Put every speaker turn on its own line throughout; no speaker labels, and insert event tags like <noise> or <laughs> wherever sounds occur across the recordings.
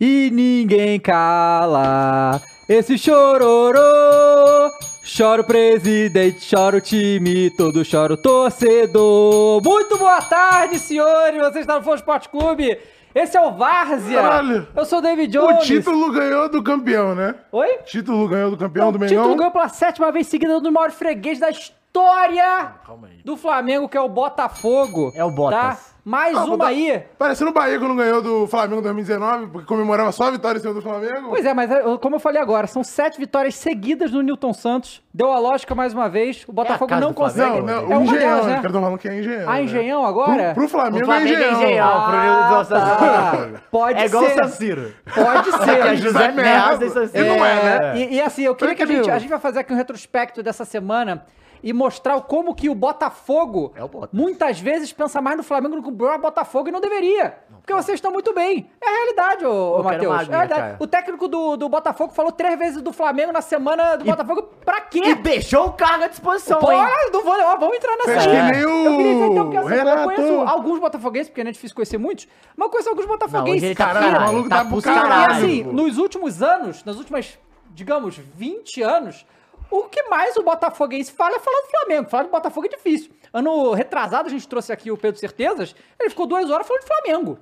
e ninguém cala. Esse chororô, chora o presidente, chora o time, todo chora o torcedor. Muito boa tarde, senhores, você está no Flow Esporte Clube. Esse é o Várzea.
Caralho.
Eu sou o David
O
Jones.
título ganhou do campeão, né?
Oi?
Título ganhou do campeão
o
do
título
Mengão.
ganhou pela sétima vez seguida do maior freguês da história
Calma aí.
do Flamengo, que é o Botafogo.
É o Botas.
Tá? Mais
Ah,
uma
Bota-
aí.
Parecendo o Bahia quando ganhou do Flamengo em 2019, porque comemorava só a vitória em cima do Flamengo.
Pois é, mas como eu falei agora, são sete vitórias seguidas do Newton Santos. Deu a lógica mais uma vez. O Botafogo
casa
não consegue.
Não, não,
é
o
uma
Engenhão,
delas,
né?
né?
Cara, tô falando que é Engenhão.
A
né?
Engenhão agora?
Pro, pro Flamengo,
O Flamengo é Engenhão. pro Newton Santos é
tá.
Botafogo.
Pode
É igual o
ser.
San.
Pode
é
ser.
José Meaz e San.
E não é, né?
E, e assim, eu queria que a gente, a
news.
gente vai fazer aqui um retrospecto dessa semana e mostrar como que o Botafogo
É o Botas.
muitas vezes pensa mais no Flamengo do que o Botafogo e não deveria. Porque vocês estão muito bem. É a realidade, ô, ô Matheus. É a realidade. O técnico do, do Botafogo falou três vezes do Flamengo na semana do Botafogo. Pra
E
quê?
deixou o cargo à disposição,
Pô,
hein?
não vou, ó, vamos entrar nessa Eu queria dizer então que assim, eu conheço alguns botafoguenses, porque não é difícil conhecer muitos, mas eu conheço alguns
Não,
botafoguenses.
ele tá
Caralho,
caralho,
o maluco
tá
tá pro
E
caralho.
assim,
pô.
nos últimos anos, nas últimas, digamos, 20 anos, o que mais o Botafoguense fala é falar do Flamengo. Falar do Botafogo é difícil. Ano retrasado, a gente trouxe aqui o Pedro Certezas, ele ficou duas horas falando de Flamengo.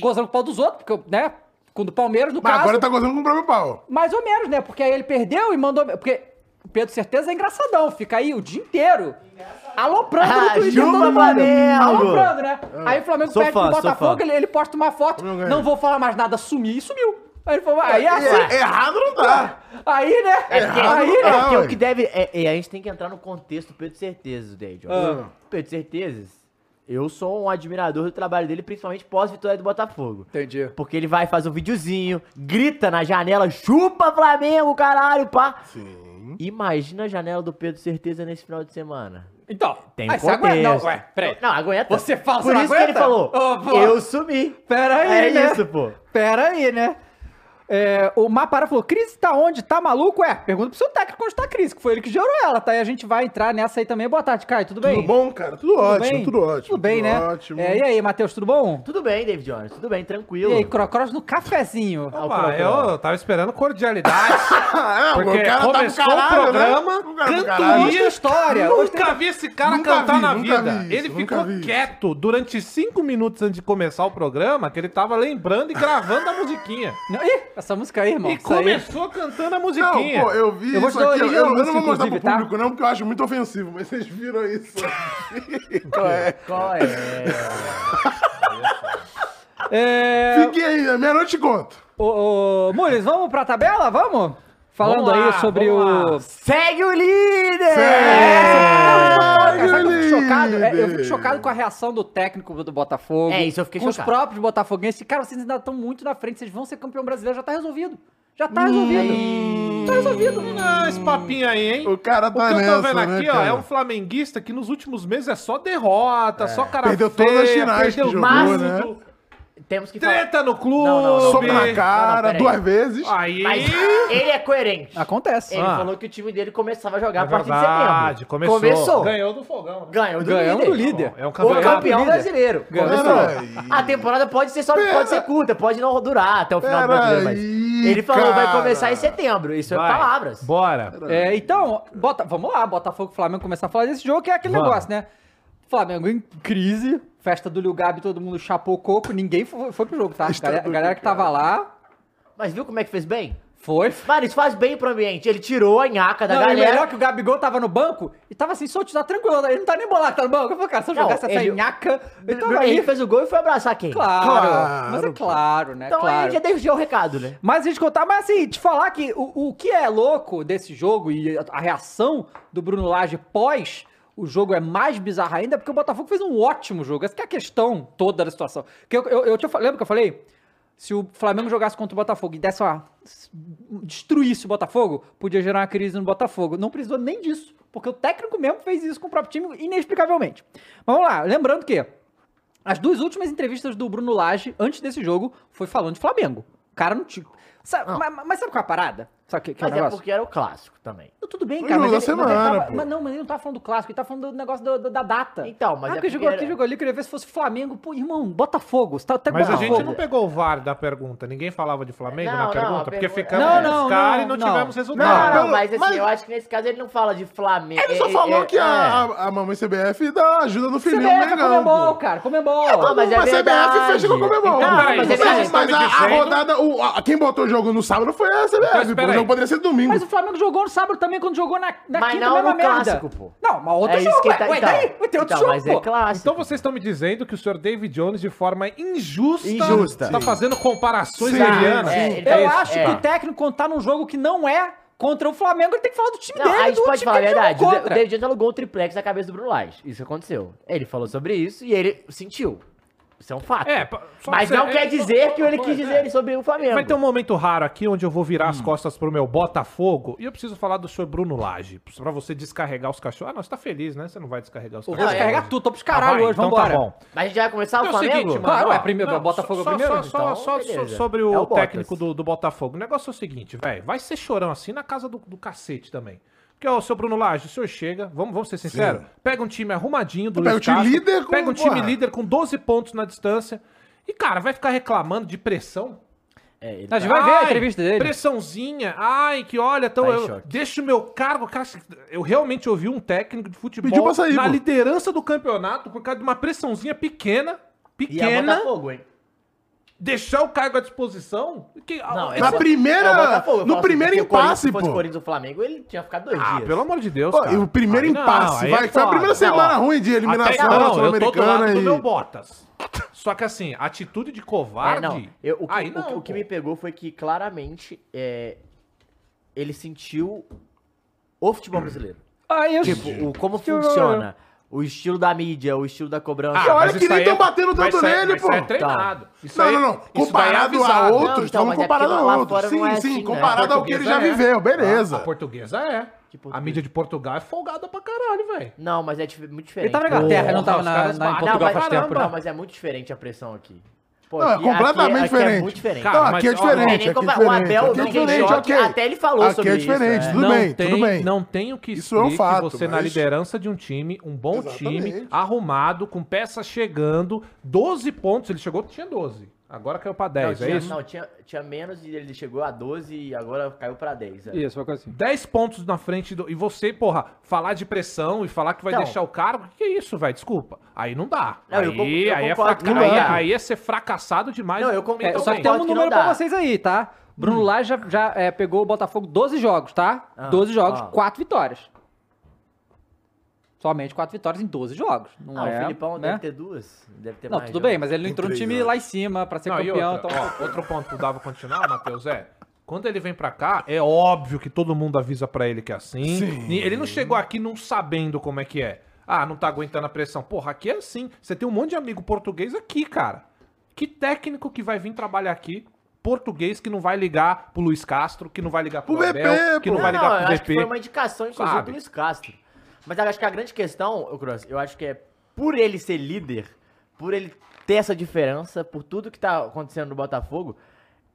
Gozando com o pau dos outros, porque, né, com o do Palmeiras, no
Mas
caso.
agora tá gozando com o próprio pau.
Mais ou menos, né? Porque aí ele perdeu e mandou. Porque o Pedro Certeza é engraçadão, fica aí o dia inteiro. Aloprando no
Ah,
Twitter
chupa,
todo mundo.
Flamengo!
Aloprando, né? Aí o Flamengo perde
fã,
pro Botafogo, ele, ele posta uma foto,
Flamengo
não vou falar mais nada, sumi e sumiu. Aí ele falou, aí é assim.
É, errado não tá.
Aí, né?
É porque,
aí,
é
né?
porque
ué.
o que deve. É, é, a gente tem que entrar no contexto do Pedro Certezas, David.
Ah.
Pedro Certezas, eu sou um admirador do trabalho dele, principalmente pós-vitória do Botafogo.
Entendi.
Porque ele vai fazer um videozinho, grita na janela, chupa Flamengo, caralho, pá.
Sim.
Imagina a janela do Pedro Certeza nesse final de semana.
Então,
Tem
aí você aguenta. Não, ué, peraí.
Não, aguenta.
Você fala,
Por
você não
isso que ele
aguenta?
falou,
pô.
eu sumi.
Pera aí,
É
né?
isso, pô.
Pera aí, né? É, o Mapara falou, Cris tá onde? Tá maluco? É, pergunta pro seu técnico onde tá a Cris, que foi ele que gerou ela, tá? E a gente vai entrar nessa aí também. Boa tarde, Caio, tudo bem?
Tudo bom, cara? Tudo, ótimo,
bem?
tudo ótimo.
Tudo bem, né?
Ótimo.
É, e aí, Matheus, tudo bom?
Tudo bem, David Jones, tudo bem, tranquilo.
E aí, Crocross no cafezinho.
Ah, o
Opa,
programa.
eu tava esperando cordialidade. <laughs>
Ah, é,
Porque
o cara tá do
começou
caralho,
o programa,
né?
Cantoria.
caralho.
História.
Nunca vi esse cara
Nunca
cantar
vi,
na vida.
vi isso,
ele ficou
vi isso.
quieto durante cinco minutos antes de começar o programa, que ele tava lembrando e gravando a musiquinha.
Ih, essa música aí, irmão.
E
isso aí.
começou cantando a
Não,
musiquinha.
pô, eu vi
Eu
isso aqui. Eu, eu não vou mostrar pro
tá?
público, não, porque eu acho muito ofensivo, mas vocês viram isso. <laughs> Qual é?
Qual é?
É...
Fiquei aí, meia-noite conto.
Ô, ô, Mules, vamos pra tabela? Vamos? Falando
Vamos lá,
aí sobre o...
Segue o líder!
Cara, sabe o que eu fico chocado? É, eu fico chocado com a reação do técnico do Botafogo.
É, isso eu fiquei
Com os
chocado.
próprios botafoguenses. Cara, vocês ainda estão muito na frente. Vocês vão ser campeão brasileiro. Já tá resolvido. Já tá resolvido. Tá resolvido.
Ah, esse papinho aí, hein?
O cara
O
tá
que eu
nessa,
tô vendo
né,
aqui, ó,
cara?
é um flamenguista que nos últimos meses é só derrota, só cara
Perdeu
feia,
todas as finais que
perdeu
jogou,
tudo,
né?
Temos que falar.
Treta no clube.
Não, não, não.
Soco na cara,
não,
duas vezes.
Aí...
Mas ele é coerente.
Acontece.
Ele
Ah.
falou que o time dele começava a jogar
É
a partir
verdade,
de setembro.
começou.
Começou.
Ganhou do fogão. né?
Ganhou do
Ganhamos
líder.
do líder.
É um
O
campeonato
campeão
líder.
brasileiro.
Ganhou.
A temporada pode ser, só,
Pera-
pode ser curta, pode não durar até o final do brasileiro, mas ele falou vai
cara.
começar em setembro. Isso é
Vai.
palavras.
Bora.
É, então, bota, vamos lá, Botafogo e Flamengo começar a falar desse jogo, que é aquele
Vamos.
negócio, né? Flamengo em crise, festa do Lil Gabi, todo mundo chapou o coco, ninguém foi, foi pro jogo, tá?
Festa
Galera,
do
galera que tava lá,
Mas viu como é que fez bem?
foi.
Mano, isso faz bem pro ambiente. Ele tirou a nhaca da
Não, e
galera.
melhor que o Gabigol tava no banco e tava assim, solto, tá tranquilo, ele não tá nem bolado, tá no banco. Eu falei, cara, se eu jogasse essa
ele-
nhaca, ele tava
Ele
aí.
fez o gol e foi abraçar quem?
Claro,
Claro,
mas é claro, né?
Então
claro.
aí já deixou o recado, né?
Mas a gente contar, mas assim, te falar que o, o que é louco desse jogo e a, a reação do Bruno Lage pós o jogo é mais bizarro ainda, porque o Botafogo fez um ótimo jogo. Essa que é a questão toda da situação. Que eu, eu, eu te, lembra que eu falei? Se o Flamengo jogasse contra o Botafogo e desse uma. destruísse o Botafogo, podia gerar uma crise no Botafogo. Não precisou nem disso, porque o técnico mesmo fez isso com o próprio time inexplicavelmente. Mas vamos lá, lembrando que as duas últimas entrevistas do Bruno Lage antes desse jogo foi falando de Flamengo. O cara não tinha. Sabe, mas, mas sabe qual é a parada? Sabe que, que é o
Mas é
negócio?
porque era o clássico também.
Tudo bem, cara, mas ele,
da
mas ele
semana,
tava- mas não, mas ele não tá falando do clássico, ele tá falando do negócio do- do- da data.
Então, mas
ah,
é
porque jogou
porque
aqui,
era-
jogou ali, eu queria ver se fosse Flamengo. Pô, irmão, Botafogo, você tá até
Mas a gente não pegou o VAR da pergunta. Ninguém falava de Flamengo
Não,
na
não,
pergunta, porque ficamos
Não, não,
caras e
não,
não,
não.
tivemos
Não,
resultado.
não,
pelo-
mas assim,
mas-
eu acho que nesse caso ele não fala de Flamengo.
Ele só
É,
falou
é,
que
é.
a, a, a mamãe CBF dá ajuda no filhinho
CBF é
Mengão,
Comembol,
pô.
cara, Comembol.
Ah, mas é
a CBF fecha com.
Então,
Não,
peraí,
mas é
a, rodada, quem botou o jogo no sábado foi a CBF. O jogo poderia ser domingo.
Mas o Flamengo jogou no sábado também, quando jogou na, na
Mas
quinta,
não
mesma
no
merda.
clássico, pô.
Não, mas outro
É isso
jogo,
que
ué.
tá.
Ué,
então,
daí? Vai ter outro
então,
jogo,
mas é clássico.
Então vocês estão me dizendo que o senhor David Jones, de forma injusta,
Injusta.
está fazendo comparações
Sim,
arianas.
é, ele
Eu
tá-
acho
é.
que o técnico, quando tá num jogo que não é contra o Flamengo, ele tem que falar do time
Não,
dele,
a gente
do
pode
time
falar a verdade. O. David Jones alugou um triplex na cabeça do Bruno Lage. Isso aconteceu. Ele falou sobre isso e ele sentiu. Isso é um fato.
É,
Mas não quer
é,
dizer que ele quis
é.
dizer sobre o Flamengo.
Vai ter um momento raro aqui onde eu vou virar
Hum.
as costas pro meu Botafogo e eu preciso falar do senhor Bruno Lage. Pra você descarregar os cachorros. Ah, não, você tá feliz, né? Você não vai descarregar os
Eu vou
cachorros.
descarregar tudo, tô pros
Ah,
caralho hoje,
então
vambora.
tá bom.
Mas a gente vai começar o
É
Flamengo?
seguinte, mano.
Claro, é primeiro,
não,
Botafogo
só-
primeiro?
Só, só,
Então,
sobre o,
É o
técnico do Botafogo. O negócio é o seguinte, velho. Vai ser chorão assim na casa do, do cacete também. Porque, ó, o seu Bruno Lage, o senhor chega, vamos, vamos ser sinceros, pega um time arrumadinho do
Pega o time líder com-
pega um time
porra.
líder com 12 pontos na distância e, cara, vai ficar reclamando de pressão.
É, ele
A gente
tá-
vai ver a
Ai,
entrevista dele.
Pressãozinha. Ai, que olha, então
Tá
eu deixo o meu cargo. Cara, eu realmente ouvi um técnico de futebol
Pediu pra sair,
na
pô.
liderança do campeonato por causa de uma pressãozinha pequena.
E é
Pequena.
Botafogo, hein?
Deixar o cargo à disposição. Que,
Não,
Na
é o-
primeira-
é Botafogo, eu
no
assim,
primeiro
porque o Corinthians,
impasse,
Se fosse
pô.
o Corinthians ou Flamengo, ele tinha ficado dois
Ah,
dias.
pelo amor de Deus,
Pô,
cara.
e o primeiro
Aí não,
impasse,
aí
vai,
é
foi a primeira semana
Ó,
ruim de eliminação da
eu tô do
Sul-Americana
do
e...
meu Bottas. Só que assim, atitude de
É,
covarde...
não. Eu- o, que,
aí
o
não,
que- o que
pô.
me pegou foi que claramente é, ele sentiu o futebol brasileiro.
Aí eu...
Tipo, o, como funciona. O estilo da mídia, o estilo da cobrança.
Ah, olha que nem
aí
tão
é-
batendo tanto
isso aí-
nele,
mas isso é
pô.
treinado. Isso
Não,
aí-
não, não.
é
Comparado a outros,
Não, então,
estamos
mas é
comparado a outros. Sim,
é
sim,
assim, né?
comparado ao que ele já
é.
viveu, beleza.
A portuguesa é.
Que
A mídia de Portugal é folgada pra caralho, velho.
Não, mas é muito
Ele
diferente.
tava na. Inglaterra, ele não tava na, na, em
batem.
Não,
Portugal
mas,
faz tempo.
não,
né?
mas é muito diferente a pressão aqui. Pô,
Não, é
aqui-
completamente
aqui,
diferente.
Aqui é muito diferente.
Não,
Cara,
aqui é
mas,
Não é
diferente, aqui é diferente.
o Abel
aqui é
não
diferente,
choque, até ele falou
Aqui
sobre
é
isso,
diferente,
é.
tudo
não
bem,
tem,
tudo bem.
Não tem o que
Isso é um fato,
você na
mas-
liderança de um time, um bom time,
Exatamente.
arrumado, com peças chegando, 12 pontos. Ele chegou, tinha 12. Agora caiu pra 10,
não,
é
tinha,
isso?
Não, tinha, tinha menos e ele chegou a 12 e agora caiu pra 10. é.
Isso, uma coisa assim.
10 pontos na frente do. E você, porra, falar de pressão e falar que vai
Então.
deixar o cargo, que, que é isso, velho? Desculpa. Aí não dá.
Não, eu
aí,
con- eu
aí, é
concordo
fraca- aí,
o
é- aí é ser fracassado demais.
Não, eu con-
É,
eu
só que tem um
concordo
número pra vocês aí, tá? Bruno Lage já, já é, pegou o Botafogo 12 jogos, tá?
Ah,
12 jogos,
ah.
4 vitórias. Somente 4 vitórias em 12 jogos. Não
Ah,
é,
o Filipão
né?
deve ter duas. Deve ter
Não,
mais
tudo
jogos.
bem, mas ele não entrou no time
jogos.
lá em cima pra ser
Não, e
campeão.
outra,
então...
ó, <laughs> outro ponto que dava continuar, Matheus, é. Quando ele vem pra cá, é óbvio que todo mundo avisa pra ele que é assim.
Sim.
E Ele não chegou aqui não sabendo como é que é. Ah, não tá aguentando a pressão. Porra, aqui é assim. Você tem um monte de amigo português aqui, cara. Que técnico que vai vir trabalhar aqui? Português que não vai ligar pro Luiz Castro, que não vai ligar pro,
Pro
Abel,
VP,
que não vai
Não,
ligar
eu
pro
acho que foi uma indicação, inclusive, do Luiz Castro. Mas eu acho que a grande questão, ô Cross, eu acho que é por ele ser líder, por ele ter essa diferença, por tudo que tá acontecendo no Botafogo,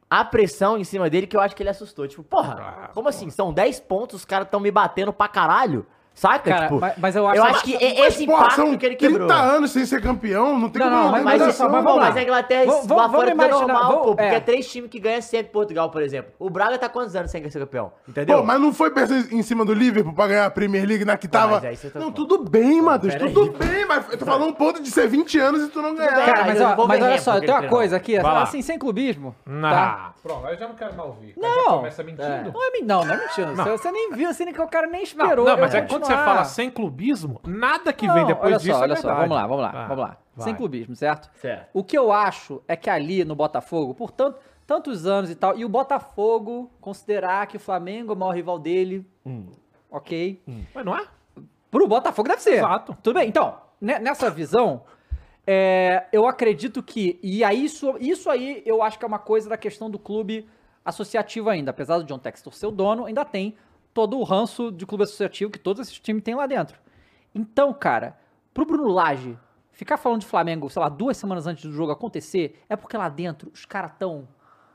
a pressão em cima dele que eu acho que ele assustou. Tipo, porra,
Ah,
como assim? São 10 pontos, os caras tão me batendo pra caralho? Saca?
Cara,
tipo,
mas- mas eu acho
eu
que-
acho que
Mas,
esse
porra,
impacto
são
que ele
30
quebrou.
anos sem ser campeão, não tem
Não,
como
não, mas-
Mas, é-
mas
pô,
vamos
mas
lá.
a Inglaterra
Vamos-
lá
vamos
fora
imaginar,
normal,
vamos-
pô. Porque
é.
é três times que ganham sempre Portugal, por exemplo. O Braga tá quantos anos sem ser campeão? Entendeu?
Pô, mas não foi em cima do Liverpool pra ganhar a Premier League na que tava.
mas aí tá
não, tudo bem, Matheus, tudo bem, mas eu tô falando um ponto de ser 20 anos e tu não ganhar.
Cara,
mas
mas,
eu
ó, mas olha só, tem uma coisa aqui, assim, sem clubismo. Tá?
Pronto, aí eu já não quero mais ouvir.
Não,
começa mentindo.
é. não, é, não, não é mentindo. Você, nem viu, assim, que o cara nem esperou.
não, mas
eu
é quando você
continuar.
fala sem clubismo, nada que
Não,
vem depois
olha
disso
só,
é
olha
verdade.
só, vamos lá, vamos lá,
Ah,
vamos lá.
vai.
Sem clubismo, certo?
Certo.
O que eu acho é que ali no Botafogo, por tanto- tantos anos e tal, e o Botafogo considerar que o Flamengo é o maior rival dele, ok?
Mas não é?
Pro Botafogo deve ser.
Exato.
Tudo bem, então, ne- nessa visão, é, eu acredito que, e aí isso, isso aí eu acho que é uma coisa da questão do clube associativo ainda, apesar do John Textor ser o dono, ainda tem todo o ranço de clube associativo que todos esses times têm lá dentro. Então, cara, pro Bruno Lage ficar falando de Flamengo, sei lá, duas semanas antes do jogo acontecer, é porque lá dentro os caras tão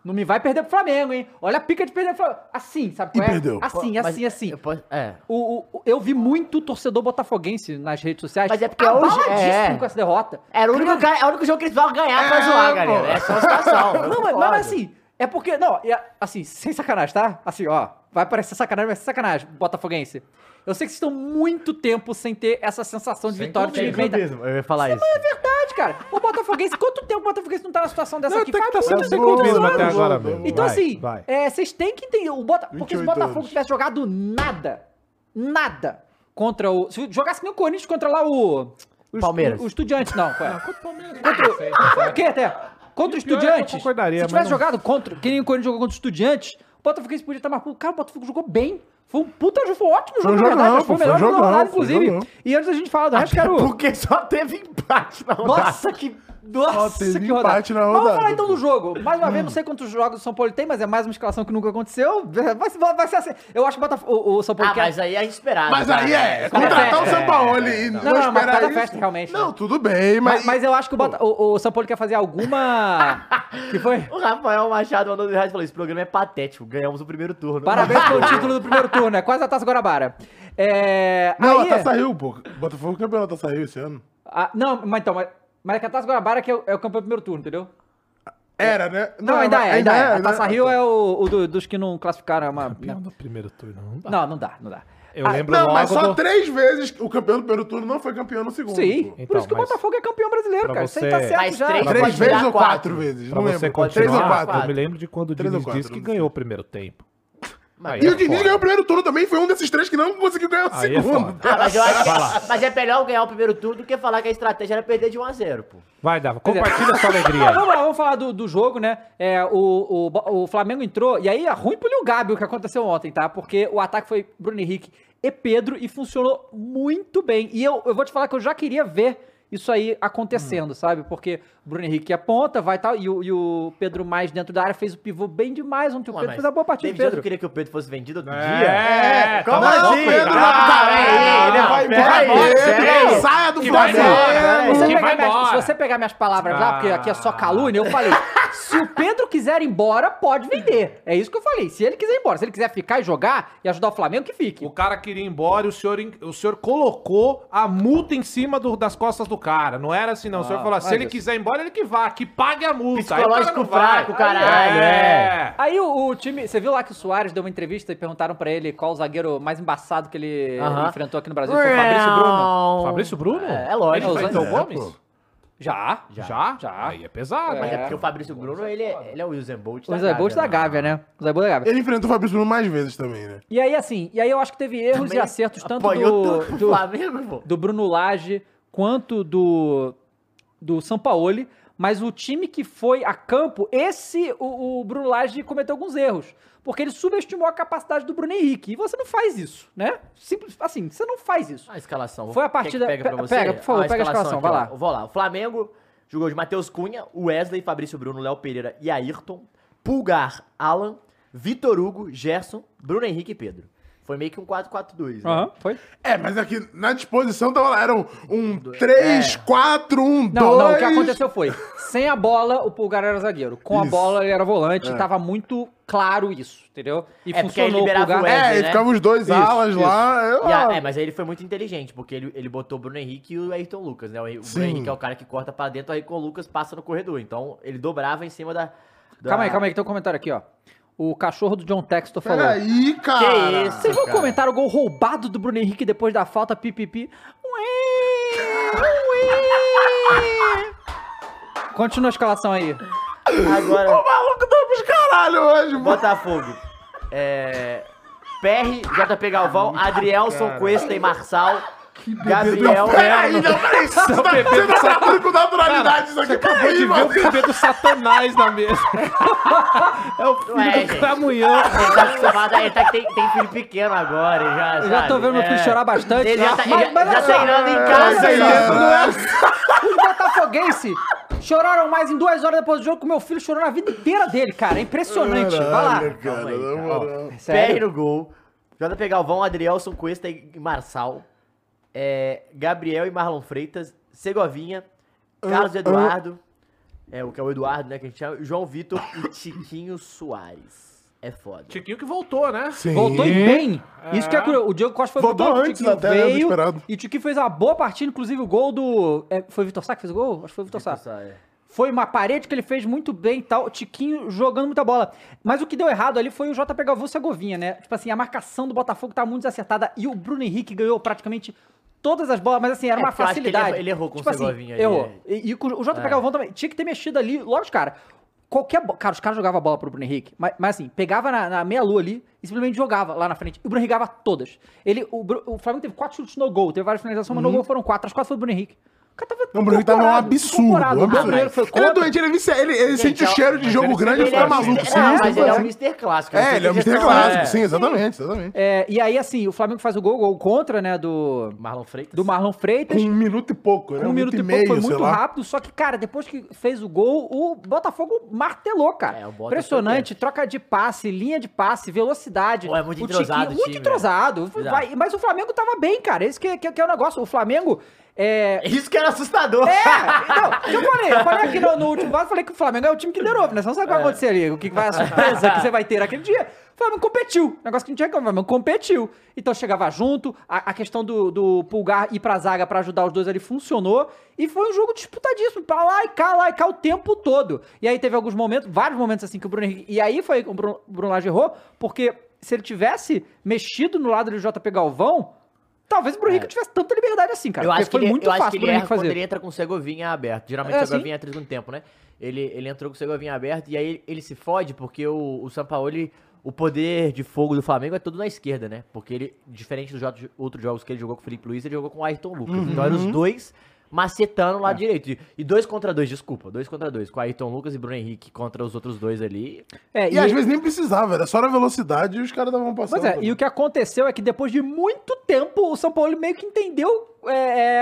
Não me vai perder pro Flamengo, hein? Olha a pica de perder pro Flamengo. Assim, sabe qual
E
é?
perdeu.
Assim,
Mas
assim, assim.
eu posso- é.
O, o- eu vi muito torcedor botafoguense nas redes sociais.
Mas é porque hoje-
abaladíssimo
é.
com essa derrota.
Era o único, é o único jogo que eles vão ganhar pra
É,
zoar,
pô.
galera. É só a situação. <laughs>
Não, mas, mas assim, é porque. Não, é- assim, sem sacanagem, tá? Assim, ó. Vai parecer sacanagem, vai ser sacanagem, botafoguense. Eu sei que vocês estão muito tempo sem ter essa sensação de
Sem
vitória
clubismo, Eu ia falar isso.
É verdade, cara. O Botafoguense, quanto tempo o Botafoguense não tá na situação dessa
Não,
aqui?
tem que
Faz
tá
muito
sendo sem clubismo até agora mesmo.
Então,
Vai,
assim,
vai.
é, vocês têm que entender. O Bota... Porque se o
28
Botafogo
anos.
tivesse jogado nada, nada contra o. Se jogasse nem o Corinthians contra lá o. o
Palmeiras.
O, Estudiantes, não. Foi.
Contra o Palmeiras,
Contra
não sei,
o. O quê até? Contra o
é
Estudiantes.
concordaria,
se
mas
tivesse
não-
jogado contra. Que nem o Corinthians jogou contra o Estudiantes, Botafoguense podia estar mais. puto. Cara, o Botafogo jogou bem. Foi um puta jogo, foi um ótimo
Foi
jogo, verdade.
jogão,
mas Foi o melhor
foi
jogo da rodada,
foi
inclusive. E antes da gente falar do resto, quero.
Porque só teve empate na rodada.
Nossa, que. Nossa,
teve
que rodada.
empate na
Mas Vamos
rodada,
falar então do jogo. Mais uma vez, não sei quantos jogos o São Paulo tem, mas é mais uma escalação que nunca aconteceu. Vai, ser- vai ser assim. Eu acho que o, Botafogo, o, o São Paulo
Ah,
quer-
mas aí é esperado.
Mas
cara.
aí é,
É,
contratar o
é,
São Paulo e não,
Não, não, mas
esperar isso.
festa, realmente,
Não,
né?
tudo bem,
Mas,
mas...
mas eu acho que o, Bota- o- o São Paulo quer fazer alguma. <laughs> que foi?
O Rafael Machado mandou no rádio e falou: esse programa é patético, ganhamos o primeiro turno.
Parabéns pelo <laughs> título do primeiro turno, é quase a Taça Guarabara. É.
Não,
aí-
a Taça Rio, pô. Botafogo é campeão da Taça Rio esse ano.
Ah, não, mas então, mas, mas é que a Taça Guarabara que é o, é o campeão do primeiro turno, entendeu?
Era, né?
Não, ainda, é, ainda, é. A Taça
né?
Rio é o, o do- dos que não classificaram. É uma,
Campeão do primeiro turno, não dá.
não, não dá, não dá.
Eu
Ah,
lembro
Não, mas só
do...
três vezes o campeão do primeiro turno não foi campeão no segundo.
Sim,
pô.
por
Então,
isso que o
mas-
Botafogo é campeão brasileiro, cara. Isso aí
você-
tá certo
Mas
já.
três
Três vezes ou quatro,
quatro.
vezes?
Pra
não lembro. Três ou quatro.
eu me lembro de quando o Diniz disse que
não
ganhou o primeiro tempo. Aí
E
é
o Diniz
foda.
ganhou o primeiro turno também, foi um desses três que não conseguiu ganhar o
Aí é
segundo.
foda. <laughs>
Ah, mas eu acho que mas é melhor ganhar o primeiro turno do que falar que a estratégia era perder de 1 a 0 pô.
Vai, Dava, compartilha sua <laughs> alegria aí.
vamos lá, vamos falar do, do jogo, né? É, o, o, o Flamengo entrou, e aí é ruim pro Lil Gabi o que aconteceu ontem, tá? Porque o ataque foi Bruno Henrique e Pedro e funcionou muito bem. E eu, eu vou te falar que eu já queria ver isso aí acontecendo, sabe? Porque o Bruno Henrique aponta, vai e tal, e o, e o Pedro mais dentro da área fez o pivô bem demais ontem. O Pedro fez uma boa partida,
que
Pedro.
queria que o Pedro fosse vendido outro
É,
dia.
é,
como
tá
assim?
Pedro.
Não,
Ah,
peraí, não,
vai
peraí,
embora. Saia do
vai
Flamengo.
vai
se você pegar minhas palavras lá, porque aqui é só calúnia, eu falei: se o Pedro quiser ir embora, pode vender. É isso que eu falei. Se ele quiser ir embora, se ele quiser ficar e jogar e ajudar o Flamengo, que fique.
O cara queria ir embora e o senhor, en- o senhor colocou a multa em cima do- das costas do cara. Não era assim, não. O senhor
Ah,
falou: se ele
isso.
quiser ir embora, ele que vá, que pague a multa.
Psicológico
Aí vai.
fraco, caralho,
é.
Aí o, o time. Você viu lá que o Soares deu uma entrevista e perguntaram pra ele qual o zagueiro mais embaçado que ele
Aham.
enfrentou aqui no Brasil. Foi o Fabrício Bruno.
Fabrício Bruno?
É, é lógico.
Ele enfrentou
É,
o Gomes?
Já.
Já?
Já.
Aí é pesado.
Mas é
É.
porque o Fabrício Bruno, ele é, ele é o Usain Bolt
O Zé Bolt da Gávea, né? O Zé Bolt da Gávea.
Ele enfrentou o Fabrício Bruno mais vezes também, né?
E aí, assim, e aí eu acho que teve erros e acertos tanto
Apanhou
do,
tanto
do,
Flamengo, pô.
do Bruno Lage quanto do, do Sampaoli, mas o time que foi a campo, esse, o, o Bruno Lage cometeu alguns erros. Porque ele subestimou a capacidade do Bruno Henrique. E você não faz isso, né? Simples, assim, você não faz isso.
A escalação.
Foi a partida-
Pega, pra você?
pega, por favor,
Ó,
pega a escalação, vai
aqui,
lá.
ó. Vou lá. O Flamengo jogou de Matheus Cunha, Wesley, Fabrício Bruno, Léo Pereira e Ayrton. Pulgar, Alan, Vitor Hugo, Gerson, Bruno Henrique e Pedro. Foi meio que um 4-4-2. né?
Aham, foi.
É, mas aqui na disposição tava lá, eram um 3, 4, 1, 2.
Não, não, o que aconteceu foi, sem a bola, o Pulgar era zagueiro. Com a
Isso.
bola, ele era volante. Tava muito claro isso, entendeu? E
É, porque
funcionou o
liberava
Pulgar.
o Wesley,
É, e
né?
ficavam os dois
Isso,
alas
isso.
lá. Eu,
E a- é, mas aí ele foi muito inteligente, porque ele, ele botou o Bruno Henrique e o Ayrton Lucas, né? O, o
Sim.
Bruno Henrique é o cara que corta pra dentro, aí com o Lucas passa no corredor. Então, ele dobrava em cima da... da-
Calma aí, calma aí, que tem um comentário aqui, ó. O cachorro do John Textor falou.
Peraí, cara.
Que isso?
Vocês vão
cara.
comentar o gol roubado do Bruno Henrique depois da falta pipipi? Ué, ué. Continua a escalação aí.
Agora,
O maluco tá pros caralho hoje, mano.
Botafogo. É... PR, JP Galvão, Adrielson, Cuesta e Marçal. Gabriel,
Peraí, não, peraí. Você tá, você tá tratando com naturalidade isso aqui.
Acabou
Peraí,
de ver o bebê do Satanás na mesa. <laughs> é o filho
Ué,
do. Cramunhão.
Ele tá acostumado, ele tá, tem, tem filho pequeno agora, já.
Eu já tô vendo meu filho
É.
chorar bastante.
Ele já tá,
Mas-
ele
mas
já, já
olha só.
treinando em
É,
casa.
não é? <laughs>
Os botafoguenses choraram mais em duas horas depois do jogo que o meu filho chorou na vida inteira dele, cara. É impressionante. Vai lá.
Cara,
Calma aí,
Sério?
no gol. JP Galvão, Adrielson, Cuesta e Marçal. É, Gabriel e Marlon Freitas. Segovinha. Carlos Eduardo. É, o que é o Eduardo, né? Que a gente chama. João Vitor e Tiquinho Soares. É foda.
Tiquinho que voltou, né?
Sim.
Voltou e bem. Isso que é curioso. O Diego Costa foi
Voltou
pro banco, o
antes
Tiquinho
até
veio.
esperado.
E o Tiquinho fez uma boa partida, inclusive o gol do. é, foi o Vitor Sá que fez o gol? Acho que foi o Vitor Sá.
é.
Foi uma parede que ele fez muito bem e tal. O Tiquinho jogando muita bola. Mas o que deu errado ali foi o JP Galvão Segovinha, né? Tipo assim, a marcação do Botafogo tá muito desacertada. E o Bruno Henrique ganhou praticamente todas as bolas. Mas assim, era
É,
uma
ele
facilidade.
errou- ele errou com o
tipo assim,
Segovinha ali,
Errou.
é.
E, e com o JP
É.
Galvão também. Tinha que ter mexido ali. Lógico, cara. Qualquer. Cara, os caras jogavam a bola pro Bruno Henrique. Mas, mas assim, pegava na, na meia-lua ali e simplesmente jogava lá na frente. E o Bruno Henrique todas. Ele, o, o Flamengo teve quatro chutes no gol. Teve várias finalizações, mas no gol foram quatro. As quatro foi do Bruno Henrique. O cara tava.
Não, o Bruno tava um absurdo, um.
O foi
Ele é
contra.
doente, ele, é ele, ele
Gente,
sente o
é-
cheiro de jogo
ele
grande e fica
foi
maluco. Sim,
mas ele é o Mr. Clássico.
É, ele é o Mr. Clássico,
é.
sim, exatamente, exatamente.
É, e aí, assim, o Flamengo faz o gol, gol contra, né, do,
Marlon Freitas.
do Marlon Freitas.
Com um minuto e pouco, né?
Um minuto e pouco, foi muito
lá.
rápido. Só que, cara, depois que fez o gol, o Botafogo martelou, cara.
É, o
Impressionante. Troca de passe, linha de passe, velocidade.
Pô, é muito
O
entrosado o
muito entrosado. mas o Flamengo tava bem, cara. Esse que é o negócio. O Flamengo. É,
Isso que era assustador.
é, não, eu falei, eu falei aqui no, no último vaso, falei que o Flamengo é o time que liderou, né? Você não sabe o que vai acontecer ali, o que vai a surpresa que você vai ter naquele dia. O Flamengo competiu, negócio que não tinha como, o Flamengo competiu. Então chegava junto, a, a questão do, do Pulgar ir pra zaga pra ajudar os dois ali funcionou, e foi um jogo disputadíssimo, pra lá e cá, lá e cá o tempo todo. E aí teve alguns momentos, vários momentos assim que o Bruno Henrique, e aí foi o Bruno, o Bruno Lage errou, porque se ele tivesse mexido no lado do JP Galvão, talvez o Bruno Henrique tivesse tanta liberdade assim, cara.
eu acho que
foi
ele,
muito
eu acho
fácil
que
pro
ele erra quando
fazer.
ele entra com o Segovinha aberto. Geralmente
É,
o Segovinha
sim.
entra no segundo tempo, né? Ele, ele entrou com o Segovinha aberto e aí ele, ele se fode porque o, o Sampaoli, o poder de fogo do Flamengo é todo na esquerda, né? Porque ele, diferente dos outros jogos que ele jogou com o Felipe Luiz, ele jogou com o Ayrton Lucas. Então eram os dois macetando lá direito. E- E dois contra dois, desculpa. Dois contra dois. Com Ayrton Lucas e Bruno Henrique contra os outros dois ali.
É,
E às vezes nem precisava, era só na velocidade e os caras estavam passando.
Pois é, e o que aconteceu é que depois de muito tempo, o São Paulo meio que entendeu é,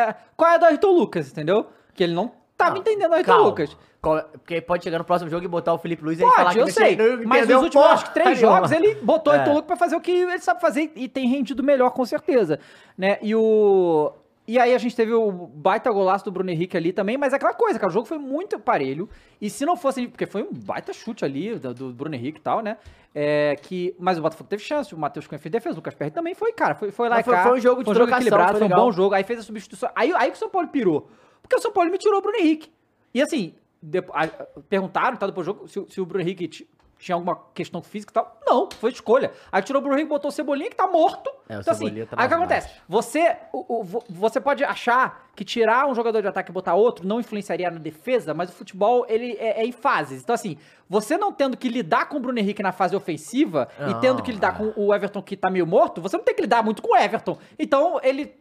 é, qual é a do Ayrton Lucas, entendeu? Que ele não tava
Não,
entendendo o Ayrton
calma.
Lucas.
Qual- Porque pode chegar no próximo jogo e botar o Felipe Luiz e falar que
eu sei. Mas nos últimos acho que três jogos ele botou o
É.
Ayrton Lucas pra fazer o que ele sabe fazer e tem rendido melhor, com certeza. Né? E o. E aí a gente teve o baita golaço do Bruno Henrique ali também, mas é aquela coisa, cara, o jogo foi muito parelho. E se não fosse, porque foi um baita chute ali do, do Bruno Henrique e tal, né? É, que, mas o Botafogo teve chance, o Matheus Cunha fez defesa, o Lucas Perry também foi, cara, foi, foi lá
Mas
e
foi-
cá.
foi um jogo de trocação,
equilibrado,
foi
foi um bom jogo. Aí fez a substituição. Aí, aí que o São Paulo pirou. Porque o São Paulo me tirou o Bruno Henrique. E assim, depo- a- perguntaram tá, depois do jogo se, o- se o Bruno Henrique tinha alguma questão física e tal. Não, foi escolha. Aí tirou o Bruno Henrique, botou o Cebolinha que tá morto.
É, o
então assim,
tá
aí o que acontece? Você, o- o- vo- você pode achar que tirar um jogador de ataque e botar outro não influenciaria na defesa, mas o futebol, ele é, é em fases. Então assim, você não tendo que lidar com o Bruno Henrique na fase ofensiva e
Não,
tendo que lidar
é.
com o Everton que tá meio morto, você não tem que lidar muito com o Everton. Então ele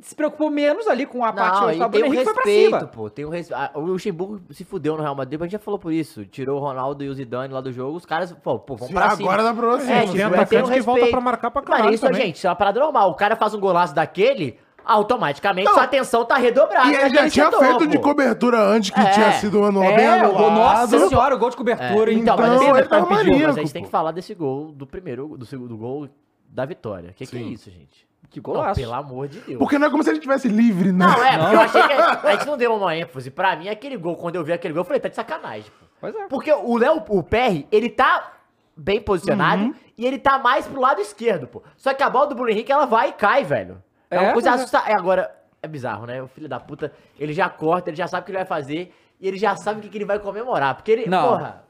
se preocupou menos ali com a parte
Não,
onde
e
o
tem
Bruno
um
Henrique foi pra
respeito,
cima.
pô. Tem um res... ah, O Luxemburgo se fudeu no Real Madrid, mas a gente já falou por isso. Tirou o Ronaldo e o Zidane lá do jogo, os caras, pô, pô vamos pra cima.
Agora dá pra você.
É,
tem
tipo, é,
atacante
tem um
que
respeito.
volta pra marcar pra caralho
Mas isso,
também.
gente, isso é uma parada normal. O cara faz um golaço daquele, automaticamente
Não.
sua atenção tá redobrada.
E ele já tinha
setor,
feito de
pô.
cobertura antes, que
É.
tinha sido um ano bem
É, o nossa
anulado.
senhora, o gol de
É,
cobertura.
então,
então,
mas
Então,
assim,
ele
ele
tava
pediu, mas a
maníaco,
gente tem que
pô.
falar desse gol, do primeiro, do segundo gol da vitória. Que que é isso, gente?
Que
Não,
golaço.
pelo amor de Deus.
Porque não é como se ele estivesse livre, né?
Não, é, porque eu achei que a gente não deu uma ênfase. Pra mim, aquele gol, quando eu vi aquele gol, eu falei, tá de sacanagem, pô.
Pois é.
Porque o Léo, o PR, ele tá bem posicionado
Uhum.
e ele tá mais pro lado esquerdo, pô. Só que a bola do Bruno Henrique, ela vai e cai, velho. É,
É,
uma coisa
é.
assustadora. É, agora, é bizarro, né? O filho da puta, ele já corta, ele já sabe o que ele vai fazer e ele já sabe o que, que ele vai comemorar. Porque ele,
Não.
porra,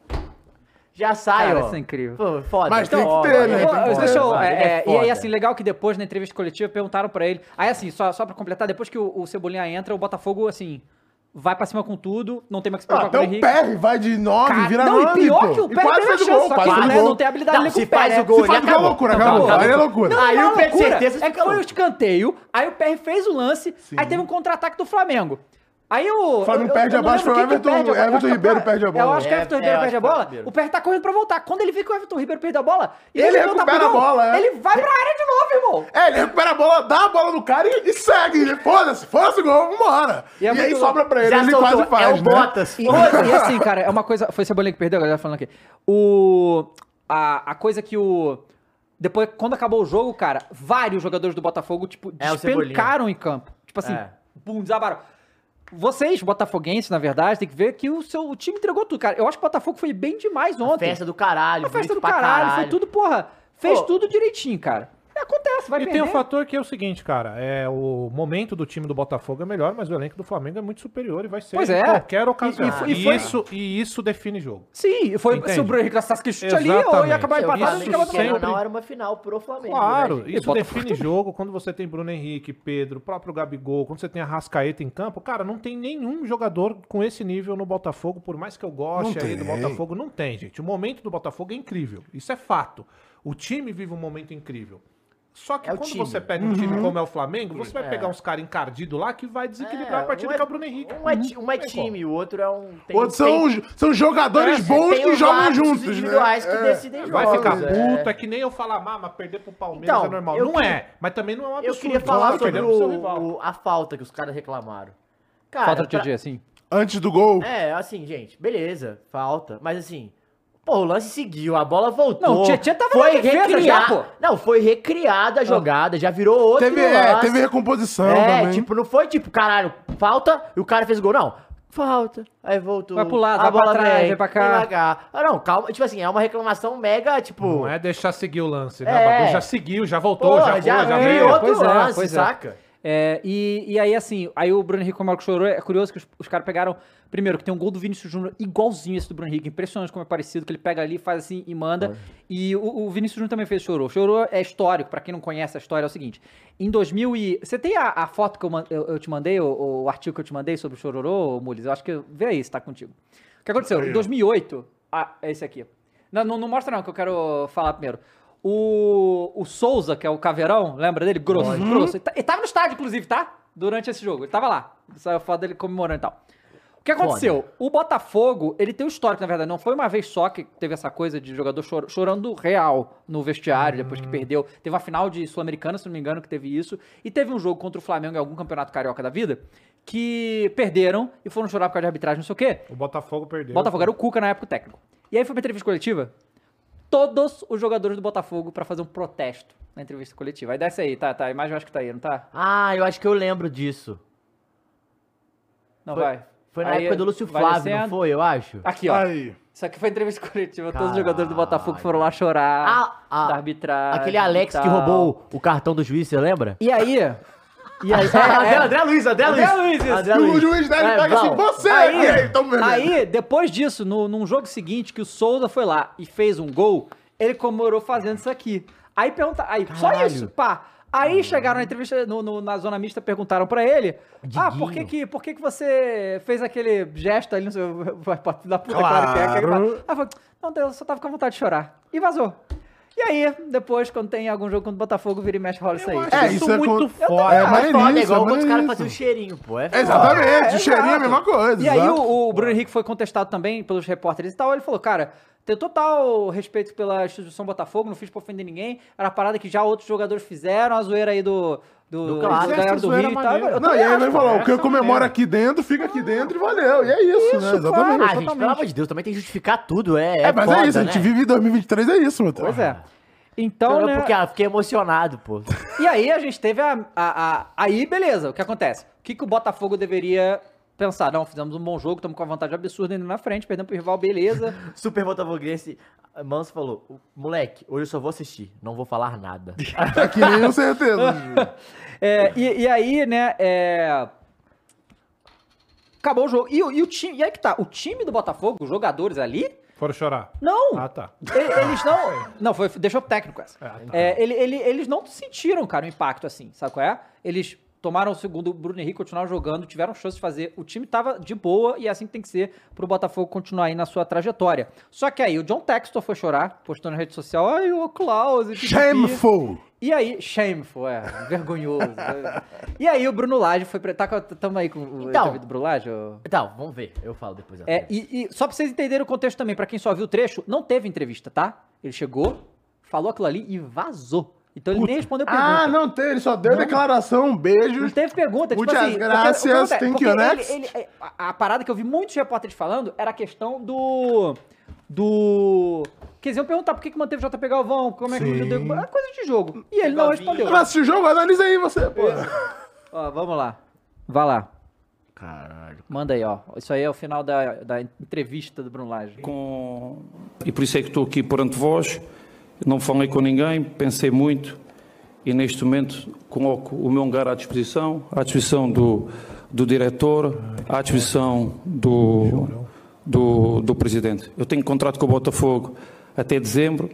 já sai,
Cara,
ó.
isso é incrível.
Pô, foda.
Mas tem que ter,
ele
né?
é
Tem que
deixa eu-
mano,
é,
é
é, e aí, assim, legal que depois, na entrevista coletiva, perguntaram pra ele. Aí, assim, só, só pra completar, depois que o, o Cebolinha entra, o Botafogo, assim, vai pra cima com tudo, não tem mais que se
Ah,
preocupar
até
com o
o
Henrique.
PR vai de 9,
Cara,
vira
não,
9,
e pior
pô.
que o Pé
quase
teve
fez
a
o
chance,
gol,
só
quase
que,
fez o
né,
gol.
não tem habilidade
Não,
nem com
se
o pé,
faz
né?
o gol,
Se
ele
faz o gol, é
acabou.
loucura,
Não,
acabou. Aí é loucura.
Não,
Aí
é
o certeza
É que foi o escanteio, aí o PR fez o lance, aí teve um contra-ataque do Flamengo. Aí o.
O Flamengo
eu-
perde
eu
a
não
bola,
lembro
foi o Everton-
perde.
Everton Ribeiro perde a bola.
Eu acho que o
É,
Everton
é,
Ribeiro
eu
perde a bola. O PR tá correndo pra voltar. Quando ele vê que o Everton Ribeiro perde a bola, e
Ele
volta
recupera
pro
a bola, é.
Ele vai pra área de novo, irmão.
É, ele recupera a bola, dá a bola no cara e, e segue. Foda-se, foda-se o gol, vambora.
E
E,
é
aí
muito
sobra pra ele,
Já
ele
soltou,
quase faz,
é o
né?
Bottas.
E, e assim, cara, é uma coisa. Foi o Cebolinha que perdeu, a galera falando aqui. O. A, a coisa que o. Depois, quando acabou o jogo, cara, vários jogadores do Botafogo, tipo,
É,
despencaram em campo. Tipo assim,
É.
pum, desabaram. Vocês, botafoguenses, na verdade, tem que ver que o seu o time entregou tudo, cara. Eu acho que o Botafogo foi bem demais ontem.
Festa do caralho,
a festa do
pra
caralho, foi tudo, porra. Fez
Pô.
tudo direitinho, cara. Acontece, vai
E
perder.
tem um fator que é o seguinte, cara, é o momento do time do Botafogo é melhor, mas o elenco do Flamengo é muito superior e vai ser
Pois
em
é.
qualquer ocasião.
E-
E,
e foi- e
isso, e isso define jogo.
Sim, foi
Entende?
se o Bruno Henrique acertasse que chute ali, ou ia acabar
O
empatado, não acabava também.
não, era uma final pro Flamengo.
Claro,
né,
isso
E Botafogo-
define jogo quando você tem Bruno Henrique, Pedro, o próprio Gabigol, quando você tem a Rascaeta em campo. Cara, não tem nenhum jogador com esse nível no Botafogo, por mais que eu goste aí do. Botafogo, não tem, gente. O momento do Botafogo é incrível. Isso é fato. O time vive um momento incrível. Só que
É
quando
time.
você pega um time como é o Flamengo, você vai
É.
pegar uns caras encardidos lá que vai desequilibrar
É,
a partida
um é-
que é o Bruno Henrique.
Um é, ti- um é time, o outro é um. tem-
Outros são,
tem-
são jogadores
é,
bons que jogam juntos,
individuais
né?
que
É.
decidem
Vai
jogos,
ficar puto, é que nem eu falar, "Ah, mas perder pro Palmeiras
Então,
é normal. Não
queria-
é, mas também não é um absurdo.
Eu queria falar
Claro,
sobre o- a falta que os caras reclamaram. Cara,
Falta de
pra-
assim.
Antes do gol.
É, assim, gente, beleza, falta. Mas assim, pô, o lance seguiu, a bola voltou.
Não, o Tietchan tava
foi
na defesa
recriar-
já, pô.
Não, foi recriada a jogada, já virou outro
Teve, é,
lance.
teve recomposição
É,
também.
tipo, não foi tipo, caralho, falta e o cara fez gol, não. Falta, aí voltou.
Vai pro lado,
a
vai pra
bola
trás,
vem,
vai pra cá.
Ah, não, calma. Tipo assim, é uma reclamação mega, tipo.
Não é deixar seguir o lance, né?
É.
O bagulho já seguiu, já voltou,
Pô,
já foi,
já,
já,
veio
veio.
outro
Pois é,
lance,
pois é.
saca?
É, e, e aí, assim, aí o Bruno Henrique, como o chorou, é curioso que os, os caras pegaram. Primeiro, que tem um gol do Vinícius Júnior igualzinho esse do Bruno Henrique. Impressionante como é parecido, que ele pega ali, faz assim e manda. E o, o Vinícius Júnior também fez chorou. Chorou é histórico, pra quem não conhece a história, é o seguinte. Em 2000 e... Você tem a, a foto que eu, eu, eu te mandei, o, o artigo que eu te mandei sobre o Chororô, Mules? Eu acho que... Vê aí se tá contigo. O que aconteceu? Em 2008... Ah, é esse aqui. Não, não, não mostra não, que eu quero falar primeiro. O, o Souza, que é o caveirão, lembra dele? Grosso, grosso. Ele, tá- ele tava no estádio, inclusive, tá? Durante esse jogo. Ele tava lá. Saiu foto dele comemorando e tal. O que aconteceu? O Botafogo, ele tem um histórico, na verdade. Não foi uma vez só que teve essa coisa de jogador chor- chorando real no vestiário, depois que perdeu. Teve uma final de Sul-Americana, se não me engano, que teve isso. E teve um jogo contra o Flamengo em algum campeonato carioca da vida, que perderam e foram chorar por causa de arbitragem, não sei o quê.
O Botafogo perdeu.
Botafogo era o Cuca na época técnico. E aí foi pra entrevista coletiva. Todos os jogadores do Botafogo pra fazer um protesto na entrevista coletiva. Aí desce aí, tá, tá. A imagem eu acho que tá aí, não tá?
Ah, eu acho que eu lembro disso.
Não
Foi-
vai.
Foi na
Aí,
época do Lúcio
vai
Flávio, não
descendo.
foi, eu acho?
Aqui, ó.
Aí.
Isso aqui foi entrevista coletiva. Todos os
Caralho.
jogadores do Botafogo foram lá chorar
Ah, ah,
da arbitragem.
Aquele Alex que roubou o cartão do juiz, você lembra?
E aí... E aí...
É, <laughs> André, André Luiz, André Luiz.
André Luiz.
André
E o
Luiz.
juiz dele
É,
pega assim, você!
Aí,
aí, tamo vermelho.
aí, depois disso, no, num jogo seguinte, que o Souza foi lá e fez um gol, ele comemorou fazendo isso aqui. Aí pergunta, aí, só
Caralho.
isso, pá. Aí chegaram na entrevista, no- no- na zona mista, perguntaram pra ele, ah, por que que, por que que você fez aquele gesto ali, não sei, <laughs> da puta claro. que é. que é que
Claro.
falou, não, eu só tava com vontade de chorar. E vazou. E aí, depois, quando tem algum jogo contra o Botafogo, vira e mexe, rola isso aí.
É,
isso,
isso é
muito
com-
foda.
É,
Mas
mas
foda, é igual
é
quando os caras
isso.
faziam o cheirinho, pô. É foda.
Exatamente,
É,
o cheirinho é a mesma coisa.
E aí o, o Bruno Henrique foi contestado também pelos repórteres e tal. Ele falou, cara, tenho total respeito pela instituição Botafogo, não fiz pra ofender ninguém. Era uma parada que já outros jogadores fizeram, a zoeira aí do... Do,
Do clássico.
da galera do Rio e tal.
maneira.
Eu
Não, e aí vai falar, o que eu comemoro
maneira.
aqui dentro, fica aqui dentro e valeu. E é isso, né? Exatamente.
Ah, gente, pelo amor de Deus, também tem que justificar tudo, é
É, mas é
foda,
isso, a gente
né?
vive 2023, é isso, Matheus.
Pois é. Então,
Não,
né,
Porque ah, fiquei emocionado, pô.
E aí a gente teve a, a, a- Aí, beleza, o que acontece? O que, que o Botafogo deveria pensar? Não, fizemos um bom jogo, estamos com uma vantagem absurda indo na frente, perdemos pro rival, beleza. <laughs>
Super Botafoguense, Manso falou, moleque, hoje eu só vou assistir, não vou falar nada.
É <laughs> que nem eu certeza. <laughs>
É, e, e aí, né, é... Acabou o jogo. E, o- e o time, e aí que tá, o time do Botafogo, os jogadores ali,
Foram chorar.
não.
Ah, tá.
Eles não. Não, foi, deixou pro técnico essa. É, ele- ele- eles não sentiram, cara, o impacto assim, sabe qual é? Eles tomaram o segundo, o Bruno Henrique continuaram jogando, tiveram chance de fazer. O time tava de boa e é assim que tem que ser pro Botafogo continuar aí na sua trajetória. Só que aí o John Textor foi chorar, postou na rede social, ai, o Klaus. e pipipi."
Shameful.
E aí, shameful, é, vergonhoso. <laughs> e aí o Bruno Lage foi. Pre... Tá, com- tamo aí com o
Então.
do Bruno Lage? ô?
Então, vamos ver, eu falo depois.
É, e, e só pra vocês entenderem o contexto também, pra quem só viu o trecho, não teve entrevista, tá? Ele chegou, falou aquilo ali e vazou. Então ele nem respondeu pergunta.
Ah, não tem, ele só deu declaração,
Não
beijos.
teve pergunta, tipo
Muitas
assim. porque-
graças,
o que ele-
next.
ele- a, a parada que eu vi muitos repórteres falando era a questão do. Do. Que eles iam perguntar por que, que manteve o JP Galvão, como é que
Sim.
o. É coisa de jogo. E ele não respondeu.
Vai assistir o jogo? Analisa aí você, pô.
Ó, vamos lá. Vai lá.
Caralho.
Manda aí, ó. Isso aí é o final da, da entrevista do Bruno Lage.
com... E por isso é que estou aqui perante vós. Não falei com ninguém, pensei muito e neste momento coloco o meu lugar à disposição, à disposição do, do diretor, à disposição do, do, do presidente. Eu tenho contrato com o Botafogo até dezembro.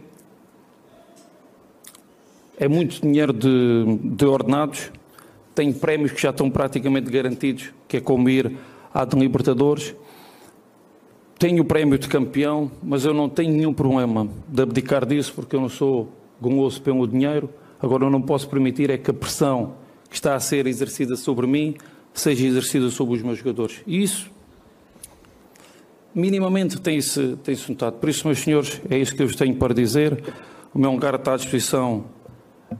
É muito dinheiro de, de ordenados. Tenho prémios que já estão praticamente garantidos, que é como ir à de Libertadores. Tenho o prémio de campeão, mas eu não tenho nenhum problema de abdicar disso, porque eu não sou guloso pelo dinheiro. Agora, eu não posso permitir é que a pressão que está a ser exercida sobre mim seja exercida sobre os meus jogadores. E isso, minimamente, tem-se tem -se notado. Por isso, meus senhores, é isso que eu vos tenho para dizer. O meu lugar está à disposição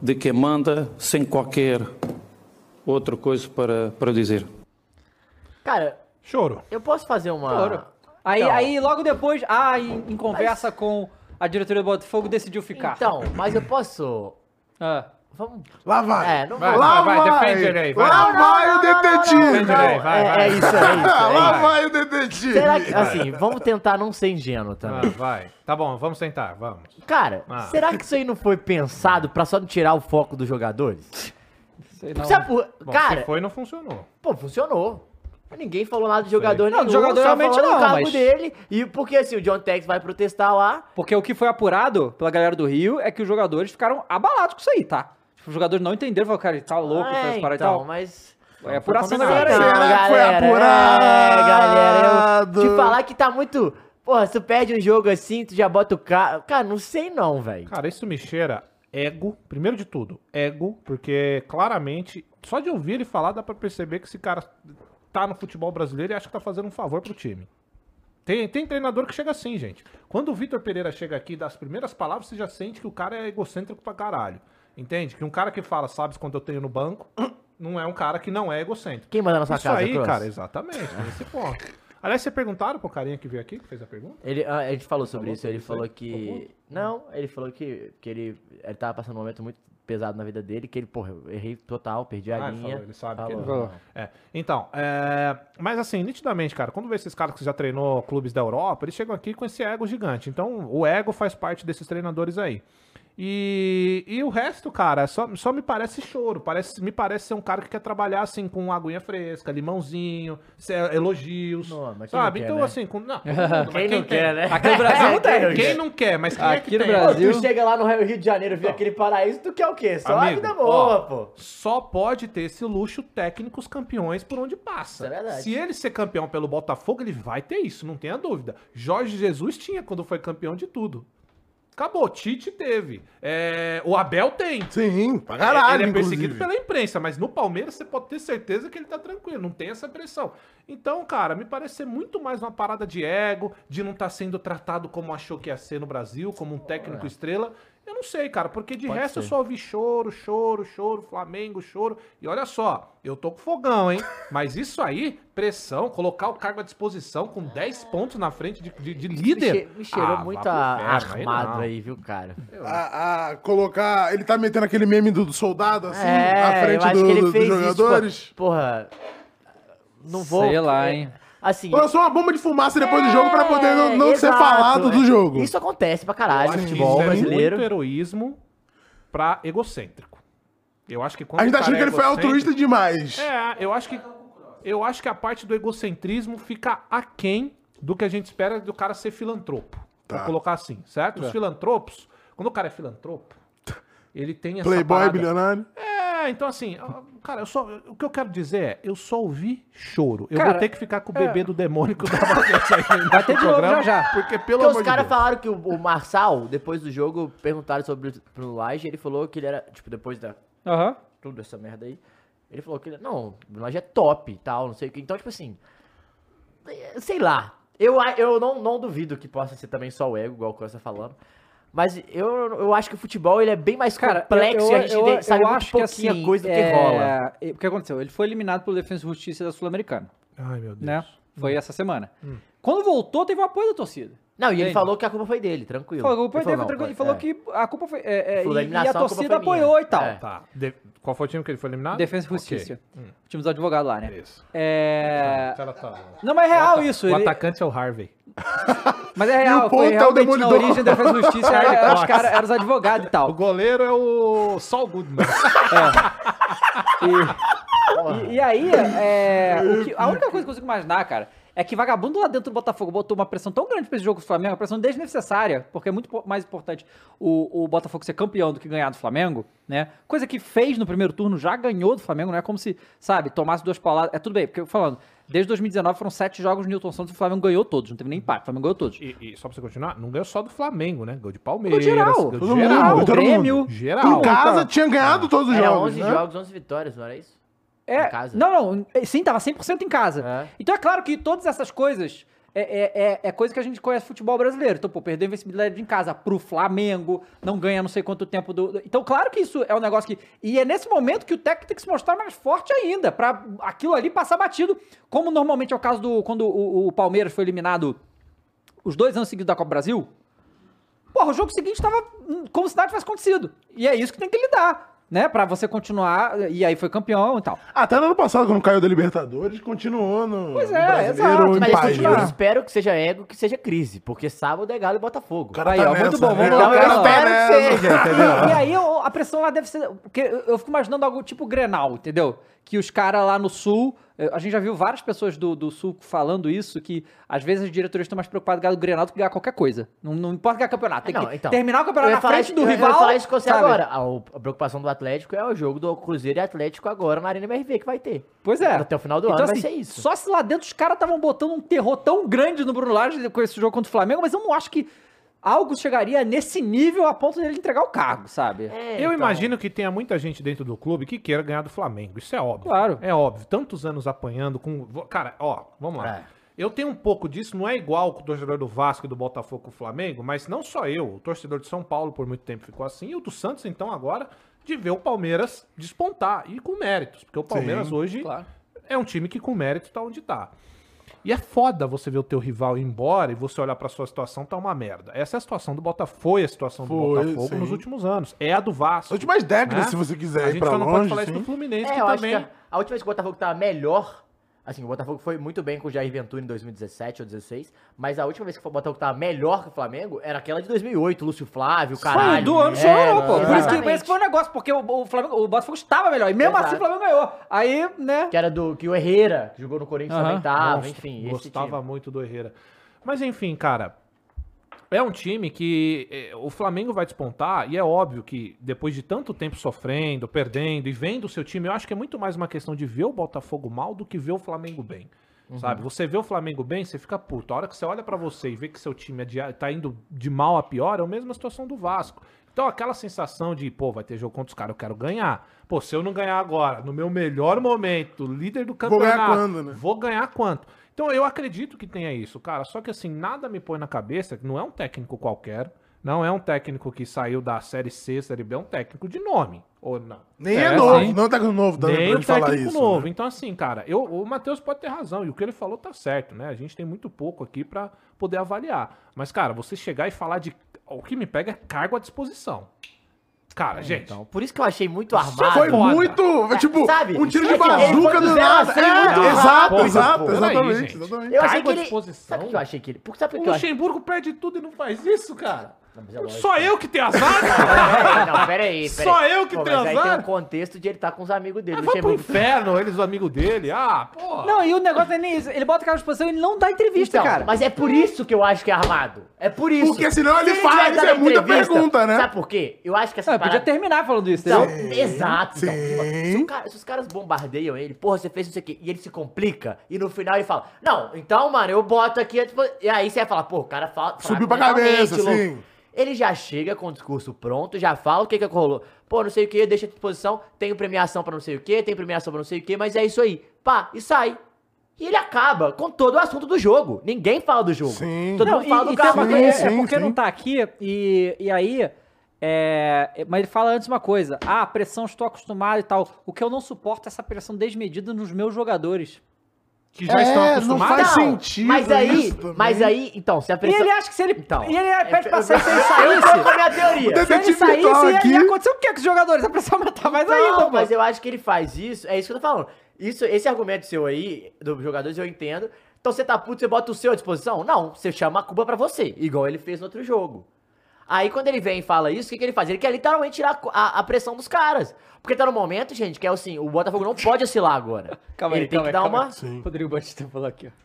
de quem manda, sem qualquer outra coisa para, para dizer.
Cara,
Choro.
eu posso fazer uma.
Choro. Aí,
Então.
aí, logo depois, ah, em, em conversa com a diretoria do Botafogo, decidiu ficar.
Então, mas eu posso.
Ah.
Vamos.
Lá vai.
É, não
Vai.
Lá
vai,
vai.
vai, defende ele aí, vai.
Lá vai o detetive.
não,
Defende ele aí, vai,
é, é isso, é isso. <laughs> é
Lá vai o detetive.
Será que, assim, vamos tentar não ser ingênuo
Ah,
também.
vai. Tá bom, vamos tentar, vamos.
Cara,
Ah.
será que isso aí não foi pensado pra só tirar o foco dos jogadores?
Sei não.
Sabe por...
Bom,
Cara,
se foi, não funcionou.
pô, funcionou. Ninguém falou nada de jogador
Não,
nenhum,
do jogador
só
realmente não,
do cargo
mas-
dele. E porque assim, o John Tex vai protestar lá.
Porque o que foi apurado pela galera do Rio é que os jogadores ficaram abalados com isso aí, tá? Tipo, Os jogadores não entenderam, falaram, cara, ele tá louco, fez parar
então,
e tal.
mas...
É apuração da
combinado.
galera aí.
Será que foi
É, galera,
apurado?
eu te falar que tá muito... Porra, se tu perde um jogo assim, tu já bota o cara... Cara, não sei não, velho.
Cara, isso me cheira ego, primeiro de tudo, ego, porque claramente, só de ouvir ele falar, dá pra perceber que esse cara tá no futebol brasileiro e acha que tá fazendo um favor pro time. Tem, tem treinador que chega assim, gente. Quando o Vitor Pereira chega aqui e dá as primeiras palavras, você já sente que o cara é egocêntrico pra caralho. Entende? Que um cara que fala, sabes quando eu tenho no banco, <clears throat> não é um cara que não é egocêntrico.
Quem manda na sua
Isso
casa,
aí,
Cross?
cara, exatamente, tem esse ponto. Aliás, vocês perguntaram pro carinha que veio aqui, que fez a pergunta?
Ele, ah, a gente falou sobre
Falou
isso, ele falou que... Não, ele falou que, que ele, ele tava passando um momento muito pesado na vida dele, que ele, porra, eu errei total, perdi a
Ah, ele
linha.
falou, ele sabe que
Falou,
ele-
Falou.
É, então, é, mas assim, nitidamente, cara, quando vê esses caras que já treinou clubes da Europa, eles chegam aqui com esse ego gigante. Então, o ego faz parte desses treinadores aí. E, e o resto, cara, só, só me parece choro. Parece, me parece ser um cara que quer trabalhar assim com aguinha fresca, limãozinho, ser- elogios.
Não, mas quem não
sabe?
quer,
então,
né?
assim, com, não, <laughs> mundo, mas
Quem não
tem?
quer, né?
Aqui no Brasil <laughs> não tem.
Quem
Quem não quer, mas quem é
Aqui
que
no
tem?
Brasil-
Pô, tu chega lá no Rio de Janeiro, vê aquele paraíso, tu quer o quê? Só
Amigo,
a vida boa,
ó,
pô.
Só pode ter esse luxo técnicos campeões por onde passa.
Isso é verdade.
Se ele ser campeão pelo Botafogo, ele vai ter isso, não tenha dúvida. Jorge Jesus tinha quando foi campeão de tudo. Acabou, Tite teve. É, o Abel tem.
Sim, pra caralho,
ele é
inclusive.
perseguido pela imprensa, mas no Palmeiras você pode ter certeza que ele tá tranquilo, não tem essa pressão. Então, cara, me parece ser muito mais uma parada de ego, de não estar sendo tratado como achou que ia ser no Brasil, como um técnico estrela. Eu não sei, cara, porque de
Pode
resto eu
ser.
só ouvi choro, choro, choro, Flamengo, choro. E olha só, eu tô com fogão, hein? Mas isso aí, pressão, colocar o cargo à disposição com 10 pontos na frente de, de, de líder.
me cheirou
Ah,
muito a-
aí
armado
não.
aí, viu, cara?
A, a colocar. Ele tá metendo aquele meme do, do soldado, assim,
É,
na
eu
frente
acho
do-
que ele
do-
fez
dos
isso,
jogadores.
tipo, porra, não vou...
Sei lá, hein.
Assim...
Lançou uma bomba de fumaça depois do jogo pra poder
é,
não, não ser
exato,
falado do
é.
jogo.
Isso acontece pra caralho no futebol
isso é
brasileiro.
muito heroísmo pra egocêntrico. Eu acho que quando
A gente tá achando que ele foi
é
altruísta demais.
É, eu acho que eu acho que a parte do egocentrismo fica aquém do que a gente espera do cara ser filantropo.
Tá.
colocar assim, certo? Os filantropos, quando o cara é filantropo, ele tem essa
Playboy,
parada-
bilionário.
É, então assim, cara, eu só, o que eu quero dizer é, eu só ouvi choro. Eu
Cara,
vou ter que ficar com o bebê do demônio que eu tava aí
Vai ter de novo já já.
Porque pelo
Porque
amor
os
de
caras
Deus.
falaram que o, o Marçal, depois do jogo, perguntaram sobre o Bruno Lage, ele falou que ele era, tipo, depois da
Aham.
tudo essa merda aí, ele falou que ele, não, o Bruno Lage é top e tal, não sei o que. Então, tipo assim, sei lá. Eu, eu não, não duvido que possa ser também só o ego, igual o Costa tá falando. Mas eu, eu acho que o futebol ele é bem mais
Cara,
complexo e a gente tem- sabe muito pouquinha
assim,
coisa do que
é,
rola.
O que aconteceu? Ele foi eliminado pelo Defesa e Justiça da Sul-Americana,
Ai, meu Deus.
né?
Hum.
Foi essa semana. Quando voltou, teve o apoio da torcida.
Não, e ele falou que a culpa foi dele, tranquilo.
Falou, a culpa
Ele
foi dele,
não,
foi tranquilo,
foi-
e falou
é.
que a culpa foi. é, é,
Falou
e, e a
a
torcida
minha.
apoiou e tal.
É.
Tá. De- Qual foi o time que ele foi eliminado?
Defesa e. Justiça.
Hum,
O time dos advogados lá, né?
Isso.
É.
Ela tá-
Não, mas é real
o
isso.
O
ele-
atacante é o Harvey. <laughs>
Mas é
E
real,
o
foi
ponto é o
realmente na origem da Defesa e Justiça,
Charlie <laughs>
era, os
Cox.
caras eram os advogados e
O
tal.
goleiro é o Saul Goodman.
E, e aí, é, o que- a única coisa que eu consigo imaginar, cara, é que vagabundo lá dentro do Botafogo botou uma pressão tão grande pra esse jogo do Flamengo, uma pressão desnecessária, porque é muito mais importante o, o Botafogo ser campeão do que ganhar do Flamengo, né? Coisa que fez no primeiro turno, já ganhou do Flamengo, não é como se, sabe, tomasse duas pauladas. É tudo bem, porque falando, desde 2019 foram sete jogos no Newton Santos e o Flamengo ganhou todos, não teve nem empate, o Flamengo ganhou todos.
E, e só pra você continuar, não ganhou só do Flamengo, né? Ganhou de Palmeiras.
Ganhou geral,
ganhou de
mundo,
geral.
ganhou todo
Grêmio.
Geral.
Em casa tinha ganhado todos os
Era
jogos.
11
né?
jogos, 11 vitórias, não era isso?
É,
Em casa.
Não, não, sim, tava 100% em casa.
É.
Então é claro que todas essas coisas é, é, é, é coisa que a gente conhece futebol brasileiro. Então, pô, perdeu a invencibilidade em casa pro Flamengo, não ganha não sei quanto tempo do. Então, claro que isso é um negócio que. E é nesse momento que o técnico tem que se mostrar mais forte ainda, pra aquilo ali passar batido, como normalmente é o caso do. Quando o, o Palmeiras foi eliminado os dois anos seguidos da Copa Brasil. Porra, o jogo seguinte tava hum, como se nada tivesse acontecido. E é isso que tem que lidar. Né, pra você continuar, e aí foi campeão e tal.
Até no ano passado, quando caiu da Libertadores, continuou no,
Pois
no
é,
brasileiro
exato,
Mas
paz,
eu
né?
espero que seja ego, que seja crise, porque sábado é Galo e Botafogo.
Cara
Aí,
tá
ó, muito
nessa,
bom,
né?
vamos lá,
O cara
vamos
tá
lá.
Espero que seja, entendeu?
E, <laughs> e aí eu- a pressão lá deve ser. Porque eu, eu fico imaginando algo tipo Grenal, entendeu? Que os caras lá no sul. Eh, A gente já viu várias pessoas do, do sul falando isso, que às vezes as diretorias estão mais preocupadas em ganhar o Grenal do que ganhar qualquer coisa. Não, não importa ganhar campeonato. Tem
Não,
que
então.
terminar o
Eu
campeonato na frente
isso-
do
eu
rival.
falar isso com você
sabe?
agora. A, preocupação do Atlético é o jogo do Cruzeiro e Atlético agora na Arena MRV que vai ter.
Pois é.
Até o final do
Então,
ano vai
assim,
ser isso.
Só se lá dentro os caras estavam botando um terror tão grande no Bruno Lage com esse jogo contra o Flamengo, mas eu não acho que algo chegaria nesse nível a ponto dele entregar o cargo, sabe?
É,
Eu
então.
imagino que tenha muita gente dentro do clube que queira ganhar do Flamengo. Isso é óbvio.
Claro.
É óbvio. Tantos anos apanhando com. Cara, ó, vamos lá.
É.
Eu tenho um pouco disso, não é igual com o torcedor do Vasco e do Botafogo com o Flamengo, mas não só eu. O torcedor de São Paulo por muito tempo ficou assim, e o do Santos, então, agora, de ver o Palmeiras despontar. E com méritos. Porque o Palmeiras
Sim,
hoje
claro.
é um time que com mérito tá onde tá. E é foda você ver o teu rival ir embora e você olhar pra sua situação, tá uma merda. Essa é a situação do Botafogo, foi a situação do
Foi,
Botafogo
sim.
nos últimos anos. É a do Vasco.
As últimas décadas,
né?
se você quiser
A
ir
gente
pra
só não pode
longe,
falar isso
sim.
do Fluminense,
É,
que
eu acho
também...
que a, a última vez que o Botafogo tava melhor. Assim, o Botafogo foi muito bem com o Jair Ventura em 2017 ou 2016, mas a última vez que o Botafogo tava melhor que o Flamengo era aquela de 2008, Lúcio Flávio, caralho.
do ano
É,
chorou, pô. Por isso que
exatamente.
esse foi o negócio, porque o, o Flamengo, o Botafogo estava melhor. E mesmo
Exato.
assim o Flamengo ganhou. Aí, né?
Que era do que o Herrera, que jogou no Corinthians
Aham.
também tava,
Monstro,
enfim, esse
Gostava muito do Herrera. Mas enfim, cara. É um time que eh, o Flamengo vai despontar, e é óbvio que depois de tanto tempo sofrendo, perdendo e vendo o seu time, eu acho que é muito mais uma questão de ver o Botafogo mal do que ver o Flamengo bem.
Uhum.
Sabe? Você vê o Flamengo bem, você fica puto. A hora que você olha pra você e vê que seu time é tá indo de mal a pior, é a mesma situação do Vasco. Então, aquela sensação de, pô, vai ter jogo contra os caras, eu quero ganhar. Pô, se eu não ganhar agora, no meu melhor momento, líder do
Vou ganhar
campeonato,
quando, né?
Vou ganhar quanto? Então eu acredito que tenha isso, cara. Só que assim, nada me põe na cabeça que não é um técnico qualquer. Não é um técnico que saiu da Série C, Série B, é um técnico de nome. Ou não?
Nem
É,
é, novo,
sim.
não tá com novo também
Nem
pra ele falar
técnico
isso.
novo.
né?
Então, assim, cara, eu, o Matheus pode ter razão. E o que ele falou tá certo, né? A gente tem muito pouco aqui pra poder avaliar. Mas, cara, você chegar e falar de. O que me pega é cargo à disposição. Cara, gente.
Então, por isso que eu achei muito
Isso
armado.
Foi
foda.
muito, tipo,
sabe?
um tiro de
É
bazuca
do
nada. É,
muito
exato, exato, exatamente, exatamente.
Eu achei que ele.
disposição.
Sabe o que eu achei que ele. Por- Sabe o
O
que?
Luxemburgo perde tudo e não faz isso, cara.
Não, é.
Só eu que tenho azar? <laughs>
Não, peraí, peraí.
Só eu que
Pô,
tenho
mas aí
azar?
tem um contexto de ele estar com os amigos dele.
Ah,
o
vai pro inferno, eles, os amigos dele. Ah, porra.
Não, e o negócio não é nem isso. Ele bota aquela disposição e ele não dá entrevista,
Então,
cara.
Mas é por isso que eu acho que é armado. É por isso.
Porque senão ele
Se
faz,
tivesse dado
é muita pergunta, né?
Sabe por quê? Eu acho que essa
Não, ele podia terminar falando isso,
Então,
entendeu?
exato. Então,
sim.
se, o cara- se os caras bombardeiam ele, porra, você fez não sei o quê, e ele se complica, e no final ele fala, não, então, mano, eu boto aqui, e aí você vai falar, pô, o cara fala.
Subiu pra cabeça, sim.
Ele já chega com o discurso pronto, já fala o que que rolou. Pô, não sei o que, deixa à disposição, tenho premiação pra não sei o que, tem premiação pra não sei o que, mas é isso aí. Pá, e sai. E ele acaba com todo o assunto do jogo. Ninguém fala do jogo.
Sim.
Todo
Não,
mundo fala
e,
do
tem
carro.
Sim,
é
sim,
porque
sim.
não tá aqui, e, e aí. é, mas ele fala antes uma coisa: ah, pressão, estou acostumado e tal. O que eu não suporto é essa pressão desmedida nos meus jogadores.
Que já
É,
estão
não
acostumados.
faz
Não,
sentido
Mas aí, mas aí, então, se a
E
pressão...
ele acha que se ele.
Então,
e ele pede pra
eu-
sair, se ele
Eu
saísse.
tô com a minha teoria.
Se ele saísse,
aqui.
ia acontecer o quê com os jogadores? A pressão aumentar mais ainda,
Não,
pô.
mas eu acho que ele faz isso, é isso que eu tô falando. Isso, esse argumento seu aí, dos jogadores, eu entendo. Então você tá puto, você bota o seu à disposição? Não, você chama a culpa pra você, igual ele fez no outro jogo. Aí quando ele vem e fala isso, o que, que ele faz? Ele quer literalmente tirar a, a pressão dos caras. Porque tá no momento, gente, que é assim, o Botafogo não pode oscilar agora. <laughs>
Calma
ele
aí,
tem
calma
que
aí,
dar
calma
uma...
Sim.
Rodrigo Batista falou aqui, ó.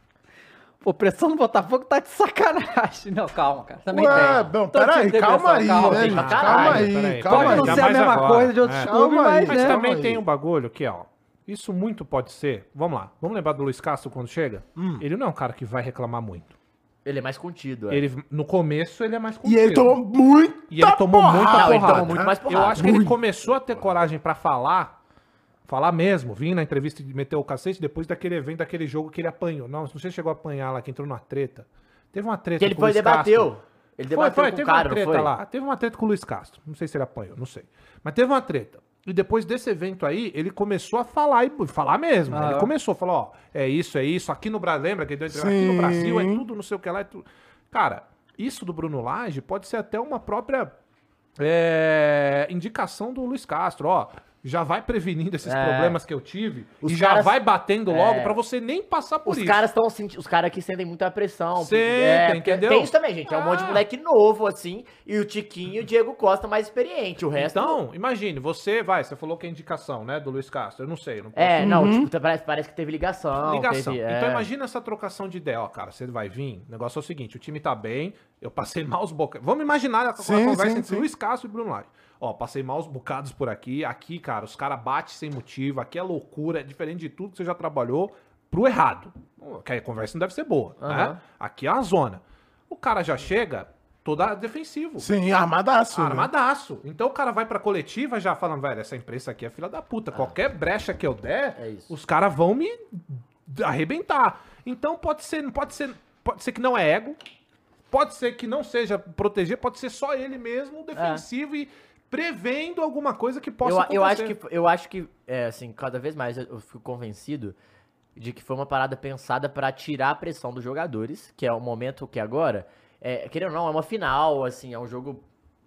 Pô, pressão do Botafogo tá de sacanagem. Não, calma, cara. Também
Ué,
tem.
não, peraí, calma aí,
calma,
né,
caralho,
Calma aí, calma
Pode
aí.
não
Ainda
ser a mesma
agora.
coisa de outros
É.
clubes,
Calma aí,
mas,
Mas
né?
calma
também
aí.
tem um bagulho que, ó. Isso muito pode ser. Vamos lá. Vamos lembrar do Luiz Castro quando chega?
Hum.
Ele não é um cara que vai reclamar muito.
Ele é mais contido, é.
Ele, no começo, ele é mais
E
contido.
ele tomou muito.
E ele tomou muita
Não,
porrada.
ele tomou muito mais
Eu
porrada.
acho que ele começou a ter coragem pra falar, falar mesmo, vir na entrevista de meter o cacete depois daquele evento, daquele jogo que ele apanhou. Não, não sei se chegou a apanhar lá, que entrou numa treta. Teve uma treta
Que ele
com o
foi e
Luiz Castro.
debateu. Ele
Foi,
debateu
foi,
com
teve
o cara,
uma treta
não foi?
lá. Teve uma treta com o Luiz Castro. Não sei se ele apanhou, não sei. Mas teve uma treta. E depois desse evento aí, ele começou a falar e falar mesmo.
Ah,
ele começou a falar, ó, é isso, é isso. Aqui no Brasil, lembra que ele deu entrevista? Aqui no. Brasil é tudo, não sei o que lá. É tudo. Cara, isso do Bruno Lage pode ser até uma própria é, indicação do Luiz Castro, ó. Já vai prevenindo esses
É.
problemas que eu tive
Os
e já
caras-
vai batendo logo
É.
pra você nem passar por
Os
isso.
caras estão sentindo. Os caras aqui sentem muita pressão.
Sentem,
é,
entendeu?
Tem isso também, gente. É um monte de
Ah.
moleque novo, assim. E o Tiquinho e o Diego Costa mais experiente. O resto.
Então, imagine, você vai, você falou que é indicação, né, do Luiz Castro. Eu não sei, não posso
É, não, tipo, tá- parece, parece que teve ligação.
Ligação.
teve-
Então
é.
imagina essa trocação de ideia. Ó, cara, você vai vir. O negócio é o seguinte: o time tá bem, eu passei <laughs> maus bocados. Vamos imaginar a, a
Sim,
conversa
sim,
entre
sim.
Luiz Castro e Bruno Lage. Ó, passei maus bocados por aqui. Aqui, cara, os caras batem sem motivo. Aqui é loucura, é diferente de tudo que você já trabalhou pro errado. Que a conversa não deve ser boa, né?
Aham.
Aqui é uma zona. O cara já chega toda defensivo.
Sim, armadaço. né?
Armadaço. Então o cara vai pra coletiva já falando, velho, essa imprensa aqui é filha da puta. Qualquer brecha que eu der,
É isso.
os caras vão me arrebentar. Então pode ser, pode ser, pode ser que não é ego, pode ser que não seja proteger, pode ser só ele mesmo defensivo e prevendo alguma coisa que possa
Eu, eu acho
acontecer.
que, eu acho que, é, assim, cada vez mais eu, eu fico convencido de que foi uma parada pensada pra tirar a pressão dos jogadores, que é o momento que agora, é, querendo ou não, é uma final, assim, é um jogo.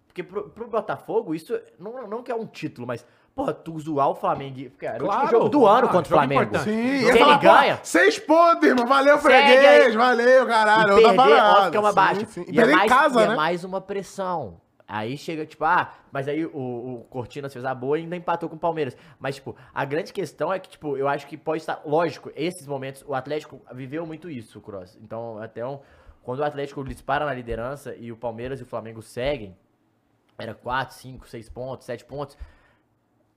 Porque pro, pro Botafogo, isso não, não que é um título, mas, porra, tu zoar o Flamengo. Porque era o
Claro,
jogo do ano
ah,
contra o Flamengo.
importante.
Sim,
Se ele
falar,
ganha.
Seis pontos, irmão. Valeu, freguês. Valeu, caralho.
E perder, óbvio que é uma
Sim,
baixa.
sim.
E,
E
é mais,
casa,
e é
né?
mais uma pressão. Aí chega, tipo, ah, mas aí o, o Cortinas fez a boa e ainda empatou com o Palmeiras. Mas, tipo, a grande questão é que, tipo, eu acho que pode estar. Lógico, esses momentos, o Atlético viveu muito isso, Cross. Então, até um, quando o Atlético dispara na liderança e o Palmeiras e o Flamengo seguem, era 4, 5, 6 pontos, 7 pontos.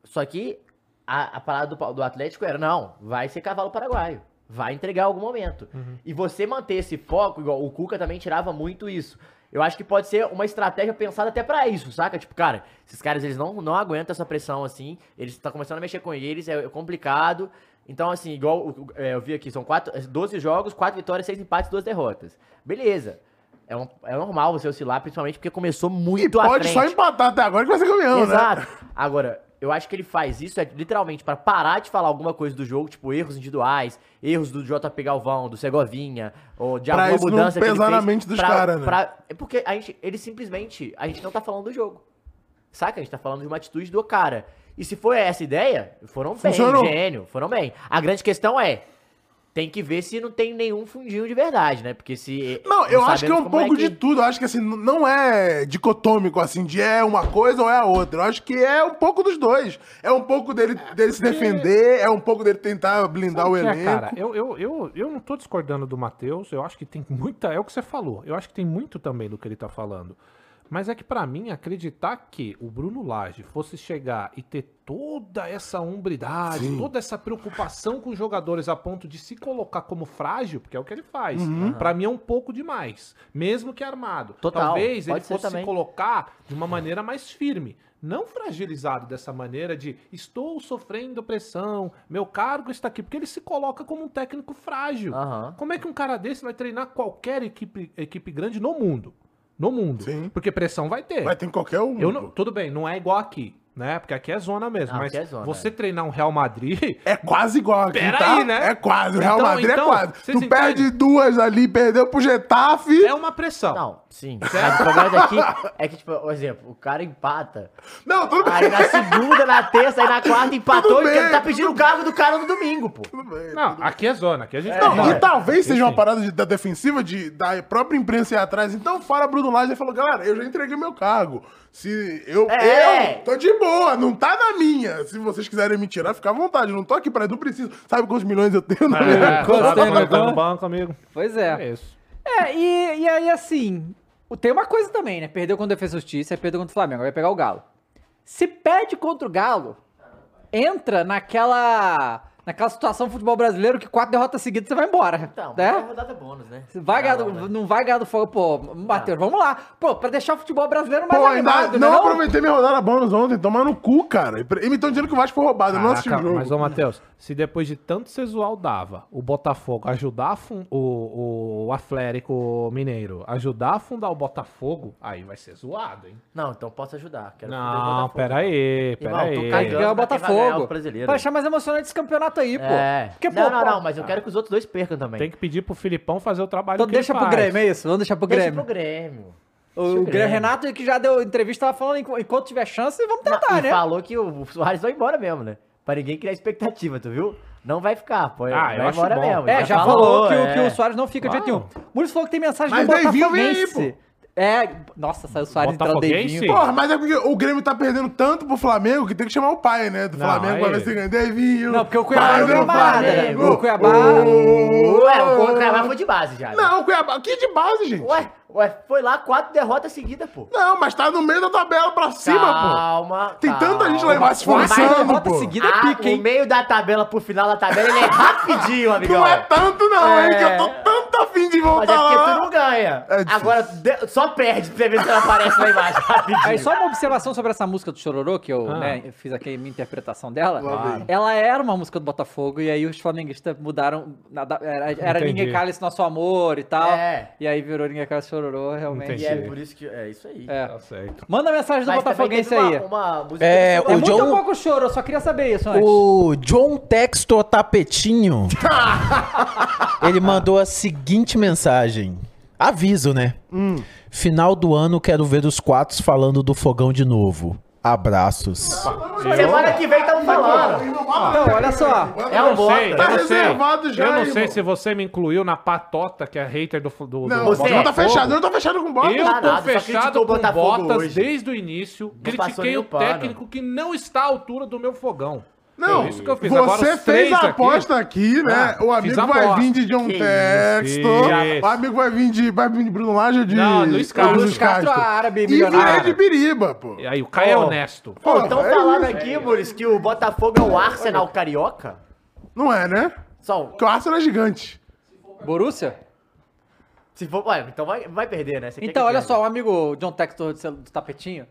Só que a, a parada do, do Atlético era, não, vai ser cavalo paraguaio. Vai entregar algum momento. E você manter esse foco, igual o Cuca também tirava muito isso. Eu acho que pode ser uma estratégia pensada até pra isso, saca? Tipo, cara, esses caras eles não, não aguentam essa pressão assim. Eles estão começando a mexer com eles, é complicado. Então, assim, igual é, eu vi aqui, são quatro, 12 jogos, 4 vitórias, 6 empates, 2 derrotas. Beleza. É, um- é normal você oscilar, principalmente porque começou
E
muito à
pode
frente.
só empatar até agora que vai ser campeão, né?
Exato. Agora, eu acho que ele faz isso é literalmente pra parar de falar alguma coisa do jogo, tipo erros individuais, erros do JP Galvão, do Segovinha, ou de
Pra
alguma
isso não
mudança que ele
pesar
fez.
na mente dos
pra-
cara, né?
pra- É porque a gente, ele simplesmente, a gente não tá falando do jogo. Saca? A gente tá falando de uma atitude do cara. E se for essa ideia, foram bem,
Funcionou.
gênio, foram bem. A grande questão é, tem que ver se não tem nenhum fundinho de verdade, né? Porque se...
Não, eu acho que é um
como
pouco
que-
de tudo. Eu acho que assim, não é dicotômico, assim, de é uma coisa ou é a outra. Eu acho que é um pouco dos dois. É um pouco dele, dele se defender, é um pouco dele tentar blindar
Sabe
o
é,
elenco.
cara? Eu, eu, eu, eu não tô discordando do Matheus, eu acho que tem muita. É o que você falou. Eu acho que tem muito também do que ele tá falando. Mas é que pra mim, acreditar que o Bruno Lage fosse chegar e ter toda essa umbridade,
Sim.
toda essa preocupação com os jogadores a ponto de se colocar como frágil, porque é o que ele faz.
Uhum.
Pra mim é um pouco demais, mesmo que armado.
Total,
Talvez ele
pode ser
fosse se
também.
colocar de uma maneira mais firme. Não fragilizado dessa maneira de estou sofrendo pressão, meu cargo está aqui, porque ele se coloca como um técnico frágil.
Aham.
Como é que um cara desse vai treinar qualquer equipe, equipe grande no mundo? No mundo.
Sim.
Porque pressão vai ter.
Vai ter em qualquer um.
Eu não- tudo bem, não é igual aqui. Né? Porque aqui é zona mesmo.
Não,
mas
aqui é zona,
você
é.
treinar um Real Madrid.
É quase igual aqui,
Pera
tá?
aí, né?
É quase. O Real
Então-
Madrid
então,
é quase. Tu perde
entendem?
duas ali, perdeu pro Getafe.
É uma pressão.
Não, sim. Mas o problema daqui é que, tipo, por exemplo, o cara empata.
Não, tudo
Aí
bem.
na segunda, na terça, aí na quarta empatou
Tudo
e
bem,
tá pedindo o cargo do cara no domingo, pô.
Tudo bem.
Não, aqui é zona. Aqui a gente
Não,
não,
e talvez seja uma parada de- da defensiva de, da própria imprensa ir atrás. Então, fora Bruno Lage e falou, galera, eu já entreguei meu cargo. Se eu,
É.
eu tô de boa, não tá na minha. Se vocês quiserem me tirar, fica à vontade. Eu não tô aqui pra não preciso. Sabe quantos milhões eu tenho na minha
É,
conta?
sabe
tem
quando tá no banco, amigo.
Pois
É
é.
isso.
É, e, e aí assim, o- tem uma coisa também, né? Perdeu contra o Defesa e Justiça, perdeu contra o Flamengo, vai pegar o Galo. Se perde contra o Galo, entra naquela naquela situação futebol brasileiro que quatro derrotas seguidas você vai embora.
Então,
né?
é rodada bônus, né?
Vai ganhar
Não, né?
não vai ganhar do fogo. Pô, Matheus, vamos lá. Pô, pra deixar o futebol brasileiro mais
Pô, ainda
animado,
não,
né?
aproveitei minha rodada bônus ontem, tomar no cu, cara. E me estão dizendo que o Vasco foi roubado, eu não assisti o
Caraca,
jogo.
mas, ô Matheus, se depois de tanto o Dava, o Botafogo ajudar a fun- o, o Atlético Mineiro ajudar a fundar o Botafogo, aí vai ser zoado, hein?
Não, então posso ajudar. Quero o
Não,
Botafogo.
pera aí,
Irmão,
pera
tô
aí.
cagando.
Ganhar o
vai
Botafogo.
o brasileiro.
Pra achar mais emocionante esse campeonato aí, pô.
É.
Porque, pô,
não, não,
pô,
não, mas eu quero que os outros dois percam também.
Tem que pedir pro Filipão fazer o trabalho
Então
que
deixa
ele
pro
faz.
Grêmio, é isso? Vamos deixar pro
Deixa
Grêmio.
pro Grêmio.
O,
Deixa o
Grêmio Renato, que já deu entrevista, tava falando enqu- enquanto tiver chance, vamos tentar,
e
né?
falou que o Soares vai embora mesmo, né? Pra ninguém criar expectativa, tu viu? Não vai ficar, pô.
Ah,
vai
eu acho
embora
bom.
mesmo.
É, já falou, que, o, que
é.
o Soares não fica de jeito nenhum.
Claro.
Muris falou que tem mensagem
Mas
do
vem aí,
Botafoguense. É, nossa, saiu o Soares entrou o? Davinho.
Porra, mas é porque o Grêmio tá perdendo tanto pro Flamengo que tem que chamar o pai, né? Do
Não,
Flamengo pra
aí-
ver se ganha. Devinho.
Não, porque o Cuiabá não ganhou nada, né?
Flamengo.
O Cuiabá-
Ué, o Cuiabá foi de base já. né?
Não, o Cuiabá. Que de base, gente?
Ué, ué, foi lá quatro derrotas seguidas, pô.
Não, mas tá no meio da tabela pra cima,
Calma,
Tem tanta gente lá embaixo forçando,
derrotas
pô.
seguidas é
Ah,
pique,
o
hein?
meio da tabela pro final da tabela, ele é <laughs> rapidinho,
pô.
amigão.
Não é tanto, não,
É.
hein? Que eu tô tanto afim de
Mas
voltar
é porque tu
lá.
não ganha.
É.
Agora, de- só perde pra você ver se ela aparece lá embaixo <laughs> rapidinho.
Aí só uma observação sobre essa música do Chororô, que eu,
Ah.
né, eu fiz aqui a minha interpretação dela.
Claro.
Ela era uma música do Botafogo, e aí os flamenguistas mudaram. Era, era. Ninguém Cala Esse Nosso Amor e tal.
É.
E aí virou Ninguém Cala Esse Chororô, realmente.
E é por isso que... É isso aí.
É.
Tá certo.
Manda mensagem do
Mas
Botafoguense aí.
uma, uma música
É,
que
É
o
muito
John-
pouco choro, eu só queria saber isso antes.
O John Textor Tapetinho, <laughs> ele mandou a seguinte mensagem. Aviso, né? Final do ano quero ver os quatro falando do fogão de novo. Abraços.
Semana que vem estamos falando.
Então, olha só.
É
Eu
um
não
bota.
sei, eu
Tá
não sei.
reservado já,
Eu não sei se você me incluiu na patota que é hater do, do, do
Não,
Você é
tá fechado. Eu não tô fechado com bola.
Eu
Tá
tô fechado com
Botafogo
botas
hoje.
desde o início.
Não
Critiquei o
o pano.
técnico que não está à altura do meu fogão.
Não,
É isso que eu fiz. Agora,
você
três
fez a aposta aqui, né?
Ah,
o amigo vai vir de John
Que
Textor.
isso.
O amigo vai vir de, vai vir de Bruno Lage ou de...
Não, Luiz Castro.
Luiz Castro, árabe,
E
milionário.
virei de Biriba, pô.
E aí, o Caio é honesto.
Pô, estão
é
falando
isso.
aqui, Muris, que o Botafogo é o Arsenal carioca?
Não é, né?
Só,
Porque o Arsenal é gigante.
Borussia?
se for, ué, então vai, vai perder, né? Você
Então, olha só, o amigo John Textor do tapetinho.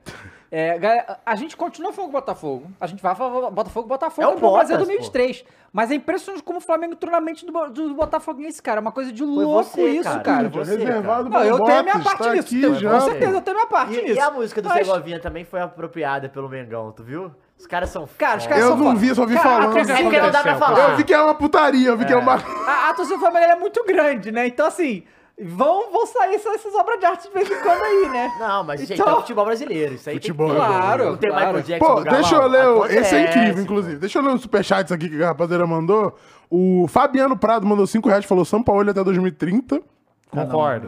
É, galera, a gente continua falando com o Botafogo. A gente vai falar Botafogo, Botafogo
É o
campeão brasileiro
Botas,
2023. Mas é impressionante como o Flamengo entrou na mente do, do Botafoguense, cara. É uma coisa de louco
você,
isso,
cara.
cara.
Você,
reservado
Não, eu tenho a minha
Botas,
parte
tá
nisso.
aqui
tenho-
já,
com
pô.
certeza, eu tenho a minha parte
E,
nisso.
e a música do
Mas-
Segovinha também foi apropriada pelo Mengão, tu viu? Os caras são
Cara, os
foda.
caras
Eu
são
não vi, só vi
Cara,
falando.
É porque não dá pra falar.
Eu vi que é uma putaria, eu vi que é uma...
A, a torcida do Flamengo é muito grande, né? Então, assim, vão, vão sair só essas obras de arte de vez em quando aí, né?
Não, mas, gente,
Então-
é o futebol brasileiro. Isso aí
Futebol,
tem...
Claro,
Não tem
claro.
Michael Jackson
Pô,
no galão.
deixa eu ler. o- Esse é incrível, inclusive. Deixa eu ler os superchats aqui que a rapaziada mandou. O Fabiano Prado mandou 5 reais e falou São Paulo até 2030.
Concordo.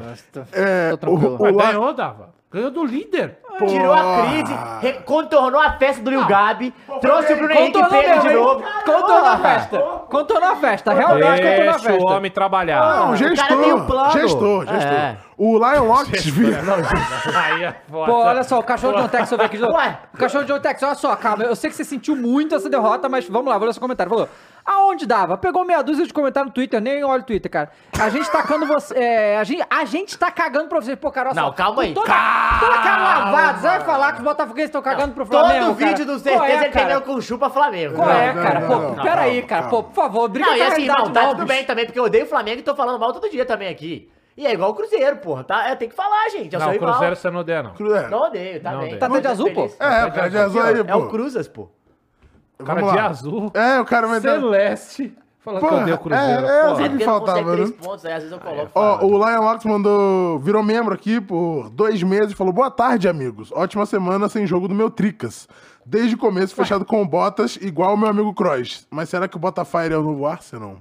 É,
Tô
o, o
Mas ganhou, Dava. Ganhou do líder.
Tirou a crise, contornou a festa do Lil Gabi, trouxe o Bruno Henrique Pena de novo.
Contornou a festa. Contornou a festa. Realmente contornou a
Deixa o
festa.
homem trabalhar.
Não,
o
gestor.
cara tem um plano.
Gestor, gestor.
É.
O Lion Locks. <laughs>
Aí é foda.
Pô, olha só, o cachorro de John Tex, eu vi aqui de novo.
Ué.
O cachorro de John Tex, olha só, calma. Eu sei que você sentiu muito essa derrota, mas vamos lá, vou ler seu comentário. Falou. Aonde dava? Pegou meia dúzia de comentário no Twitter, nem olha o Twitter, cara. A gente tacando você. É, a, gente, a gente tá cagando pra vocês. Pô, cara, olha
Não,
só,
calma aí.
Toda, toda cara lavada. Você vai falar que os botafoguenses estão cagando pro Flamengo.
Todo
cara?
vídeo do certeza
é,
ele pegando com chupa Flamengo.
Qual é,
não,
cara?
não,
Pô,
não,
peraí,
calma,
cara.
calma.
Pô, por favor, briga
Não, e assim, não, tá tudo bem também, porque eu odeio o Flamengo e tô falando mal todo dia também aqui. E é igual o Cruzeiro, porra. Tá? É, tem que falar, gente. É o
Não, o. Cruzeiro você não odeia, não.
Cru- é.
Não odeio, tá
Não
bem.
odeio.
Tá até de azul, pô.
É, o cara de azul aí, pô.
É o Cruzas, pô.
Cara
Vamos
de
lá.
azul.
É, o cara vai dar...
Celeste. Falando que odeia o Cruzeiro.
é, é,
porra.
assim-
É não
faltava, né?
pontos, aí às vezes eu coloco.
Ó, o Lion Locks mandou, virou membro aqui por dois meses e falou: Boa tarde, amigos. Ótima semana sem jogo do meu Tricas. Desde o começo, fechado com botas, igual o meu amigo Cross. Mas será que o Botafogo é o novo Arsenal?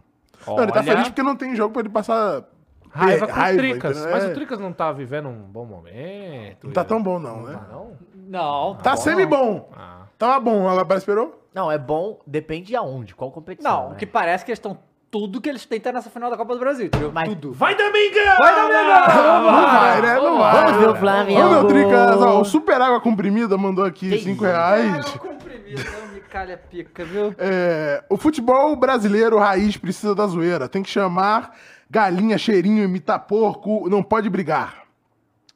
Não, ele tá
Olha.
feliz porque não tem jogo pra ele passar
Raiva com o Tricas.
entendeu?
Mas
É.
o Tricas não tá vivendo um bom momento.
Não tá tão bom, não, né?
Tá, não?
Não.
Tá semi-bom.
Ah.
Tava bom, ela parece esperou?
Não, é bom, depende de aonde, qual competição.
Não,
né?
o que parece que eles estão tudo que eles tentam nessa final da Copa do Brasil, entendeu?
Mas-
Tudo.
Vai, Domingão!
Vai, Domingão!
Não vai, né? Não vai.
Vamos ver o? Flamengo.
Ô, meu Tricas, ó, o Super Água Comprimida mandou aqui
Que
5
isso?
reais.
comprimido, não me calha pica, viu?
É, o futebol brasileiro raiz precisa da zoeira. Tem que chamar galinha, cheirinho, imitar porco, não pode brigar.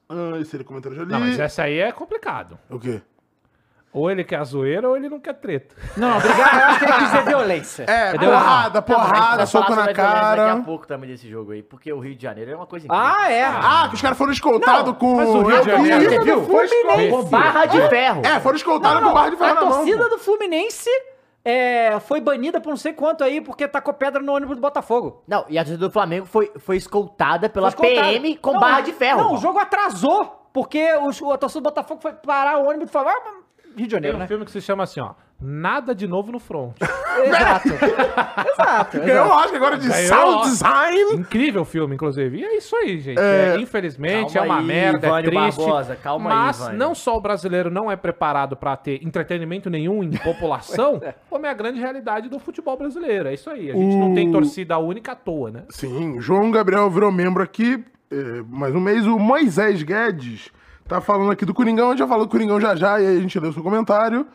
Ah, esse era o comentário já li.
Não, mas essa aí é complicado.
O quê?
Ou ele quer a zoeira ou ele não quer treta.
Não, obrigado. Eu acho que ele quis dizer violência.
É,
Entendeu?
porrada, porrada, soco
falar
na
sobre a violência Daqui a
cara.
pouco também desse jogo aí, porque o Rio de Janeiro é uma coisa incrível.
Ah, é.
Ah, que os caras foram escoltados com...
mas o Rio de Janeiro-
Você viu? Com barra de ferro.
É, foram escoltados com barra de ferro
a torcida do Fluminense é, foi banida por não sei quanto aí, porque tacou pedra no ônibus do Botafogo.
Não, e a torcida do Flamengo foi, foi escoltada pela
Foi.
PM com
Não,
barra de ferro.
Não, o jogo atrasou, porque os, a torcida do Botafogo foi parar o ônibus e falou, ah, Rio de
Tem
Janeiro,
um
né?
filme que se chama assim, ó. Nada de novo no front. <laughs>
Exato. exato,
Ganhou. Oscar agora de
Ganhou
Sound
Oscar.
Design.
Incrível filme, inclusive. E é isso aí, gente. É, infelizmente,
Calma
é uma
aí,
merda, é
Vânio
triste.
Barbosa, calma aí,
mas não só o brasileiro não é preparado pra ter entretenimento nenhum em <laughs> população, como é a grande realidade do futebol brasileiro. É isso aí. A gente não tem torcida única à toa, né?
Sim, o João Gabriel virou membro aqui, é, mais um mês. O Moisés Guedes tá falando aqui do Coringão, a gente já falou do Coringão já já, e aí a gente leu seu comentário.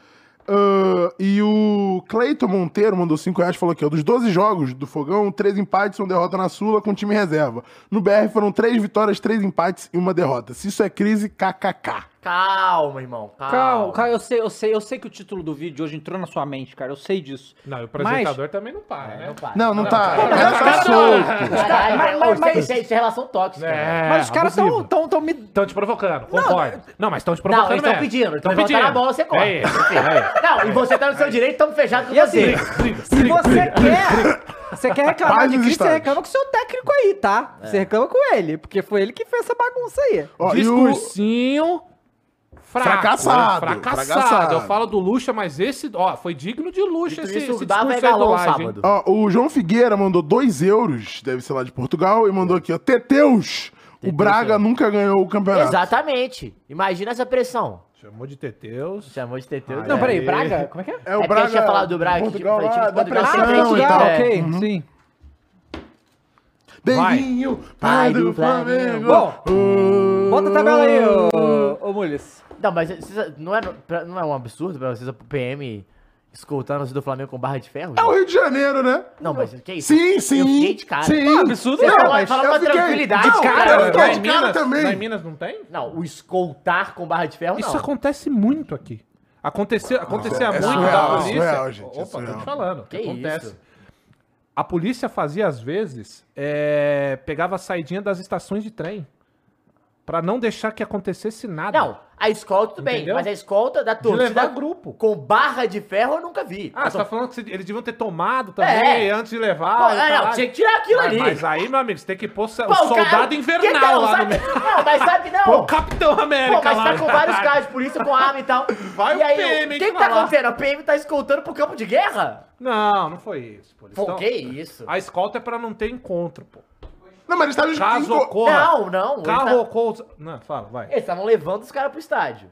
Ah, e o Cleiton Monteiro mandou 5 reais e falou aqui, ó, dos 12 jogos do Fogão, 3 empates e uma derrota na Sula com time reserva. No BR foram 3 vitórias, 3 empates e uma derrota. Se isso é crise, kkk.
Calma, irmão. Calma.
Calma, calma, eu sei, eu sei, eu sei que o título do vídeo hoje entrou na sua mente, cara. Eu sei disso.
Não, e o apresentador também não para, né?
Não para.
Não, não, tá.
mas
tá
os caras-
solto.
Caralho,
Mas-
mas,
mas-
isso, é- é relação tóxica.
É,
Mas os caras estão tão, tão me...
Estão te provocando, concordo. Não, mas estão te
Não,
provocando
eles estão pedindo. Então
Tão
levantar a bola, você corre.
É isso, é
Não, e você tá no seu direito, estamos fechados com você.
se você quer... Você quer reclamar
Paz
de
nos
crise, você reclama com o seu técnico aí, tá? Você reclama com ele, porque foi ele que fez essa bagunça aí.
Ó, o-
Discursinho fraco,
Fracassado,
fracassado.
fracassado.
Eu falo do Lucha, mas esse, ó, foi digno de Lucha esse,
isso,
esse discurso aí do
sábado.
Ó, o João Figueira mandou 2 euros, deve ser lá de Portugal, e mandou aqui, ó, Teteus! O Braga
é.
nunca ganhou o campeonato.
Exatamente. Imagina essa pressão.
Chamou de Teteus.
Chamou de TT.
Não, peraí,
Aí.
Braga? Como é que é?
É o
a
Braga.
tinha falado do Braga, que
Portugal,
tipo, foi
da
Portugal,
pressão
sem
e
Portugal,
tal.
ok,
Uhum.
sim.
Denguinho, pai do Flamengo.
Bom, bota a tabela aí, ô, ô Mules.
Não, mas vocês- não é, não é um absurdo pra vocês, o PM escoltando o do Flamengo com barra de ferro?
É o Rio de Janeiro, né?
Não, mas que isso?
Sim, sim.
Eu fiquei de cara.
Sim.
Não, absurdo
Você
não,
fala,
mas
fala com
fiquei-
tranquilidade,
Não,
cara.
eu fiquei de cara
Minas,
também.
lá em Minas não tem?
Não, o escoltar com barra de ferro,
Isso
não.
acontece muito aqui. Acontecia, acontecia
é
muito
surreal,
da
é
polícia.
surreal, gente, é
Opa, tô
surreal.
te falando.
Que
acontece.
isso?
A polícia fazia, às vezes, é, pegava a saidinha das estações de trem. Pra não deixar que acontecesse nada.
Não, a escolta tudo bem,
Entendeu?
mas a escolta da
De levar
torcida
grupo.
com barra de ferro eu nunca vi.
Ah, você
tô-
tá falando que eles deviam ter tomado também
É.
antes de levar.
Pô, é, não, tinha que tirar aquilo
mas,
ali.
Mas aí, meu amigo, você tem que pôr
Pô,
o
cara-
soldado
quem
invernal
tá-
lá
sabe-
no meio.
Não, mas sabe não. <laughs>
Pô, o Capitão
Pô,
América
mas
lá.
tá com vários carros de polícia com arma e tal.
Vai
e
o
aí,
PM
o que que tá acontecendo? A PM tá escoltando pro campo de guerra?
Não, não foi isso. Pô. Eles
Pô, que isso?
A escolta é pra não ter encontro, pô.
Não, mas eles estavam...
Caso
enco-
ocorra.
Não, não.
Carro
tá-
ocorra. Não, fala, vai.
Eles estavam levando os caras pro estádio.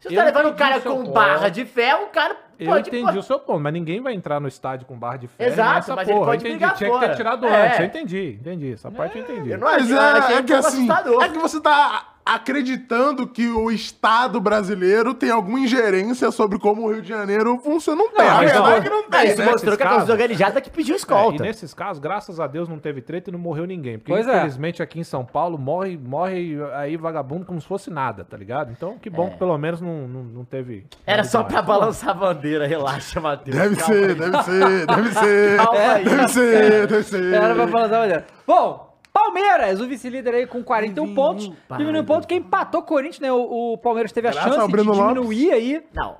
Se você
Eu
tá levando o cara
o
com
ponto.
barra de ferro, o cara
Eu
pode...
entendi o seu ponto, mas ninguém vai entrar no estádio com barra de ferro.
Exato,
nessa
mas ele
porra.
pode
eu entendi.
brigar
Tinha que
fora.
ter tirado
É.
antes. Eu entendi, entendi. Essa parte eu entendi.
Eu não
Mas é, é que assim,
assustador.
é que você tá acreditando que o Estado brasileiro tem alguma ingerência sobre como o Rio de Janeiro funciona. Não tem.
Não,
a verdade
não.
é que não
Ah,
tem.
isso
né?
mostrou que a
casos-
torcida organizada que pediu
É,
escolta.
e nesses casos, graças a Deus, não teve treta e não morreu ninguém. Porque,
Pois é.
infelizmente, aqui em São Paulo, morre, morre aí vagabundo como se fosse nada, tá ligado? Então, que bom que pelo menos não, não, não teve...
É. Era só pra balançar a bandeira, relaxa, Matheus.
Deve
Calma
ser,
aí.
deve ser, deve ser. <laughs>
Calma aí.
Deve ser, deve ser.
Era pra falar da mulher. Bom, Palmeiras, o vice-líder aí com 41 pontos. Diminuiu um ponto. Quem empatou o Corinthians, né? O, o Palmeiras teve a
Graças
chance
ao
de
Breno Lopes.
diminuir aí.
Não.